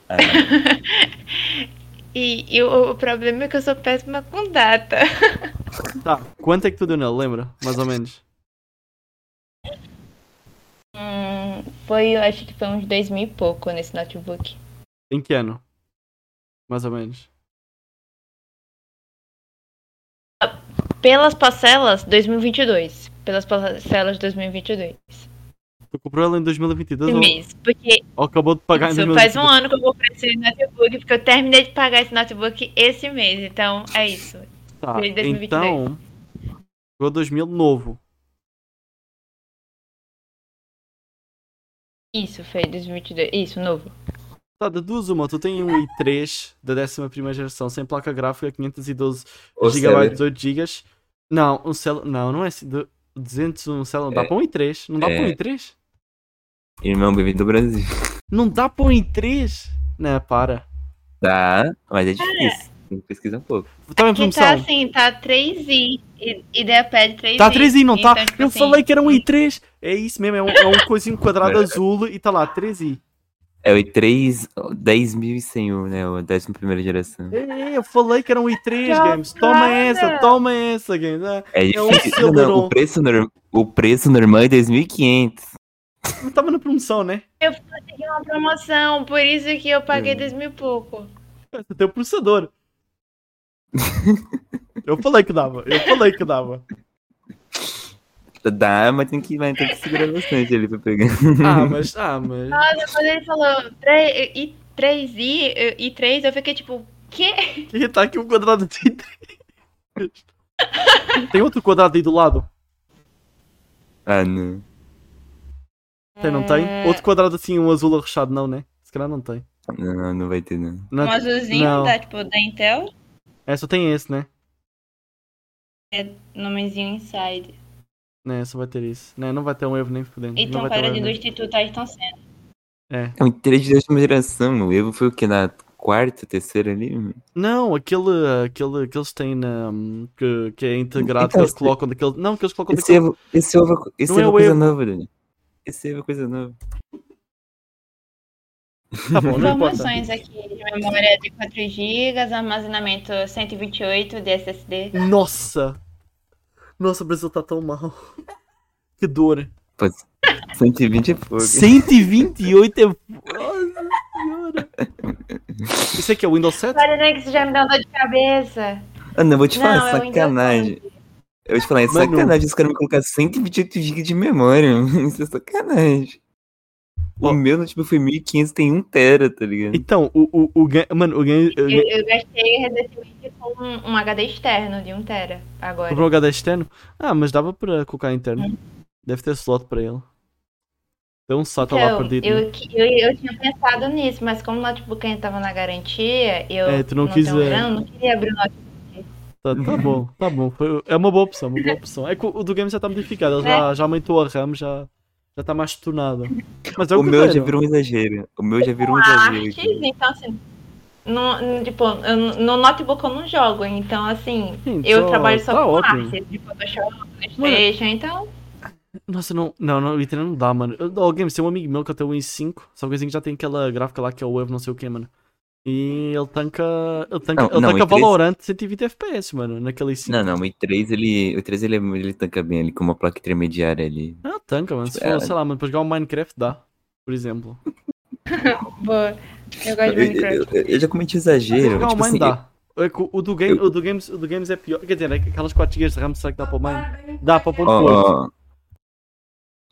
Ah, E, e o, o problema é que eu sou péssima com data. Tá, quanto é que tu deu nele, lembra? Mais ou menos. Hum, foi, eu acho que foi uns dois mil e pouco nesse notebook. Em que ano? Mais ou menos. Pelas parcelas, 2022. Pelas parcelas, 2022. Tu comprou ela em 2022 Esse ou, mês. Porque ou acabou de pagar em isso, 2022? faz um ano que eu comprei esse notebook, porque eu terminei de pagar esse notebook esse mês. Então, é isso. Tá, Foi em 2022. então. Chegou 2000 novo. Isso, foi 2022. Isso, novo. Tá, de duas uma, tu tem um i3 da 11 geração sem placa gráfica, 512 Ou GB, Celery. 18 GB. Não, um cel... não, não é assim, de- 201 cel... Dá É. para um i3? Não dá É. para um i3? Irmão, bem-vindo do Brasil. Não dá para um i3? Não, para. Tá, mas é difícil. Tem que pesquisar um pouco. Em Que promoção. tá assim, tá 3i. E, IdeaPad 3i. Tá 3i, não tá? Então, tipo Eu assim, falei que era um i3. É isso mesmo, é um, é um coisinho quadrado É. azul e tá lá, 3i. É o i3 10101, né? O 11 primeira geração. É, eu falei que era um i3, Já Games. Toma essa, toma essa, Games. É É um difícil. não, Celeron. o, preço nor- o preço normal é 2.500. Não tava na promoção, né? Consegui uma promoção, por isso que eu paguei Hum. 2 mil e pouco. Você tem o processador. Eu falei que dava, eu falei que dava. Dá, mas tem que, mas tem que segurar bastante ali pra pegar. Ah, mas, ah, mas. Nossa, quando ele falou 3, i, 3i eu- e 3, eu fiquei tipo, quê? Que tá aqui um quadrado de i3. Tem outro quadrado aí do lado? Ah, não. Tem, não tem? É. Outro quadrado assim, um azul arrochado, não, né? Se calhar não tem. Não, não, não vai ter, não. Não, Um azulzinho não. da, tipo, da Intel, É, só tem esse, né? nomezinho inside. Né, só vai ter isso. Né, não vai ter um Evo nem fudendo. E Não um vai ter um quadradinho Evo do nem... Instituto Ayrton Senna. É. É um i3 de última geração. O Evo foi o que? Na quarta, terceira ali? Não, aquele, aquele que eles têm na. Que, que é integrado, Então, que eles colocam daquele. Não, que eles colocam Esse daquele. Evo, esse Evo, esse Não é Evo é coisa Evo. nova, Dani. É coisa nova. Tá bom. Informações aqui de memória de 4 GB, armazenamento 128 de SSD. Nossa! Nossa, o Brasil tá tão mal. Que dor. Pô, 120 é pouco. 128 é. Nossa senhora! Isso aqui é o Windows 7? Olha, né, que isso já me dá dor de cabeça. Ah, não, vou te falar, Não, é o Windows sacanagem. Eu vou te falar, é Mano. sacanagem os caras me colocar 128 GB de memória. Isso é sacanagem. O Ó. meu notebook foi 1500, tem 1 tera, tá ligado? Então, o, o, o Mano, o game. Eu, eu gastei recentemente com um, um HD externo de 1TB agora. Comprou um HD externo? Ah, mas dava para colocar interno. Deve ter slot para ele. Tem um SATA lá Então, perdido. né? eu, que- eu, eu tinha pensado nisso, mas como o notebook ainda tava na garantia, eu É, tu não quis, é. grana, não queria abrir o notebook. Tá, tá bom, tá bom. Foi- é uma boa opção, uma boa opção. É que o, o do game já está modificado, ele já, já aumentou a RAM, já, já tá mais tornado. Mas é o, O meu já virou um exagero. O meu já virou um Artes, exagero. aqui. então assim, no, tipo, eu- no notebook eu não jogo, então assim, Sim, eu só- trabalho só tá com ótimo. arte, de Photoshop, Playstation, então Nossa, não, não, não, Literal não dá, mano. Eu- O game, tem um amigo meu que até o i5, só que o i5 já tem aquela gráfica lá que é o Wave não sei o que, mano. E ele tanca. Ele tanca, Não, ele não, tanca o i3 Valorant 120 FPS, mano, naquele i5. Não, não, o i3 ele, o i3 ele, é- ele tanca bem ali com uma placa intermediária ali. Ah, tanca, mano. Se É. for, sei lá, mano, pra jogar um Minecraft dá. Por exemplo. boa. Eu gosto de Eu, Minecraft. eu- eu já cometi Pra exagero. um Tipo assim, dá. É que o, o do game, o, do games, o do Games é pior. Quer dizer, é que aquelas 4 GB de RAM, será que dá para o Mine? Dá para o ponto ó, forte. ó,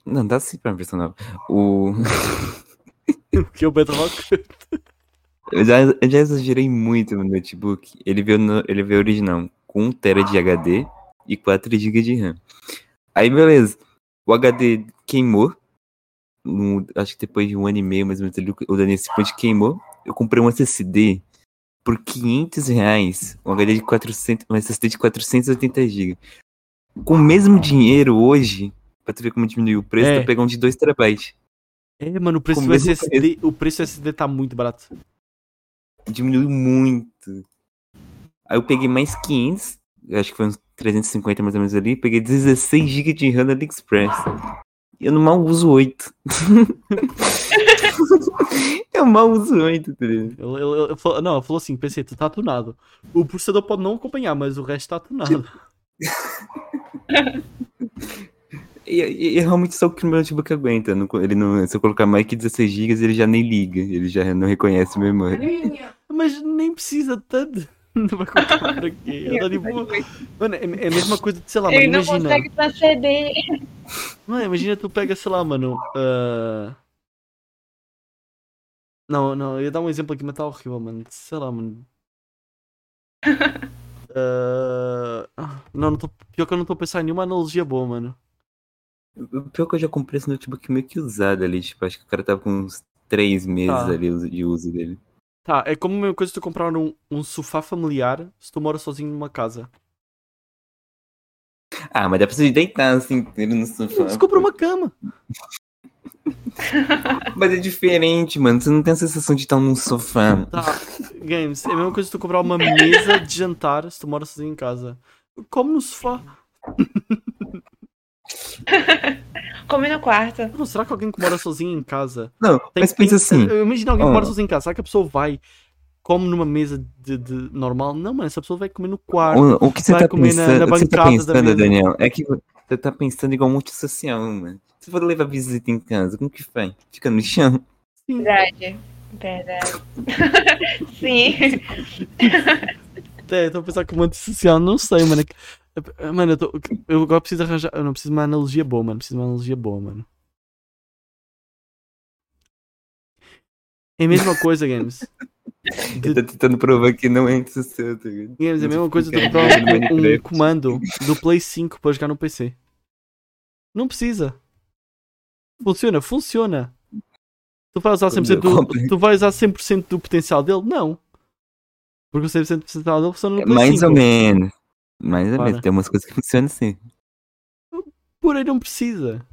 Não, dá sim pra uma versão nova. O... que é o Bedrock. eu, já, eu já exagerei muito no notebook. Ele veio, no, ele veio original com 1 TB de HD e 4 GB de RAM. Aí, beleza. O HD queimou. No, acho que depois de um ano e meio, mais ou menos, o Daniel Point queimou. Eu comprei um SSD por 500 reais. Um HD de 400, um SSD de 480 GB. Com o mesmo dinheiro hoje, pra tu ver como diminuiu o preço, É. tu pegar um de 2 terabytes. É, mano, o preço do SSD, o preço do SSD tá muito barato. Diminuiu muito. Aí eu peguei mais 500, eu acho que foi uns 350 mais ou menos ali, peguei 16 GB de RAM da AliExpress. E eu não mal uso 8. eu mal uso 8, tá ligado? Ele, ele- ele falou, não, falou assim, PC, tu tá tunado. O processador pode não acompanhar, mas o resto tá tunado. E, e- e realmente só o que o meu notebook aguenta. não- ele não, se eu colocar mais que 16 GB, ele já nem liga. Ele já não reconhece memória. Mas nem precisa tanto. Não vai comprar pra quê? Ele tá tipo, mano, é, é a mesma coisa de, sei lá, mano, Ele não imagina. consegue. Mano, imagina tu pega, sei lá, mano. ah, Não, não, eu ia dar um exemplo aqui, mas tá horrível, mano. Sei lá, mano. Ah, Não, não tô... pior que eu não tô pensando em nenhuma analogia boa, mano. Pior é que eu já comprei esse notebook meio que usado ali. Tipo, acho que o cara tava com uns 3 meses Tá. ali de uso dele. Tá, é como a mesma coisa de tu comprar um, um sofá familiar se tu mora sozinho numa casa. Ah, mas dá pra você deitar assim, ele no sofá. Você compra uma cama. Mas é diferente, mano. Você não tem a sensação de estar num sofá. Tá, games, é a mesma coisa de tu comprar uma mesa de jantar se tu mora sozinho em casa. Come no sofá. Come no quarto. Não, será que alguém que mora sozinho em casa Não, Tem- mas pensa tem- assim. eu Imagina alguém que mora sozinho em casa. Será que a pessoa vai, come numa mesa de, de normal? Não, mano, essa pessoa vai comer no quarto. O, o que você vai tá comer na- pensando, na o que você tá bancada da pensando mesa. Daniel, é que você tá pensando igual multissocial, mano. Se for levar visita em casa, como que faz? Fica no chão? Sim. Verdade. Verdade. Sim. É, a pensar como antissocial, não sei, mano. É que- é- Mano, eu, tô- eu agora preciso arranjar. Eu não preciso de uma analogia boa, mano. Preciso de uma analogia boa, mano. É a mesma coisa, Games. De- Eu tô tentando provar que não é ligado? Games, é a mesma coisa de comprar no um, comando do Play 5 para jogar no PC. Não precisa. Funciona, funciona. Tu vai usar 100% do, Compre. tu vai usar 100% do potencial dele? Não. Porque o 100% do potencial dele funciona no Play Mais 5. ou menos. Ou Para. menos. Tem umas coisas que funcionam assim. Por aí não precisa.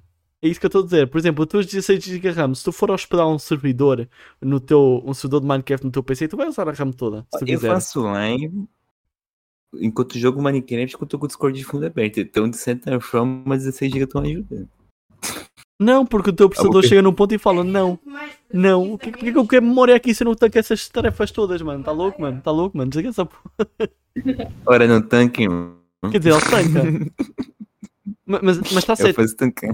É isso que eu estou a dizer. Por exemplo, tu 16 GB RAM, se tu for hospedar um servidor no teu, um servidor de Minecraft no teu PC, tu vai usar a RAM toda. Se tu Eu quiser. faço live enquanto jogo Minecraft com o com o Discord de fundo aberto. Então, de certa forma, 16 GB estão ajudando. Não, porque o teu processador chega num ponto e fala: Não, não, o que, porque que eu quero memória aqui se eu não tanque essas tarefas todas, mano? Tá louco, mano? Tá louco, mano? Desliga essa porra. Ora, no tanque, mano. Quer dizer, ele tanca. Ma- mas, mas tá Eu certo.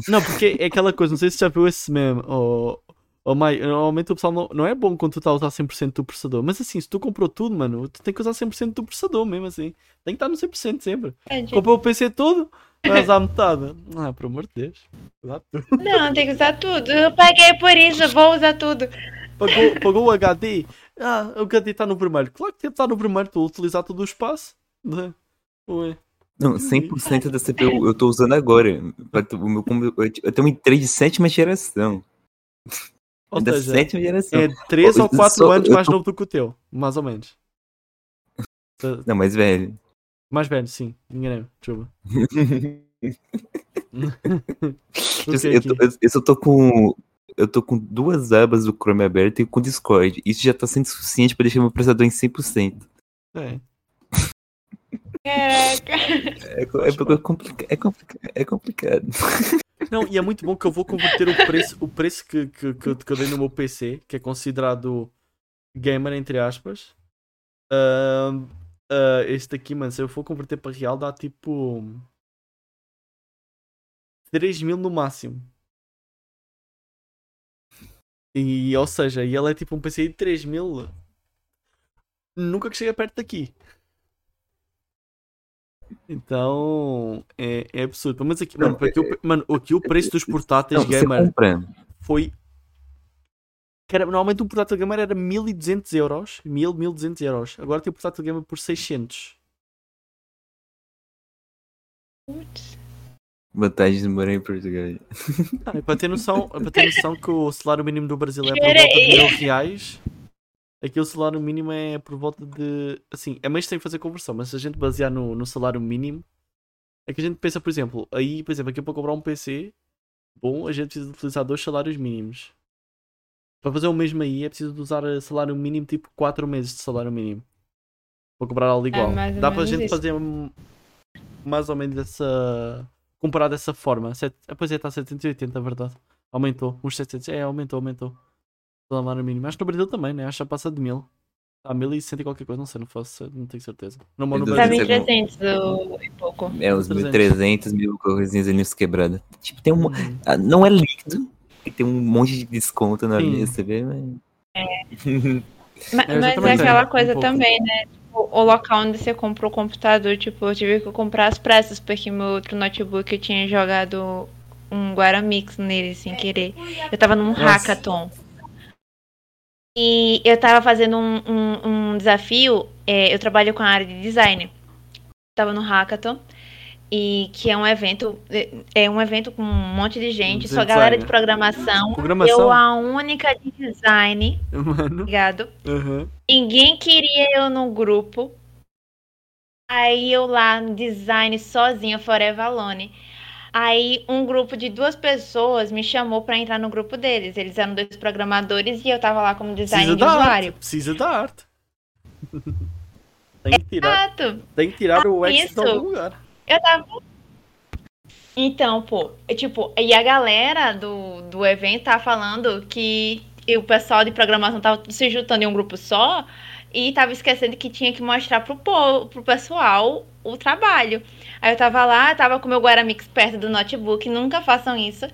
Não, porque é aquela coisa, não sei se já viu esse meme. Ou, ou Mai, normalmente o pessoal não, não é bom quando tu tá a usar 100% do processador. Mas assim, se tu comprou tudo, mano, tu tem que usar 100% do processador mesmo assim. Tem que estar no 100% sempre. Verdade. Comprou o PC todo, vai usar metade. Ah, pelo amor de Deus. Usar tudo. Não, tem que usar tudo. Eu paguei por isso, vou usar tudo. Pagou, pagou o HD. Ah, o HD está no vermelho. Claro que tem que estar no vermelho, estou a utilizar todo o espaço. Né? Ué. Não, 100% da CPU eu tô usando agora. O meu Eu tenho um i3 de sétima geração. Ou da seja, sétima geração. é 3 ou 4 Só- anos mais tô- novo do que o teu. Mais ou menos. Não, mas velho. Mais velho, sim. Enganei-me. Desculpa. Eu, tô, eu, tô com. Eu tô com duas abas do Chrome aberto e com o Discord. Isso já tá sendo suficiente pra deixar meu processador em 100%. É. Caraca. É, é, porque é, complica- é, complica- é complicado. Não, e é muito bom que eu vou converter o preço, o preço que, que, que, eu- que eu dei no meu PC, que é considerado gamer, entre aspas. Ahm, ah, este aqui, mano, se eu for converter para real, dá tipo 3 mil no máximo. E, ou seja, e ele é tipo um PC de 3 mil. Nunca que chega perto daqui. Então, é, é absurdo. Mas aqui, mano, aqui, o, mano, aqui o preço dos portáteis Não, gamer compra. foi. Cara, normalmente um portátil gamer era 1200 euros. 1000, 1200 euros. Agora tem o portátil gamer por 600. Putz. Vantagens de morar em Portugal. Ah, é para ter noção, é para ter noção que o salário mínimo do Brasil é por volta de mil reais. Aqui o salário mínimo é por volta de. Assim, é mais sem fazer conversão, mas se a gente basear no, no salário mínimo, é que a gente pensa, por exemplo, aí, por exemplo, aqui para comprar um PC bom, a gente precisa de utilizar dois salários mínimos. Para fazer o mesmo aí é preciso usar eh, salário mínimo tipo 4 meses de salário mínimo. Para comprar algo igual. É mais ou Dá para a gente isso. fazer mais ou menos essa. comparar dessa forma. Set... ah, Pois é, está a 780, a verdade. Aumentou. Uns 700. É, aumentou, aumentou. O salário mínimo. Acho que no Brasil também, né? Acho que já passa de 1000. Está a 1100 e qualquer coisa, não sei, não faço, não tenho certeza. Não, no Tá Brasil. Deve ser 1.300 o- e pouco. É, uns 300. 1.300, mil coisinhas ali quebradas. Tipo, tem um. Hum. ah, Não é líquido, e tem um monte de desconto na Sim. lista, você vê, mas. Ma- É, Mas também é aquela um coisa pouco. também, né? Tipo, o local onde você comprou o computador, tipo, eu tive que comprar as pressas, porque meu outro notebook eu tinha jogado um Guaramix nele sem querer. Eu tava num Nossa. hackathon. E eu tava fazendo um, um- um desafio. é, eu trabalho com a área de design. Tava no hackathon. E que é um evento. é- É um evento com um monte de gente, só Design. galera de programação. Programação. Eu a única de design, Mano. ligado? aham. Ninguém queria eu no grupo. Aí eu lá no design sozinha, Forever Alone. Aí um grupo de duas pessoas me chamou pra entrar no grupo deles. Eles eram dois programadores e eu tava lá como design Precisa de da arte. usuário. Precisa da arte. tem que tirar, Exato. tem que tirar o X de algum lugar. Eu tava. Então, pô, é tipo, e a galera do, do evento tá falando que o pessoal de programação tava se juntando em um grupo só e tava esquecendo que tinha que mostrar pro povo, pro pessoal o trabalho. Aí eu tava lá, tava com meu Guaramix perto do notebook, nunca façam isso.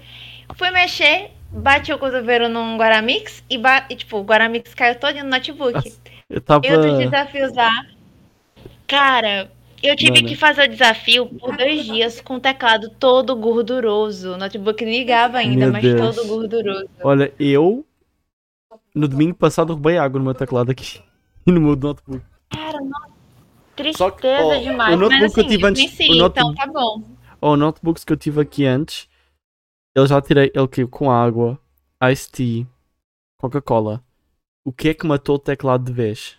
Fui mexer, bati o cotovelo num Guaramix e, e, tipo, o Guaramix caiu todo no notebook. Eu tava. E outros desafios lá. Cara, eu tive Mano. que fazer o desafio por dois dias com o teclado todo gorduroso. O notebook ligava ainda, Meu mas Deus. todo gorduroso. Olha, eu. No domingo passado roubei água no meu teclado aqui. E no meu notebook. Cara, nossa, tristeza Só que, ó, demais. o notebook mas que eu assim, tive antes- venci, o note- então tá bom. Ó, o notebooks que eu tive aqui antes. Eu já tirei ele que com água, iced tea, Coca-Cola. O que é que matou o teclado de vez?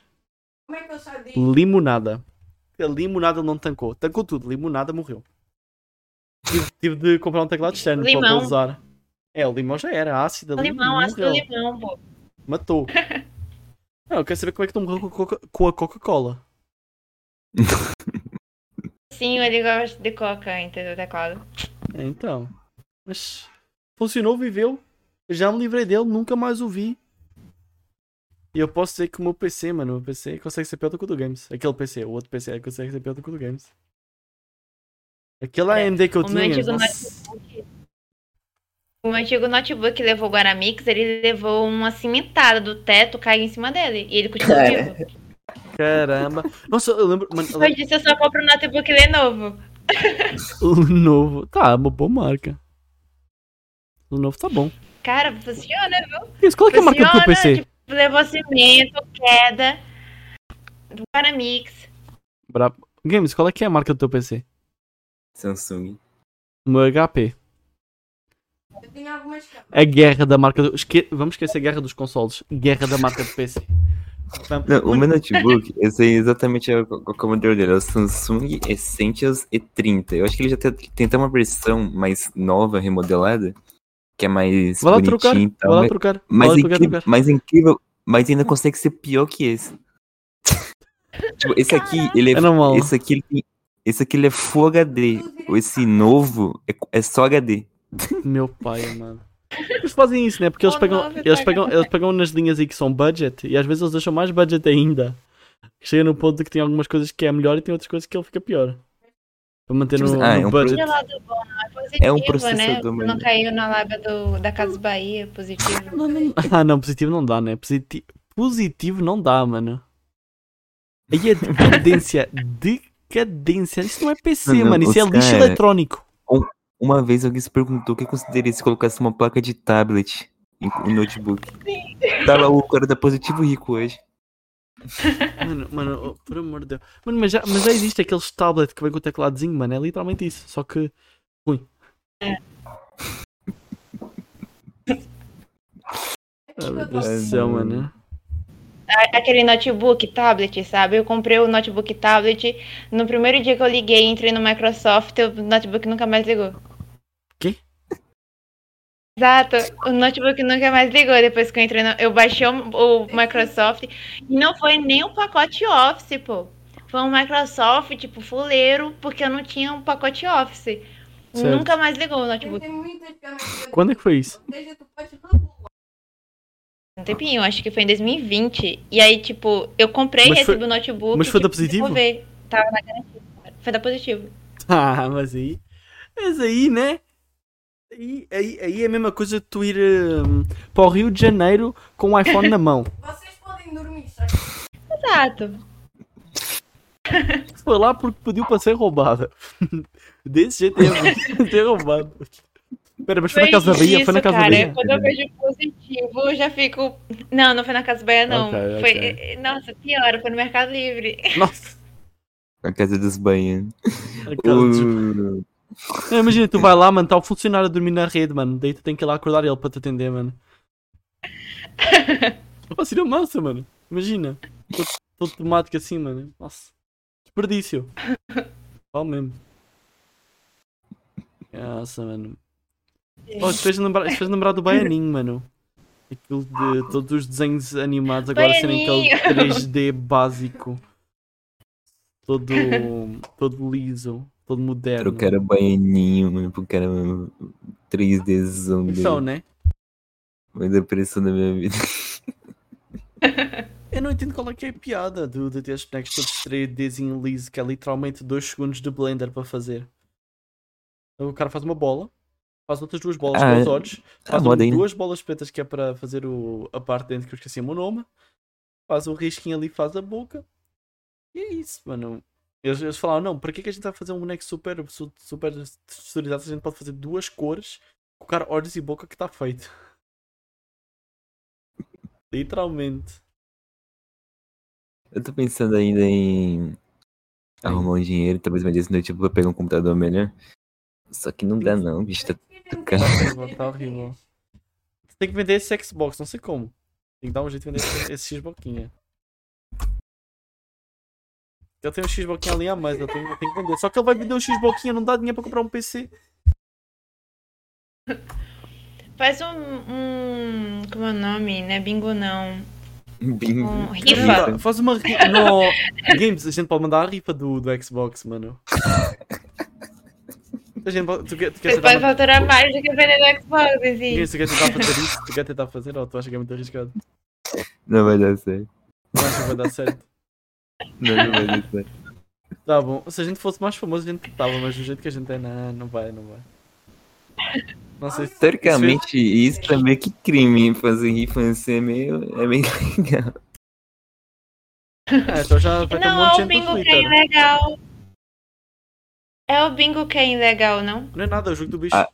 Como é que eu disso? Limonada. A limonada não tancou. Tancou tudo. Limonada morreu. Tive, tive de comprar um teclado externo para para usar. É, o limão já era ácido. Limão, ácido limão, pô. Matou. Não, eu quero saber como é que tu morreu com a Coca-Cola. Sim, ele gosta de coca, entendeu? Teclado. É, então. Mas funcionou, viveu. Eu já me livrei dele, nunca mais o vi. E eu posso dizer que o meu PC, mano, o meu PC consegue ser pior do que o do Games. Aquele PC, o outro PC consegue ser pior do que o do Games. Aquele É, AMD que eu o meu tinha, antigo nossa. notebook. O meu antigo notebook levou o Guaramix, ele levou uma cimentada do teto, caiu em cima dele. E ele continuou Cara. vivo. Caramba. Nossa, eu lembro, mano, eu disso, eu só compro um notebook Lenovo. o novo. Tá, uma boa marca. O novo tá bom. Cara, funciona, viu? Isso, qual é, que é a marca do teu PC? tipo, levou cimento, queda, do Guaramix. Brabo. Games, qual é que é a marca do teu PC? Samsung. O meu HP. Eu tenho algumas capas. A guerra da marca do... Esque... Vamos esquecer a guerra dos consoles. Guerra da marca do PC. Não, o meu notebook, eu sei exatamente qual é o modelo dele. É o Samsung Essentials E30. Eu acho que ele já tem, tem até uma versão mais nova, remodelada, que é mais Vai lá trocar. bonitinha e tal. Vai lá mas- trocar. Vai Mas, lá trocar, incrível, trocar. mas incrível, mas ainda consegue ser pior que esse. tipo, esse aqui, ele é, É normal. esse aqui, ele tem- esse aqui ele é Full HD. Esse novo é, é só HD. Meu pai, mano. Eles fazem isso, né? Porque eles pegam, eles pegam, eles pegam nas linhas aí que são budget e às vezes eles deixam mais budget ainda. Chega no ponto que tem algumas coisas que é melhor e tem outras coisas que ele fica pior. Para manter no, Tipo, ah, no é um budget. É positivo, É um né? processador Não melhor. caiu na lábia do, da Casa Bahia, positivo. Não, não- Ah, não, positivo não dá, né? Positivo, positivo não dá, mano. Aí a dependência de decadência. Isso não é PC, Não, mano. Isso é lixo cara- eletrónico. Uma vez alguém se perguntou o que consideraria se colocasse uma placa de tablet em, em notebook. Tá lá o cara da Positivo Rico hoje. Mano, mano, oh, por amor de Deus. Mano, mas já, mas já existe aqueles tablet que vem com o tecladozinho, mano. É literalmente isso. Só que. Ah, meu Deus do céu, mano. A- Aquele notebook tablet, sabe? Eu comprei o notebook tablet. No primeiro dia que eu liguei, entrei no Microsoft, o notebook nunca mais ligou. Quê? Exato, o notebook nunca mais ligou depois que eu entrei no... Eu baixei o, o Microsoft e não foi nem um pacote Office, pô. Foi um Microsoft, tipo, fuleiro, porque eu não tinha um pacote Office. Certo. Nunca mais ligou o notebook. Tem muitas câmeras. Quando é que foi isso? Um tempinho, acho que foi em 2020. E aí, tipo, eu comprei, Mas foi- recebi o notebook. mas foi da tipo, Positivo? devolver. Tava na garantia. Foi da Positivo. Ah, mas aí. Mas aí, né? Aí, aí, aí é a mesma coisa de tu ir hum, para o Rio de Janeiro com o iPhone na mão. Vocês podem dormir, sabe? Exato. Foi lá porque pediu para ser roubada. Desse jeito é ser roubado. Pera, mas foi na casa da Bahia? Foi na casa cara. Bahia? Quando eu vejo positivo, eu já fico. Não, não foi na Casa Bahia, não. Ok, ok. Foi... Nossa, pior, foi no Mercado Livre. Nossa. Na casa dos baianos. a casa de- O- Não, Imagina, tu vai lá, mano, está o funcionário a dormir na rede, mano. Daí tu tem que ir lá acordar ele para te atender, mano. Pô, seria massa, mano. Imagina. Todo, temático assim, mano. Nossa. Desperdício. Qual mesmo. Nossa, mano. Oh, isso fez lembrar, isso fez lembrar do Baianinho, mano. Aquilo de todos os desenhos animados agora serem aquele Baianinho. 3D básico. Todo, todo liso, todo moderno. Eu quero baianinho, mano, porque era 3Dzão Então, dele. né? Foi depressão da minha vida. Eu não entendo qual é que é a piada do, de ter os bonecos todos 3Dzinho liso, que é literalmente 2 segundos de blender para fazer. O cara faz uma bola, faz outras duas bolas Ah, com os olhos, a faz um- duas bolas pretas que é para fazer o, a parte dentro que eu esqueci o nome, faz o risquinho ali, faz a boca, e é isso, mano. Eles, eles falaram, não, para que, é que a gente vai fazer um boneco super, su- super texturizado se a gente pode fazer duas cores, colocar olhos e boca que está feito. Literalmente. Eu tô pensando ainda em arrumar um dinheiro, talvez me desse noite pra pegar um computador melhor. Só que não dá não, bicho. Tá... Tá horrível, tá horrível. Você tem que vender esse Xbox, não sei como. Tem que dar um jeito de vender esse, esse Xboxinha. Eu tenho um Xboxinha ali a mais, eu tenho, eu tenho que vender. Só que ele vai vender o Xboxinha, não dá dinheiro para comprar um PC. Faz um, um. Como é o nome? Não é bingo, não. Bingo. Um Não rifa. Faz uma rifa. No Games, a gente pode mandar a rifa do, do Xbox, mano. A gente pode, tu, tu mais do que vender no Xbox em si. Games, tu quer tentar fazer isso? Tu quer tentar fazer ou tu acha que é muito arriscado? Não vai dar certo. Não acho que vai dar certo. Não, não vai dar certo. Tá bom. Se a gente fosse mais famoso, a gente tava, mas do jeito que a gente é, não, não vai, não vai. Não sei se. Teoricamente, isso é meio que crime. Fazer rifa assim é meio, é meio legal. É, então já vai ter um Não, monte é de o gente no bingo que é Twitter. É o bingo que é ilegal, não? Não é nada, é o jogo do bicho. Ah,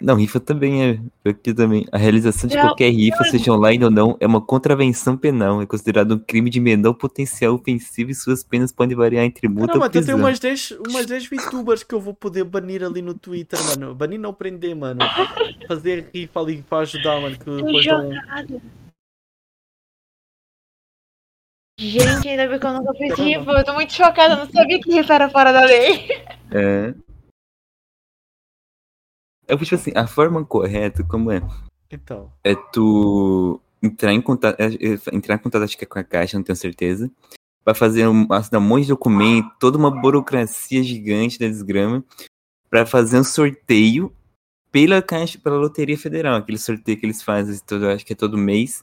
Não, rifa também é. Porque também. A realização de Não, qualquer rifa, seja online ou não, é uma contravenção penal. É considerado um crime de menor potencial ofensivo e suas penas podem variar entre não, multa não, ou mas eu tenho prisão. umas 10, umas 10 VTubers que eu vou poder banir ali no Twitter, mano. Banir não prender, mano. Fazer rifa ali para ajudar, mano. Que depois dão. Gente, ainda bem que eu nunca fiz rifa. Eu tô muito chocada, eu não sabia que rifa era fora da lei. É. É tipo assim, a forma correta, como é? Então. É tu entrar em contato, é, é, entrar em contato acho que é com a caixa, não tenho certeza. Vai fazer um, assinar um monte de documento, toda uma burocracia gigante da desgrama, pra fazer um sorteio pela caixa, pela Loteria Federal, aquele sorteio que eles fazem todo, acho que é todo mês.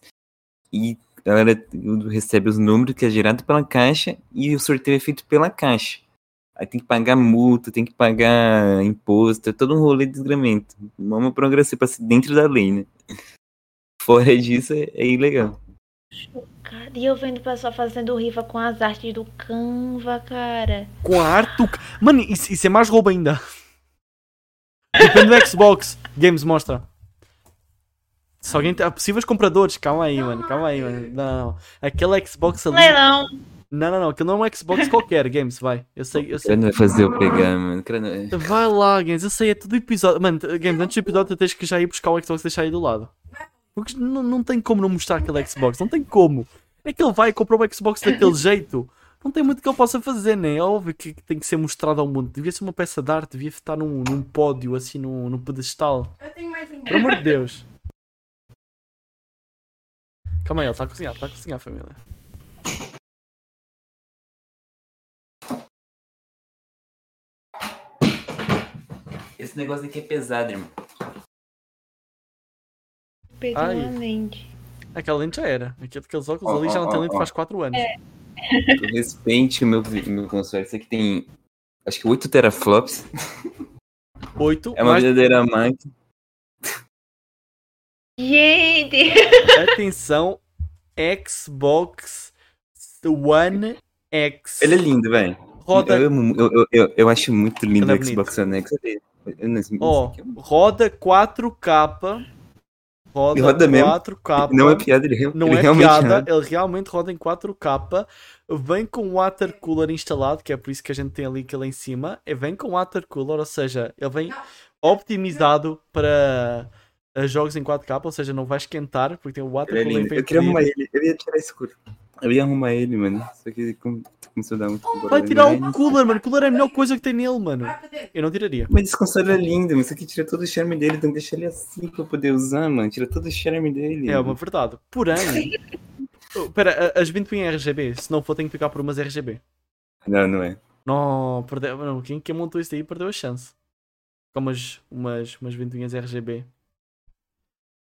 E a galera recebe os números que é gerado pela caixa e o sorteio é feito pela caixa. Aí tem que pagar multa, tem que pagar imposto, é todo um rolê de desgramento. Uma burocracia pra ser dentro da lei, né? Fora disso, é, é ilegal. E eu vendo o pessoal fazendo rifa com as artes do Canva, cara. Com a arte do... Mano, isso, isso é mais roubo ainda. Depende do Xbox. Games mostra. Se alguém tem... Possíveis compradores. Calma aí, mano. Calma aí, mano. Não, não. Aquele Xbox ali... Leilão. Não, não, não. Aquilo não é um Xbox qualquer. Games, vai. Eu sei, eu sei. Eu não vai fazer eu pegar, mano. Não- Vai lá, Games. Eu sei, é tudo episódio. Mano, Games, antes do episódio tu tens que já ir buscar o Xbox e deixar aí do lado. Porque não, não tem como não mostrar aquele Xbox. Não tem como. É que ele vai e comprou o Xbox daquele jeito. Não tem muito que ele possa fazer, né? É óbvio que que tem que ser mostrado ao mundo. Devia ser uma peça de arte, devia estar num, num pódio, assim, num, num pedestal. Eu tenho mais um. Pelo amor de Deus. Calma aí, ele está a cozinhar, está a cozinhar, família. Esse negócio aqui é pesado, irmão. Perdeu Ai. uma lente. Aquela lente já era. Aquele- Aqueles óculos Ó, ali já não tem ó, lente faz 4 anos. Respeite o meu, meu console. Isso aqui tem. Acho que 8 teraflops. 8, É uma mais verdadeira máquina. Gente! atenção, Xbox One X. Ele é lindo, velho. roda, Eu, eu, eu, eu, acho muito lindo Ele é o Xbox One X. Ó, roda 4K. Roda, E roda mesmo. 4K. Não é piada, ele, Não ele é realmente piada, roda. ele realmente roda em 4K. Vem com o water cooler instalado, que é por isso que a gente tem ali aquele em cima. E vem com water cooler, ou seja, ele vem optimizado para jogos em 4K, ou seja, não vai esquentar, porque tem o water é Eu queria arrumar ele. Eu ia tirar esse cooler. Eu ia arrumar ele, mano. Só que come- começou a dar muito Vai barulho. tirar o cooler, mano. O cooler é a melhor coisa que tem nele, mano. Eu não tiraria. Mas esse console é lindo, mas isso aqui tira todo o charme dele, então deixa ele assim pra eu poder usar, mano. Tira todo o charme dele. É uma verdade. Porém. Oh, Espera, a- as 20 em RGB. Se não for, tenho que ficar por umas RGB. Não, não é. Não, perdeu. Não, quem, quem montou isso aí perdeu a chance. Com umas, umas, umas ventoinhas RGB.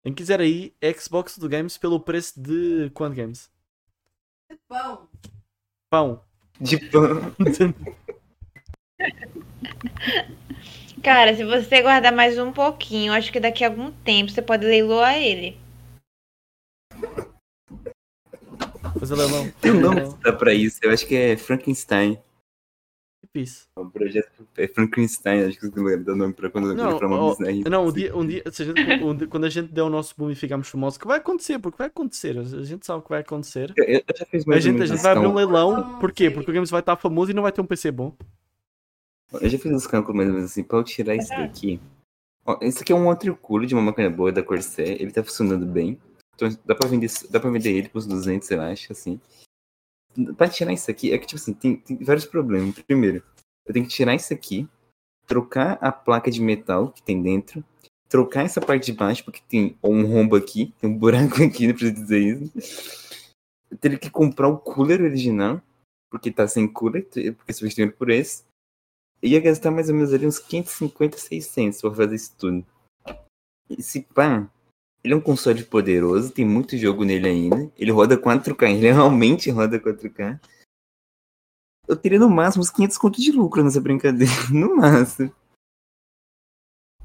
Quem quiser aí, Xbox do Games pelo preço de quanto Games? Pão. Pão. Tipo, Cara, se você guardar mais um pouquinho, acho que daqui a algum tempo você pode leiloar ele. Fazer leilão. tem um nome que dá pra isso. Eu acho que é Frankenstein. Tipo isso. O projeto é Frankenstein, acho que eu dá nome pra quando Não, pra uma Disney. não um dia, um dia, se a gente- um dia- quando a gente der o nosso boom e ficamos famosos, que vai acontecer, porque vai acontecer. A gente sabe que vai acontecer. Eu, eu já fiz A gente, a gente vai abrir um leilão. Por quê? Porque o Games vai estar famoso e não vai ter um PC bom. Eu já fiz os cálculos mais ou menos assim, pra eu tirar isso daqui. Ó, esse aqui é um water cooler de uma máquina boa da Corsair, ele tá funcionando bem. Então dá pra vender, dá pra vender ele por uns 200, eu acho, assim. Pra tirar isso aqui, é que tipo assim, tem, tem vários problemas. Primeiro, eu tenho que tirar isso aqui, trocar a placa de metal que tem dentro, trocar essa parte de baixo, porque tem um rombo aqui, tem um buraco aqui, não preciso dizer isso. Eu teria que comprar o cooler original, porque tá sem cooler, porque substituindo por esse. Ia gastar mais ou menos ali uns 550, 600 pra fazer isso tudo. Esse pá, ele é um console poderoso, tem muito jogo nele ainda. Ele roda 4K, ele realmente roda 4K. Eu teria no máximo uns 500 conto de lucro nessa brincadeira, no máximo.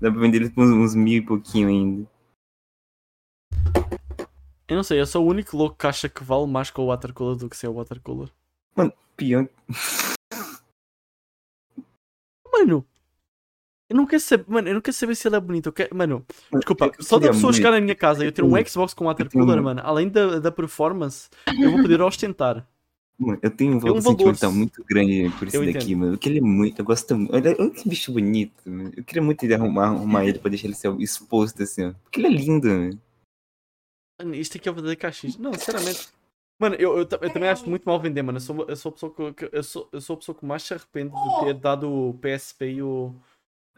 Dá pra vender ele por uns, mil e pouquinho ainda. Eu não sei, eu sou o único louco que acha que vale mais com o watercooler do que sem o watercooler. Pior, Mano, eu não quero saber, mano, eu não quero saber se ele é bonito. Eu quero, mano, desculpa, eu só da pessoa chegar na minha casa e eu ter um Eu- Xbox com eu watercooler, mano, além da, da performance, eu vou poder ostentar. Mano, eu tenho um Tem um valor valor. sentimental muito grande por isso Eu daqui, mano. Porque ele é muito. Eu gosto muito. Olha, olha que bicho bonito, mano. Eu queria muito ele arrumar, arrumar ele pra deixar ele ser exposto assim, ó. Porque ele é lindo, mano. Mano, isto aqui é o verdadeiro cachis. Não, sinceramente. Mano, eu, eu, ta- eu também acho muito mal vender, mano. Eu sou, eu sou a pessoa que- eu, sou, eu sou a pessoa que mais se arrepende de ter dado o PSP e o.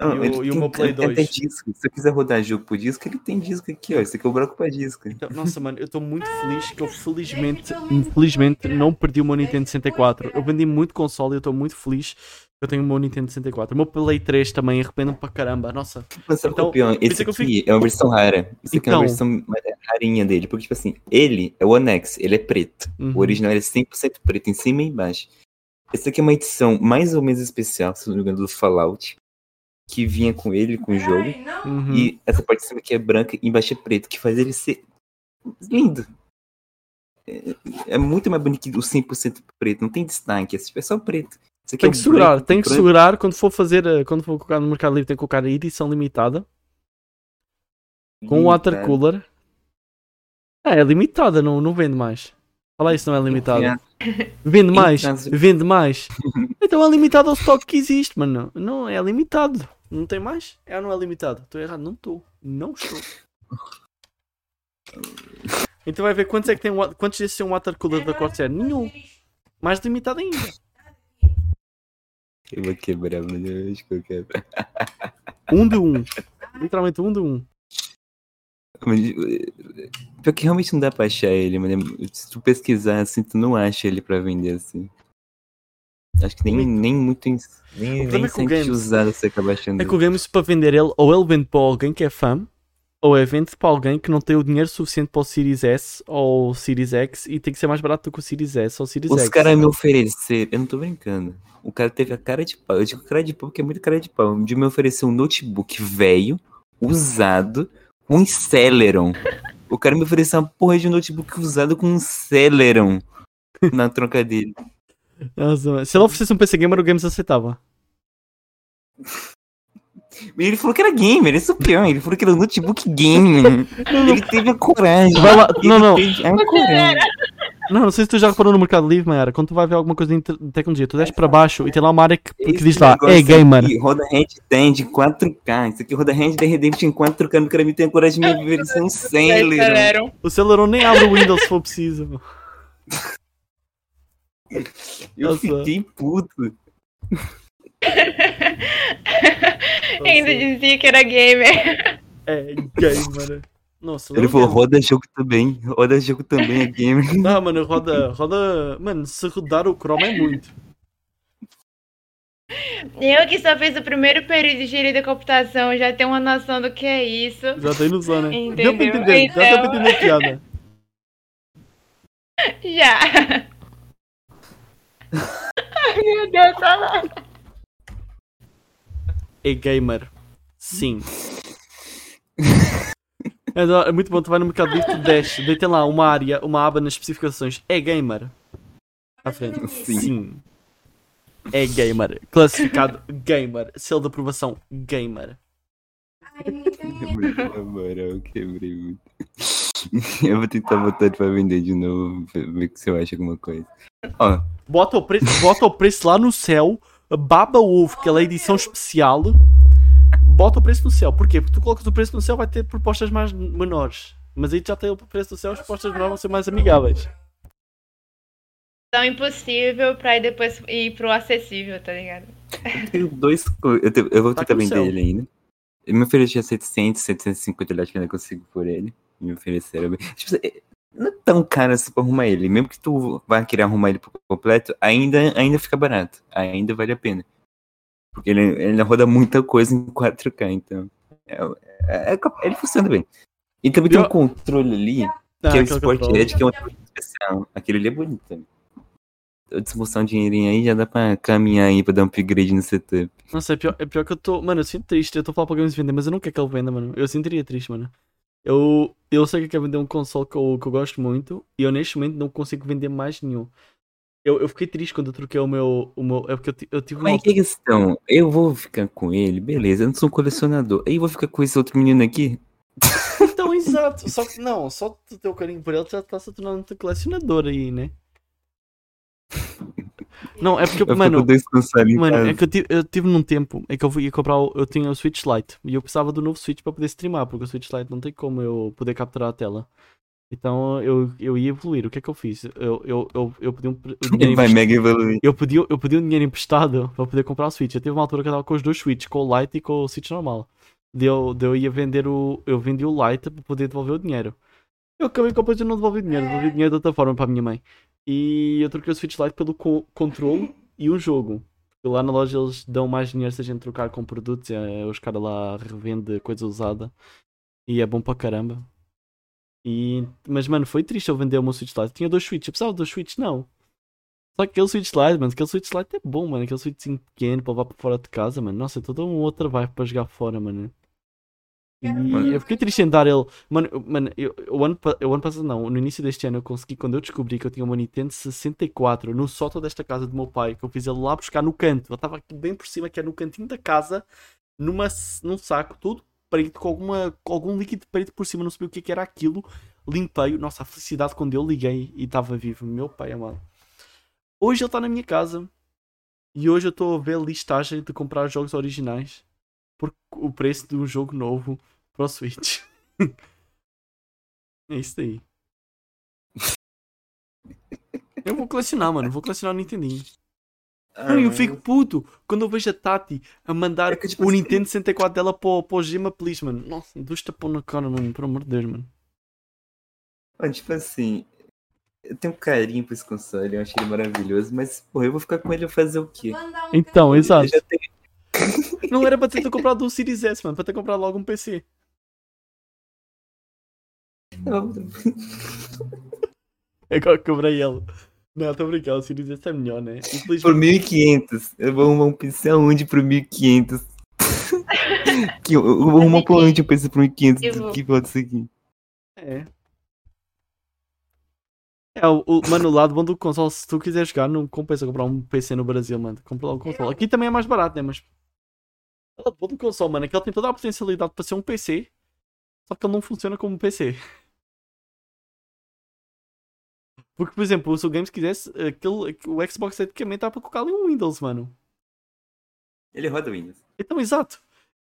Não, E o- ele e o tem meu Play até 2? disco. Se eu quiser rodar jogo por disco, ele tem disco aqui, ó. Esse aqui é o bloco pra disco. Então, nossa, mano, eu estou muito feliz que eu felizmente, infelizmente, não perdi o meu Nintendo 64. Eu vendi muito console e eu estou muito feliz que eu tenho o meu Nintendo 64. O meu Play 3 também arrependo-me para caramba. Nossa, Mas Então, o pior? por isso Esse que eu aqui é uma versão rara. Isso aqui é uma Então. versão rarinha dele. Porque, tipo assim, ele é o Onex, ele é preto. Uhum. O original é 100% preto, em cima e embaixo. Essa aqui é uma edição mais ou menos especial, se não me engano, do Fallout. Que vinha com ele, com o jogo. Uhum. E essa parte de cima aqui é branca e embaixo é preto, que faz ele ser lindo. é, é muito mais bonito que o 100% preto. Não tem destaque, é só preto. Isso aqui Tem é que o segurar, branco, tem que branco. segurar quando for fazer, eh, quando for colocar no Mercado Livre, tem que colocar a edição limitada com o Limitado. watercooler. Ah, é limitada, não, não vende mais. Fala isso, não é limitada. Vende mais, vende mais. Então é limitado ao estoque que existe, mano. Não é limitado. Não tem mais? É ou não é limitado? Estou errado, não estou. Não estou. Então vai ver quantos é que tem quantos desses um watercooler da Corsair? Nenhum. Mais limitado ainda. Eu vou quebrar, mano. Eu acho que eu quebro. Um de um. Literalmente um de um. Mas, eh, Pior que realmente não dá pra achar ele, mano. Se tu pesquisar assim, tu não acha ele pra vender assim. Acho que nem, nem muito. em- Nem, nem é o sente usado você acaba achando. É que o Games para vender ele, ou ele vende para alguém que é fã, ou é vende para alguém que não tem o dinheiro suficiente para o Series S ou o Series X e tem que ser mais barato do que o Series S ou o Series Os X. caras me ofereceram, eu não tô brincando. O cara teve a cara de pau. Eu digo cara de pau porque é muito cara de pau. De me oferecer um notebook velho, usado, com um Celeron. O cara me ofereceu uma porra de notebook usado com um Celeron na troca dele. Nossa. Se ele oferecesse um PC Gamer, o Games aceitava. Ele falou que era gamer, esse é o pior. Ele falou que era um notebook gamer. Ele teve a coragem. Vai lá- Ele não, não. teve a coragem. Não, não sei se tu já reparou no Mercado Livre, Mayara, quando tu vai ver alguma coisa de te- de tecnologia, tu desce para baixo e tem lá uma área que, que diz lá, é gamer. aqui roda Dead em 4K. Isso aqui roda Red Dead Redemption em 4K. O cara me tem a coragem de me oferecer um Celeron. Celeron. O Celeron nem abre o Windows se for preciso. Eu Nossa. fiquei puto. Ainda dizia que era gamer. É gamer. Nossa, Ele não falou, mesmo. roda jogo também. Roda jogo também é gamer. Ah, mano, roda, roda. Mano, se rodar o Chrome é muito. Eu que só fiz o primeiro período de engenharia da computação já tenho uma noção do que é isso. Já tem noção, né? Deu pra Entendeu? entender, já deu pra Então. entender a piada. Já. Ai, meu Deus, tá lá. É gamer. Sim. É, é muito bom, tu vai no Mercado Livre, tu desce, daí tem lá uma área, uma aba nas especificações. É gamer. À frente. Sim. Sim. É gamer. Classificado gamer. Selo de aprovação gamer. Na moral, eu quebrei muito. Eu vou tentar botar pra vender de novo, ver se eu acho alguma coisa. Ó, Bota o preço, bota o preço lá no céu, baba o ovo, que é a edição especial. Bota o preço no céu. Porquê? Porque tu colocas o preço no céu, vai ter propostas mais menores. Mas aí já tem o preço no céu, as propostas menores vão ser mais amigáveis. Tão impossível pra ir depois ir pro acessível, tá ligado? eu tenho dois. Eu, te- eu vou Tá tentar vender ele ainda. Ele me oferecia 700, 750, eu acho que ainda consigo por ele. Me ofereceram. bem. Tipo, é- não é tão caro assim pra arrumar ele. Mesmo que tu vá querer arrumar ele por completo, ainda, ainda fica barato. Ainda vale a pena. Porque ele, ele roda muita coisa em 4K, então. É, é- é ele funciona bem. E também tem um controle ali, Ah, que é o Sport. Edge, que é um especial. Aquele ali é bonito também. Eu desmoçar um dinheirinho aí, já dá pra caminhar aí pra dar um upgrade no setup. Nossa, é pior, é pior que eu tô. Mano, eu sinto triste. Eu estou a falar para o Games vender, mas eu não quero que ele venda, mano. Eu sentiria triste, mano. Eu, eu sei que quer vender um console que eu, que eu gosto muito e eu neste momento não consigo vender mais nenhum. Eu, eu fiquei triste quando eu troquei o meu. O meu é porque eu, eu tive uma. Mas que questão? Eu vou ficar com ele, beleza, eu não sou um colecionador. Aí eu vou ficar com esse outro menino aqui? Então, exato. Só que não, só tu ter o carinho por ele já está se tornando um colecionador aí, né? Não, é porque, Eu mano, com Mano, é que eu tive, eu tive num tempo em que eu ia comprar. o- Eu tinha o Switch Lite e eu precisava do novo Switch para poder streamar, porque o Switch Lite não tem como eu poder capturar a tela. Então eu, eu ia evoluir. O que é que eu fiz? Eu, eu, eu, eu pedi um, dinheiro vai mega evoluir. eu pedi, eu pedi um dinheiro emprestado para poder comprar o Switch. Eu tive uma altura que eu tava com os dois Switches, com o Lite e com o Switch normal. Daí eu, daí eu ia vender o. Eu vendi o Lite para poder devolver o dinheiro. Eu acabei comprando e não devolvi dinheiro, devolvi dinheiro de outra forma para a minha mãe. E eu troquei o Switch Lite pelo co controle e um jogo. Porque lá na loja eles dão mais dinheiro se a gente trocar com produtos. é, os caras lá revendem coisa usada. E é bom para caramba. E, mas mano, foi triste eu vender o meu Switch Lite. Tinha dois Switches, eu precisava dos Switch, não. Só que aquele Switch Lite, mano, aquele Switch Lite é bom, mano. Aquele Switch pequeno para levar para fora de casa, mano. Nossa, é toda uma outra vibe para jogar fora, mano. E eu fiquei triste em dar ele. Mano, mano eu, o, ano, o ano passado não, no início deste ano eu consegui, quando eu descobri que eu tinha uma Nintendo 64 no sótão desta casa do meu pai, que eu fiz ele lá buscar no canto. Ele estava aqui bem por cima, que é no cantinho da casa, numa, num saco todo preto, com, alguma, com algum líquido preto por cima, não sabia o que, é que era aquilo. Limpei, nossa, a felicidade quando eu liguei e estava vivo. Meu pai amado. Hoje ele está na minha casa e hoje eu estou a ver listagem de comprar jogos originais por o preço de um jogo novo para o Switch. é isso daí. Eu vou colecionar, mano. Vou colecionar o Nintendinho. E eu fico puto quando eu vejo a Tati a mandar É que, tipo o assim- Nintendo 64 dela para, o- para o Gema Please, mano. Nossa, dois tapão na cara, mano. Pelo amor de Deus, mano. Mano, tipo assim, eu tenho um carinho por esse console, eu acho ele maravilhoso, mas, porra, eu vou ficar com ele fazer o quê? Um Então, exato. Tenho. Não era para ter comprado um Series S, mano. Para ter comprado logo um PC. É Agora cobrei ele. Não, estou a brincar. O Series S é melhor, né? Infelizmente. Por 1500. Eu vou arrumar um PC aonde por 1500? que, eu, eu vou arrumar por onde um PC por 1500 Eu do vou- que pode aqui? É. É, o, o, mano, o lado bom do console, se tu quiser jogar, não compensa comprar um PC no Brasil, mano. Compra um console. Aqui também é mais barato, né? Mas. O lado bom do console, mano, é que ele tem toda a potencialidade para ser um PC, só que ele não funciona como um PC. Porque, por exemplo, se o Games quisesse, aquele, o Xbox tecnicamente dá para colocar ali um Windows, mano. Ele roda Windows. Então, exato.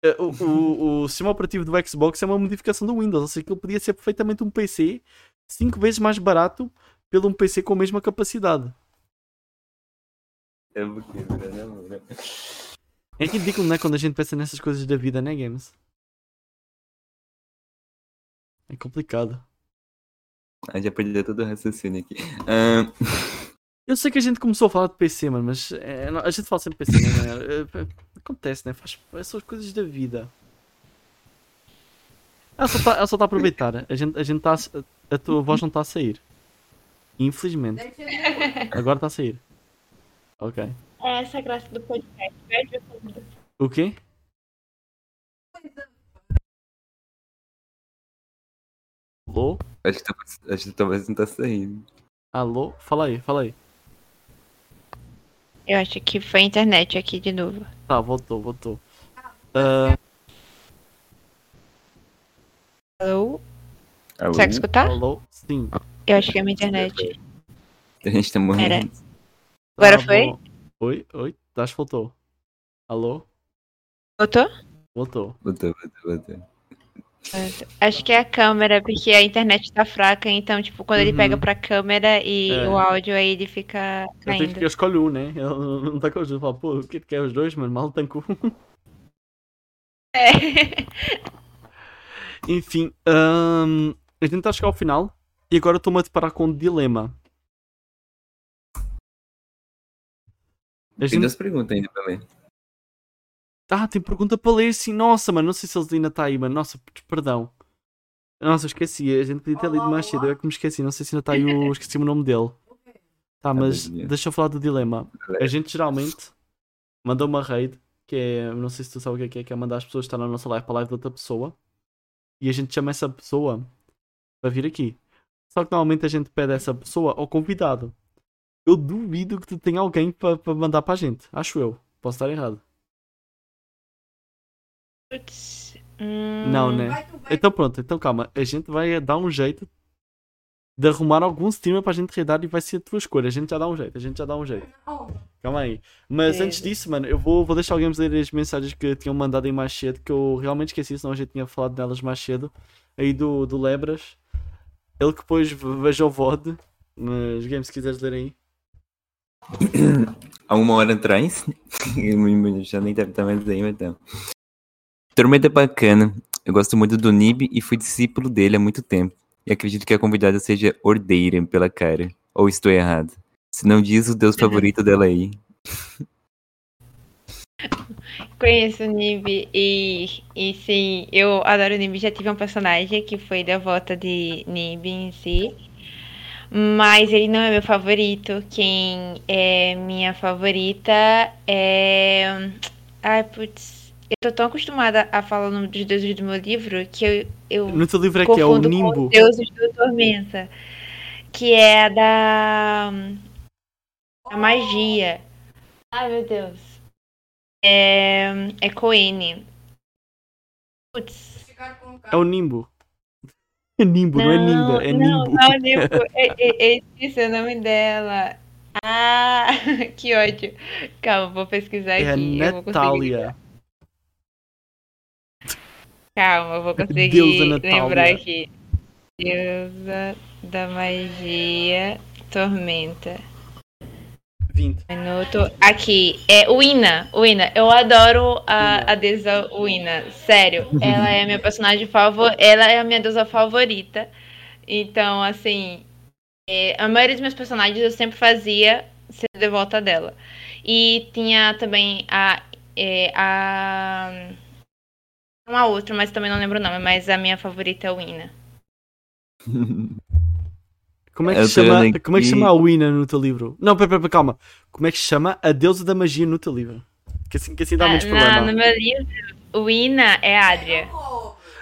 Eh, O, o, o sistema operativo do Xbox é uma modificação do Windows, ou seja, que ele podia ser perfeitamente um PC 5 vezes mais barato pelo um PC com a mesma capacidade. É né? É ridículo, né? Quando a gente pensa nessas coisas da vida, né, Games? É complicado. Ah, já perdi todo o raciocínio aqui. Eu sei que a gente começou a falar de PC, mano, mas é, a gente fala sempre de PC, né? É, é, Acontece, né? Faz, são as coisas da vida. Ela só está tá a aproveitar. A gente, a gente tá. a- A tua voz não está a sair. Infelizmente. Agora está a sair. Ok. É essa a graça do podcast. Perde o fundo. O Alô? acho, que acho que talvez não tá saindo. Alô? Fala aí, fala aí. Eu acho que foi a internet aqui de novo. Tá, voltou, voltou. Ah, Alô? Alô? Consegue escutar? alô? Sim. Eu acho que é a minha internet. A gente tá morrendo. Agora Tá foi? bom. Oi, oi. Acho que voltou. Alô? Voltou? Voltou. Botou, botou, botou. Acho que é a câmera, porque a internet tá fraca, então, tipo, quando ele Uhum. pega pra câmera e É. o áudio aí ele fica Eu tenho caindo. que eu escolho um, né? Ele não tá com os dois. Fala, pô, o que tu quer os dois, mano? Mal tem com um. É. Enfim, hum, a gente a chegar ao final e agora estou-me a deparar com um dilema. A Tem gente... duas perguntas ainda pra ler. Ah, tem pergunta para ler sim. Nossa, mano, não sei se ele ainda está aí, mano. Nossa, perdão. Nossa, eu esqueci. A gente podia ter lido mais cedo. Eu é que me esqueci. Não sei se ainda está aí o. Esqueci o nome dele. Tá, mas beleza. deixa eu falar do dilema. A gente geralmente manda uma raid, que é. Não sei se tu sabes o que é, que é, que é mandar as pessoas estar na nossa live para a live de outra pessoa. E a gente chama essa pessoa para vir aqui. Só que normalmente a gente pede essa pessoa ao convidado. Eu duvido que tu tenha alguém para mandar para a gente. Acho eu. Posso estar errado. Putz. Hum, Não, né? Vai, tu vai. Então pronto, então calma. A gente vai dar um jeito de arrumar algum streamer para a gente raidar e vai ser a tua escolha. A gente já dá um jeito, a gente já dá um jeito. Não. Calma aí. Mas É. antes disso, mano, eu vou, vou deixar alguém ler as mensagens que tinham mandado aí mais cedo, que eu realmente esqueci, senão a gente tinha falado delas mais cedo. Aí do, do Lebras. Ele que depois ve- veja o VOD. Mas, Game, se quiseres ler aí. Há uma hora atrás, já nem deve estar mais aí, mas então. Tormenta é bacana. Eu gosto muito do Nib e fui discípulo dele há muito tempo. E acredito que a convidada seja Ordeira pela cara. Ou estou errado? Se não diz o deus favorito dela aí. Conheço o Nib e, e sim, eu adoro o Nib. Já tive um personagem que foi da volta de Nib em si. Mas ele não é meu favorito. Quem é minha favorita é. Ai, putz. Eu tô tão acostumada a falar o nome dos deuses do meu livro que eu, eu No teu livro é que é o Nimbo. deuses do Tormenta. Que é a da. da magia. Ai, meu Deus. É. É Coene. Putz. É o Nimbo. É Nimbo, não, é Nimba, é não, Nimbo. Não, Nimbo. Eu, eu- eu esqueci o nome dela. Ah, que ódio. Calma, vou pesquisar É a aqui. eu vou conseguir. Natália. Calma, eu vou conseguir lembrar aqui. Deusa da magia, tormenta. 20. Minuto. Aqui, é Wina. Wina. Eu adoro a, a deusa Wina. Sério. Ela é a minha personagem favorita. Ela é a minha deusa favorita. Então, assim. é, a maioria dos meus personagens eu sempre fazia ser devota dela. E tinha também a. é, a uma outra, mas também não lembro o nome. Mas a minha favorita é a Wina. Como é que Eu chama, como é que chama a Wina no teu livro? Não, pera, pera, calma. Como é que se chama a deusa da magia no teu livro? Que assim, que assim dá menos Ah, problema. no meu livro, Wina é a Adria.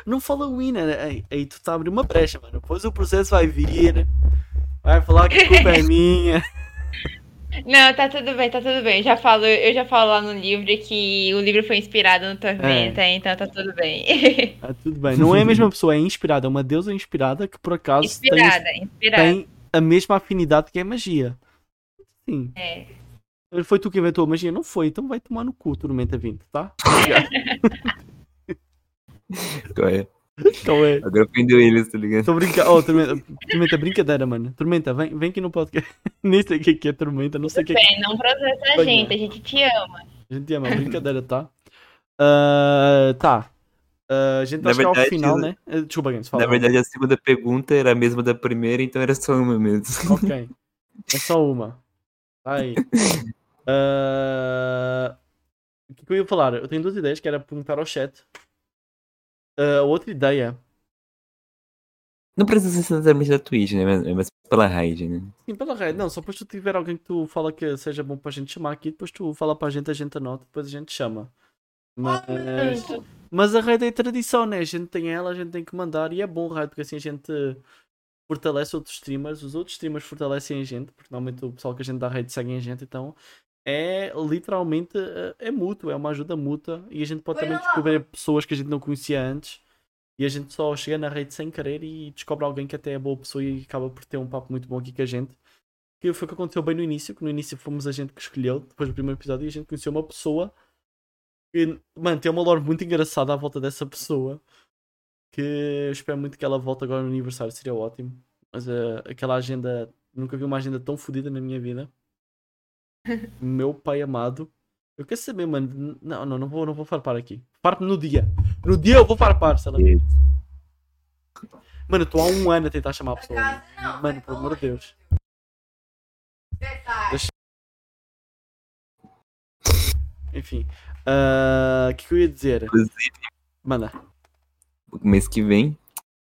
Não fala Wina, aí, aí tu tá abrindo uma brecha, mano. Depois o processo vai vir, vai falar que a culpa é minha. Não, tá tudo bem, tá tudo bem. Eu já falo, eu já falo lá no livro que o livro foi inspirado no Tormenta, então tá tudo bem. Ah, tudo bem. Não é a mesma pessoa, é inspirada. É uma deusa inspirada que por acaso tem, inspirada, inspirada. tem a mesma afinidade que é magia. Sim. É. Foi tu que inventou a magia? Não foi, então vai tomar no cu, Tormenta 20, tá? É? Qual é? Agora aprendeu eles, tá ligado? Tô brincando. Oh, Tormenta, Tormenta, brincadeira, mano. Tormenta, vem, vem aqui no podcast. Nem sei o que é Tormenta, não sei o que é. Bem, não processa a gente, a gente te ama. A gente ama, brincadeira, tá? Ah, tá. Ah, a gente Na vai chegar ao final, né? Ah, Desculpa, Games, fala. Na verdade, a segunda pergunta era a mesma da primeira, então era só uma mesmo. Ok. É só uma. Aí. Ah, O que que eu ia falar? Eu tenho duas ideias, que era perguntar ao chat. Ah, outra ideia. Não precisa ser necessariamente da Twitch, né? Mas, mas pela raid, né? Sim, pela rede. Não, só depois tu tiver alguém que tu fala que seja bom pra gente chamar aqui, depois tu fala pra gente, a gente anota, depois a gente chama. Mas, mas a rede é tradição, né? A gente tem ela, a gente tem que mandar e é bom raid, porque assim a gente fortalece outros streamers, os outros streamers fortalecem a gente, porque normalmente o pessoal que a gente dá rede segue a gente, então é literalmente eh, é mútuo, é uma ajuda mútua e a gente pode também descobrir pessoas que a gente não conhecia antes e a gente só chega na rede sem querer e descobre alguém que até é boa pessoa e acaba por ter um papo muito bom aqui com a gente. Que foi o que aconteceu bem no início, que no início fomos a gente que escolheu, depois do primeiro episódio, e a gente conheceu uma pessoa que, mano, tem uma lore muito engraçada à volta dessa pessoa. Que eu espero muito que ela volte agora no aniversário, seria ótimo. Mas eh, aquela agenda, nunca vi uma agenda tão fodida na minha vida. Meu pai amado. Eu quero saber, mano. Não, não, não vou, não vou farpar aqui. Farpo no dia. No dia eu vou farpar, sei lá. Mano, eu estou há um ano a tentar chamar a pessoa. não. Mano, pelo amor de Deus. Enfim. ah, O que, que eu ia dizer? Manda. mês que vem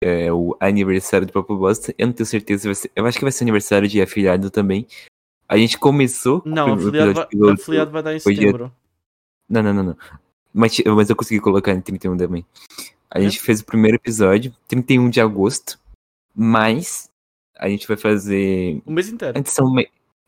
é o aniversário do Papo Bosta. Eu não tenho certeza se vai ser. Eu acho que vai ser aniversário de afiliado também. A gente começou. com Não, primeiro afiliado, vai, piloto. afiliado vai dar em setembro. Não, não, não, não. Mas, mas eu consegui colocar em 31 também. A É? gente fez o primeiro episódio, 31 de agosto. Mas a gente vai fazer O mês inteiro. edição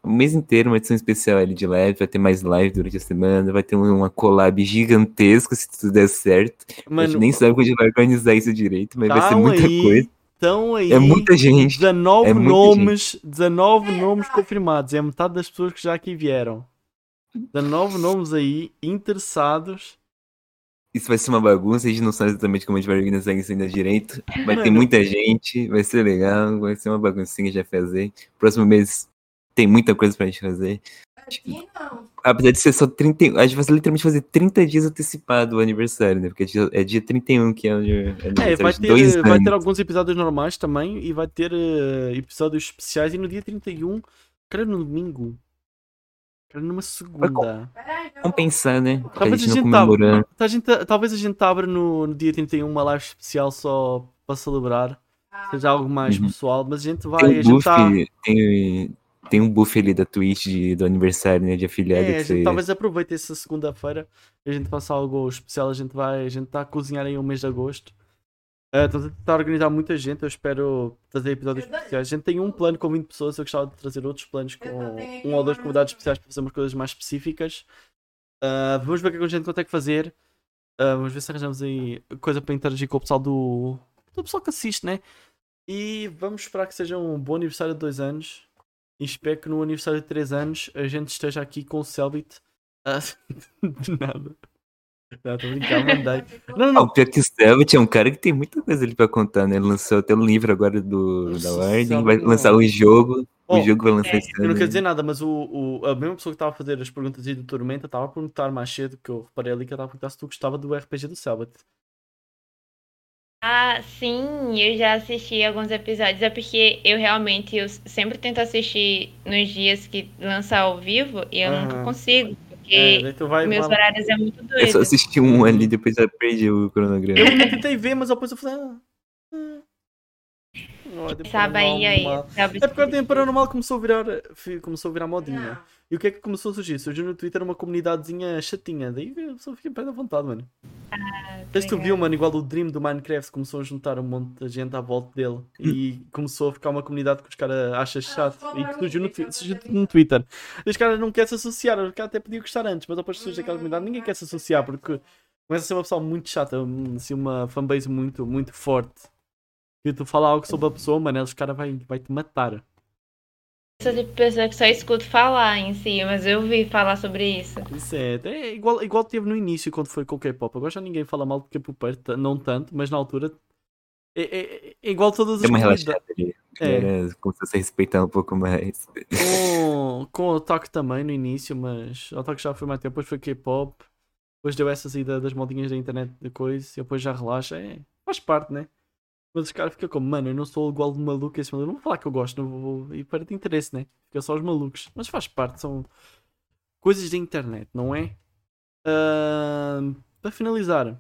o mês inteiro, uma edição especial ali de live. Vai ter mais live durante a semana. Vai ter uma collab gigantesca se tudo der certo. a gente Mano, nem sabe gente vai organizar isso direito, mas vai ser muita aí, coisa. Estão aí. É muita gente. 19 é muita nomes, 19 nomes confirmados. É a metade das pessoas que já aqui vieram. 19 nomes aí interessados. Isso vai ser uma bagunça, a gente não sabe exatamente como a gente vai organizar isso ainda direito. Vai ter muita gente, vai ser legal, vai ser uma baguncinha que a gente vai fazer. Próximo mês tem muita coisa pra gente fazer. Aqui não. Apesar de ser só 30. A gente vai literalmente fazer 30 dias antecipado o aniversário, né? Porque é dia, é dia 31 que é o dia- é É, aniversário vai ter, vai ter alguns episódios normais também e vai ter eh, episódios especiais. E no dia 31, creio no domingo. Creio numa segunda. Compensar, né? A Talvez gente a não gente tá- comemorando. A gente- talvez a gente abra no, no dia 31 uma live especial só para celebrar. vou. Seja algo mais Uhum. pessoal, mas a gente vai. Tem a o gente Buff, tá... tem, tem um buff ali da Twitch de- do aniversário, né? De afiliado. É, a que gente você... talvez aproveite essa segunda-feira e a gente faça algo especial. A gente vai, a gente está a cozinhar aí o mês de agosto. Uh, estamos a tentar organizar muita gente. Eu espero trazer episódios especiais. A gente tem um plano com 20 pessoas. Eu gostava de trazer outros planos com um ou dois convidados especiais para fazer umas coisas mais específicas. Uh, vamos ver o que é que a gente consegue fazer. Uh, vamos ver se arranjamos aí coisa para interagir com o pessoal do, do pessoal que assiste, né? E vamos esperar que seja um bom aniversário de dois anos. E espero que no aniversário de 3 anos a gente esteja aqui com o Selbit. Ah, de nada. Não, estou a brincar, mandei. Não, não, Ah, não. o pior que o Selbit é um cara que tem muita coisa ali pra contar, né? Ele lançou até um livro agora do, da Selbit vai não. lançar o jogo. Oh, o jogo vai lançar é, esse Eu não quero dizer nada, mas o, o- a mesma pessoa que estava a fazer as perguntas aí do Tormenta estava a perguntar mais cedo, que eu reparei ali que estava a perguntar se tu gostava do RPG do Selbit. Ah, sim, eu já assisti alguns episódios. É porque eu realmente eu sempre tento assistir nos dias que lança ao vivo e eu Aham. nunca consigo, É, porque vai, meus horários é muito Eu doido. só assisti um ali, depois já perdi o cronograma. Eu tentei ver, mas depois eu falei. Ah, ah, não é Sabe aí, aí. Sabe É porque o tempo paranormal começou a virar, começou a virar modinha. Não. E o que é que começou a surgir? Surgiu no Twitter uma comunidadezinha chatinha. Daí eu só fiquei pé da vontade, mano. Ah, Mas tu viu, mano, igual o Dream do Minecraft começou a juntar um monte de gente à volta dele e começou a ficar uma comunidade que os caras acham chato e que surgiu no, surgiu no Twitter. E os caras não querem se associar, os caras até podiam gostar antes, mas depois surge aquela comunidade ninguém quer se associar porque começa a ser uma pessoa muito chata, assim, uma fanbase muito, muito forte. E tu fala algo sobre a pessoa, mano, os caras vai, vai te matar. Eu sou de pessoa que só escuto falar em si, mas eu ouvi falar sobre isso. Isso é, é igual, igual teve no início quando foi com o K-pop. Agora já ninguém fala mal do K-pop, não tanto, mas na altura é, é- é igual todas as Tem uma comunidades. relaxada ali. É. É. Começou a se respeitar um pouco mais. com, com o Otaku também no início, mas o Otaku já foi mais tempo, depois foi K-pop, depois deu essas aí da- das modinhas da internet de coisa, e depois já relaxa, é, faz parte, né? Mas os caras ficam como, mano, eu não sou igual de maluco, esse maluco, não vou falar que eu gosto, não vou, e perde interesse, né? Fica só os malucos, mas faz parte, são coisas da internet, não é? Ahm, para finalizar, eu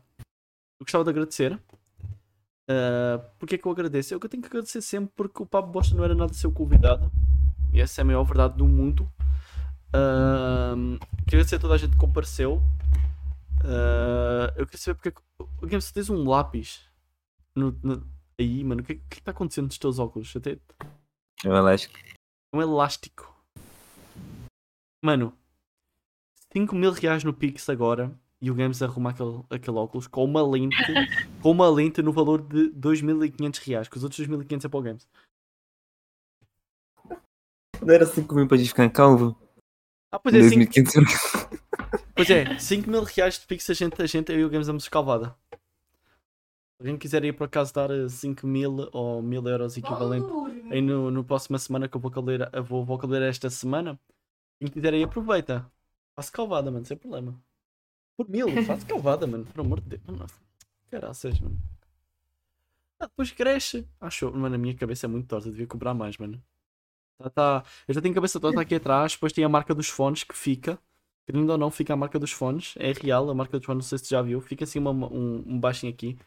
gostava de agradecer. Ah, porque é que eu agradeço? É o que eu tenho que agradecer sempre porque o Papo Bosta não era nada seu convidado. E essa é a maior verdade do mundo. Ahm, queria agradecer a toda a gente que compareceu. Ah, eu queria saber porque é Game você tens um lápis no, no- aí, mano. O que, o que está acontecendo nos teus óculos? Até Eu acho que um elástico. Mano, 5 mil reais no Pix agora e o Games arruma aquele, aquele óculos com uma lente com uma lente no valor de 2.500 reais, que os outros 2.500 é para o Games. Não era 5 mil pra gente ficar calvo? Ah, pois é, 5 2500 Pois é, 5 mil reais de Pix a gente, a gente, eu e o Games vamos escalvada. Alguém quiser ir por acaso dar 5 mil ou 1000 euros equivalente aí no, no próxima semana que eu vou caldeira, eu vou, vou caldeira esta semana, quem quiser aí aproveita. Faço calvada, mano, sem problema. Por mil, faço calvada, mano, por amor de Deus. Mano, Caraças, mano. Ah, depois cresce. Acho, mano, a minha cabeça é muito torta, devia cobrar mais, mano. Tá, tá. Eu já tenho cabeça torta aqui atrás, depois tem a marca dos fones que fica. Querendo ou não, fica a marca dos fones. É real, a marca dos fones, não sei se tu já viu. Fica assim uma- um, um baixinho aqui.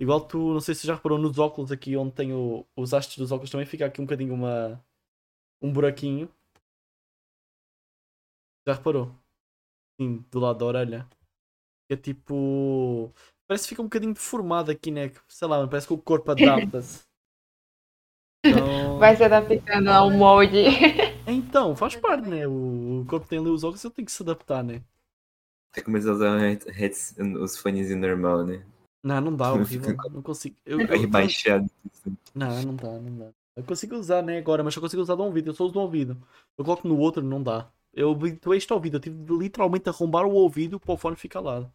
Igual tu, não sei se tu já reparou nos óculos aqui, onde tem o- os hastes dos óculos, também fica aqui um bocadinho uma, um buraquinho. Já reparou? Sim, do lado da orelha. É tipo. Parece que fica um bocadinho deformado aqui, né? Sei lá, parece que o corpo adapta-se. Então... Vai se adaptando ao molde. então, faz parte, né? O, corpo tem ali os óculos, eu tenho que se adaptar, né? Você começou a usar os fones normal, né? Não, não dá, horrível. Não consigo. Eu, eu- Rebaixado. Não, não dá, não dá. Eu consigo usar, né, agora, mas só consigo usar de um ouvido. Eu só uso de um ouvido. Eu coloco no outro, não dá. Eu habituei este ouvido. Eu tive de literalmente arrombar o ouvido para o fone ficar lá.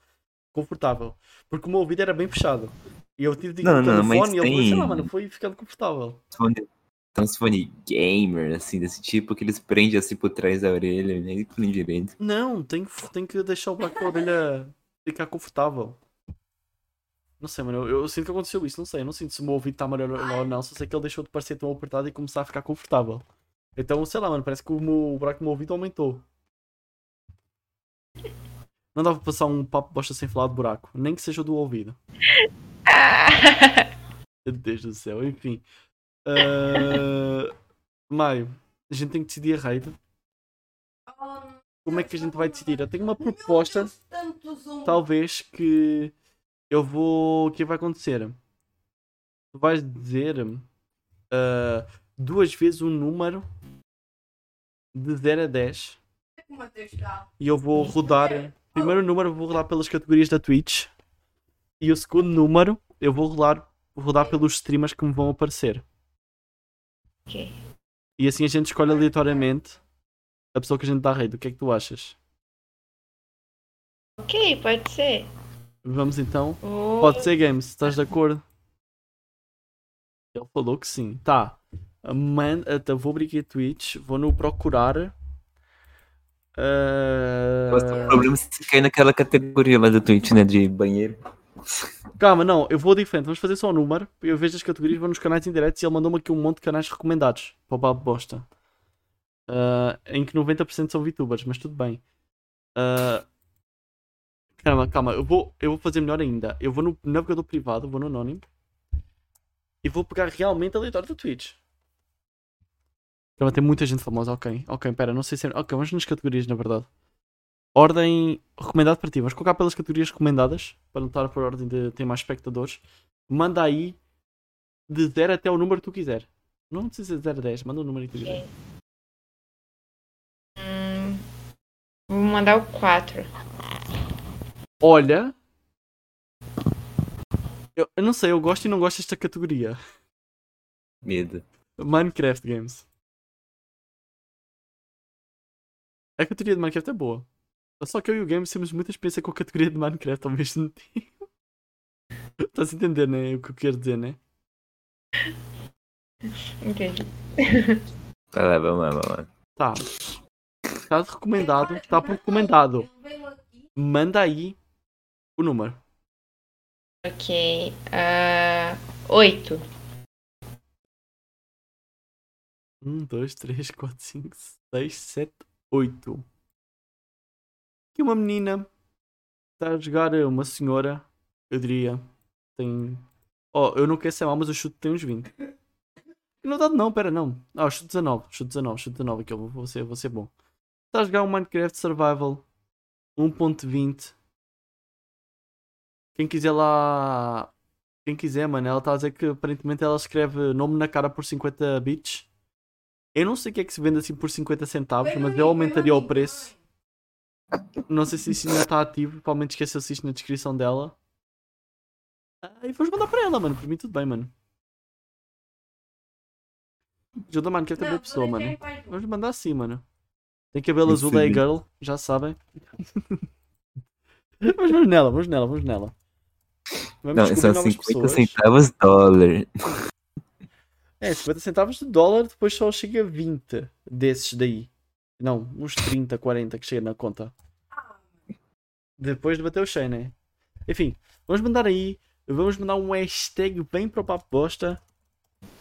Confortável. Porque o meu ouvido era bem fechado. E eu tive de Não, não, mas fone e ele foi, sei lá, tem- mano, foi ficando confortável. Fone- Tem uns fone gamer, assim, desse tipo, que eles prendem assim por trás da orelha, nem prende direito. Não, tem, que- tem que deixar o buraco da orelha ficar confortável. Não sei, mano. Eu, eu sinto que aconteceu isso. Não sei. Eu não sinto se o meu ouvido está melhor ou não. Só sei que ele deixou de parecer tão apertado e começar a ficar confortável. Então, sei lá, mano. Parece que o, meu, o buraco do meu ouvido aumentou. Não dá para passar um papo bosta sem falar de buraco. Nem que seja do ouvido. Meu Deus do céu. Enfim. Ah, Maio. A gente tem que decidir a raid. Oh, Como é que a gente vai decidir? Eu tenho uma proposta, talvez, que eu vou. O que vai acontecer? Tu vais dizer ah, duas vezes o número de 0 a 10 O Mateus está. e eu vou rodar. Primeiro número eu vou rodar pelas categorias da Twitch e o segundo número eu vou rodar, vou rodar pelos streamers que me vão aparecer. Ok. E assim a gente escolhe aleatoriamente a pessoa que a gente dá raid. O que é que tu achas? Ok, pode ser. Vamos então. Oh, Pode ser Games, estás de acordo? Ele falou que sim. Tá. Man, então vou abrir aqui a Twitch, vou no procurar. Mas o problema é se cair naquela categoria lá do Twitch, né? De banheiro. Calma, não, eu vou diferente. Vamos fazer só o número. Eu vejo as categorias, vou nos canais indiretos e ele mandou-me aqui um monte de canais recomendados para o Babo Bosta. Ah, em que 90% são VTubers, mas tudo bem. Ah, calma, calma, eu vou, eu vou fazer melhor ainda. Eu vou no navegador privado, vou no anónimo e vou pegar realmente aleatório do Twitch. Calma, tem muita gente famosa, ok. Ok, pera, não sei se. é- Ok, vamos nas categorias na verdade. Ordem recomendado para ti. Vamos colocar pelas categorias recomendadas para não estar por ordem de ter mais espectadores. Manda aí de 0 até o número que tu quiser. Não precisa de 0 a 10, manda o número que tu quiser. hum, vou mandar o 4. Olha. Eu, eu não sei, eu gosto e não gosto desta categoria. Medo. Minecraft Games. A categoria de Minecraft é boa. Só que eu e o Games temos muita experiência com a categoria de Minecraft ao mesmo tempo. Estás a entender, né? O que eu quero dizer, né? Entendi. Vai lá, vamos lá, vamos lá. Tá. Está recomendado. Está por recomendado. Manda aí o número. Ok. ah, 8. 1, 2, 3, 4, 5, 6, 7, 8. Aqui uma menina está a jogar uma senhora, eu diria, tem. Oh, eu não quero ser mal, mas o chute tem uns 20. Não dá não, pera, não. Ah, chute 19, chute 19, chute 19, aqui eu vou, ser, vou ser bom. Está a jogar um Minecraft Survival 1.20. Quem quiser lá. Quem quiser, mano, ela está a dizer que aparentemente ela escreve nome na cara por 50 bits. Eu não sei o que é que se vende assim por 50 centavos, mas eu aumentaria o preço. Não sei se isso ainda está ativo, provavelmente esqueceu-se isto na descrição dela. Ah, e vamos mandar para ela, mano. Por mim tudo bem, mano. Ajuda, mano, que é Não, boa pessoa, mano. Vamos mandar assim, mano. Tem cabelo azul, é sim. girl, já sabem. Vamos nela, vamos nela, vamos nela. Vamos Não, são novas 50 pessoas. centavos dólar. É, 50 centavos de dólar, depois só chega a 20 desses daí. Não, uns 30, 40 que chega na conta. Depois de bater o 100, né? Enfim, vamos mandar aí. Vamos mandar um hashtag bem para o papo bosta. Ele era um mato.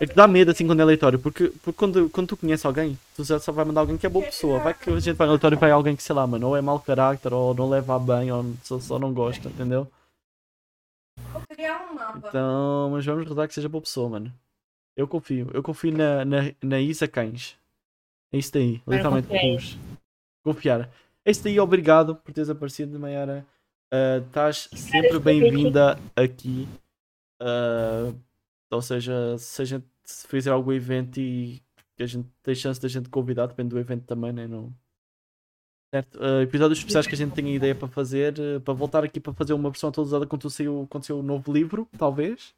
É que dá medo assim quando é aleatório, porque, porque quando, quando tu conheces alguém, tu já só vai mandar alguém que é boa pessoa. Vai que a gente vai no aleatório e vai alguém que, sei lá, mano, ou é mau carácter, ou não leva bem, ou só, só não gosta, entendeu? Vou criar um mapa. Então, mas vamos rezar que seja boa pessoa, mano. Eu confio. Eu confio na, na, na Isa Cães. É isso daí. Literalmente. Confiar. É isso daí. Obrigado por teres aparecido, Mayara. Ah, Estás sempre bem-vinda aqui. Ah, ou seja, se a gente fizer algum evento e que a gente tem chance da gente convidar, depende do evento também, né? Não... Certo? Ah, episódios especiais que a gente tem ideia para fazer, ah, para voltar aqui para fazer uma versão atualizada quando saiu, quando saiu o novo livro, talvez.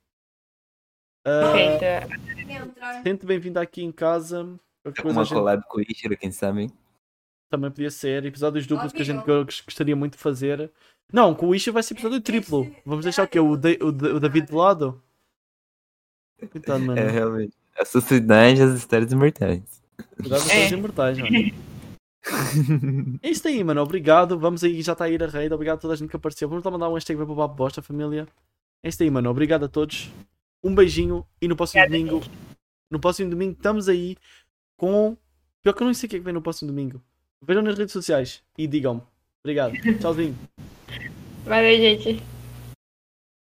Perfeito. Entrar. Sente bem-vindo aqui em casa. Uma a gente collab com o Ishiro, quem sabe? também podia ser. Episódios duplos que a gente gostaria muito de fazer. Não, com o Isha vai ser episódio triplo. Vamos deixar o quê? O, Da- o, Da- o David de lado? Coitado, mano. É, realmente. A sociedade e as histórias imortais. Cuidado com É. os imortais, mano. É isso aí, mano. Obrigado. Vamos aí, já está a ir a rede. Obrigado a toda a gente que apareceu. Vamos lá mandar um hashtag para o Babo Bosta, família. É isso aí, mano. Obrigado a todos. Um beijinho e no próximo Obrigada, domingo. No próximo domingo estamos aí com. Pior que eu não sei o que é que vem no próximo domingo. Vejam nas redes sociais e digam-me. Obrigado. Tchauzinho. Valeu, gente.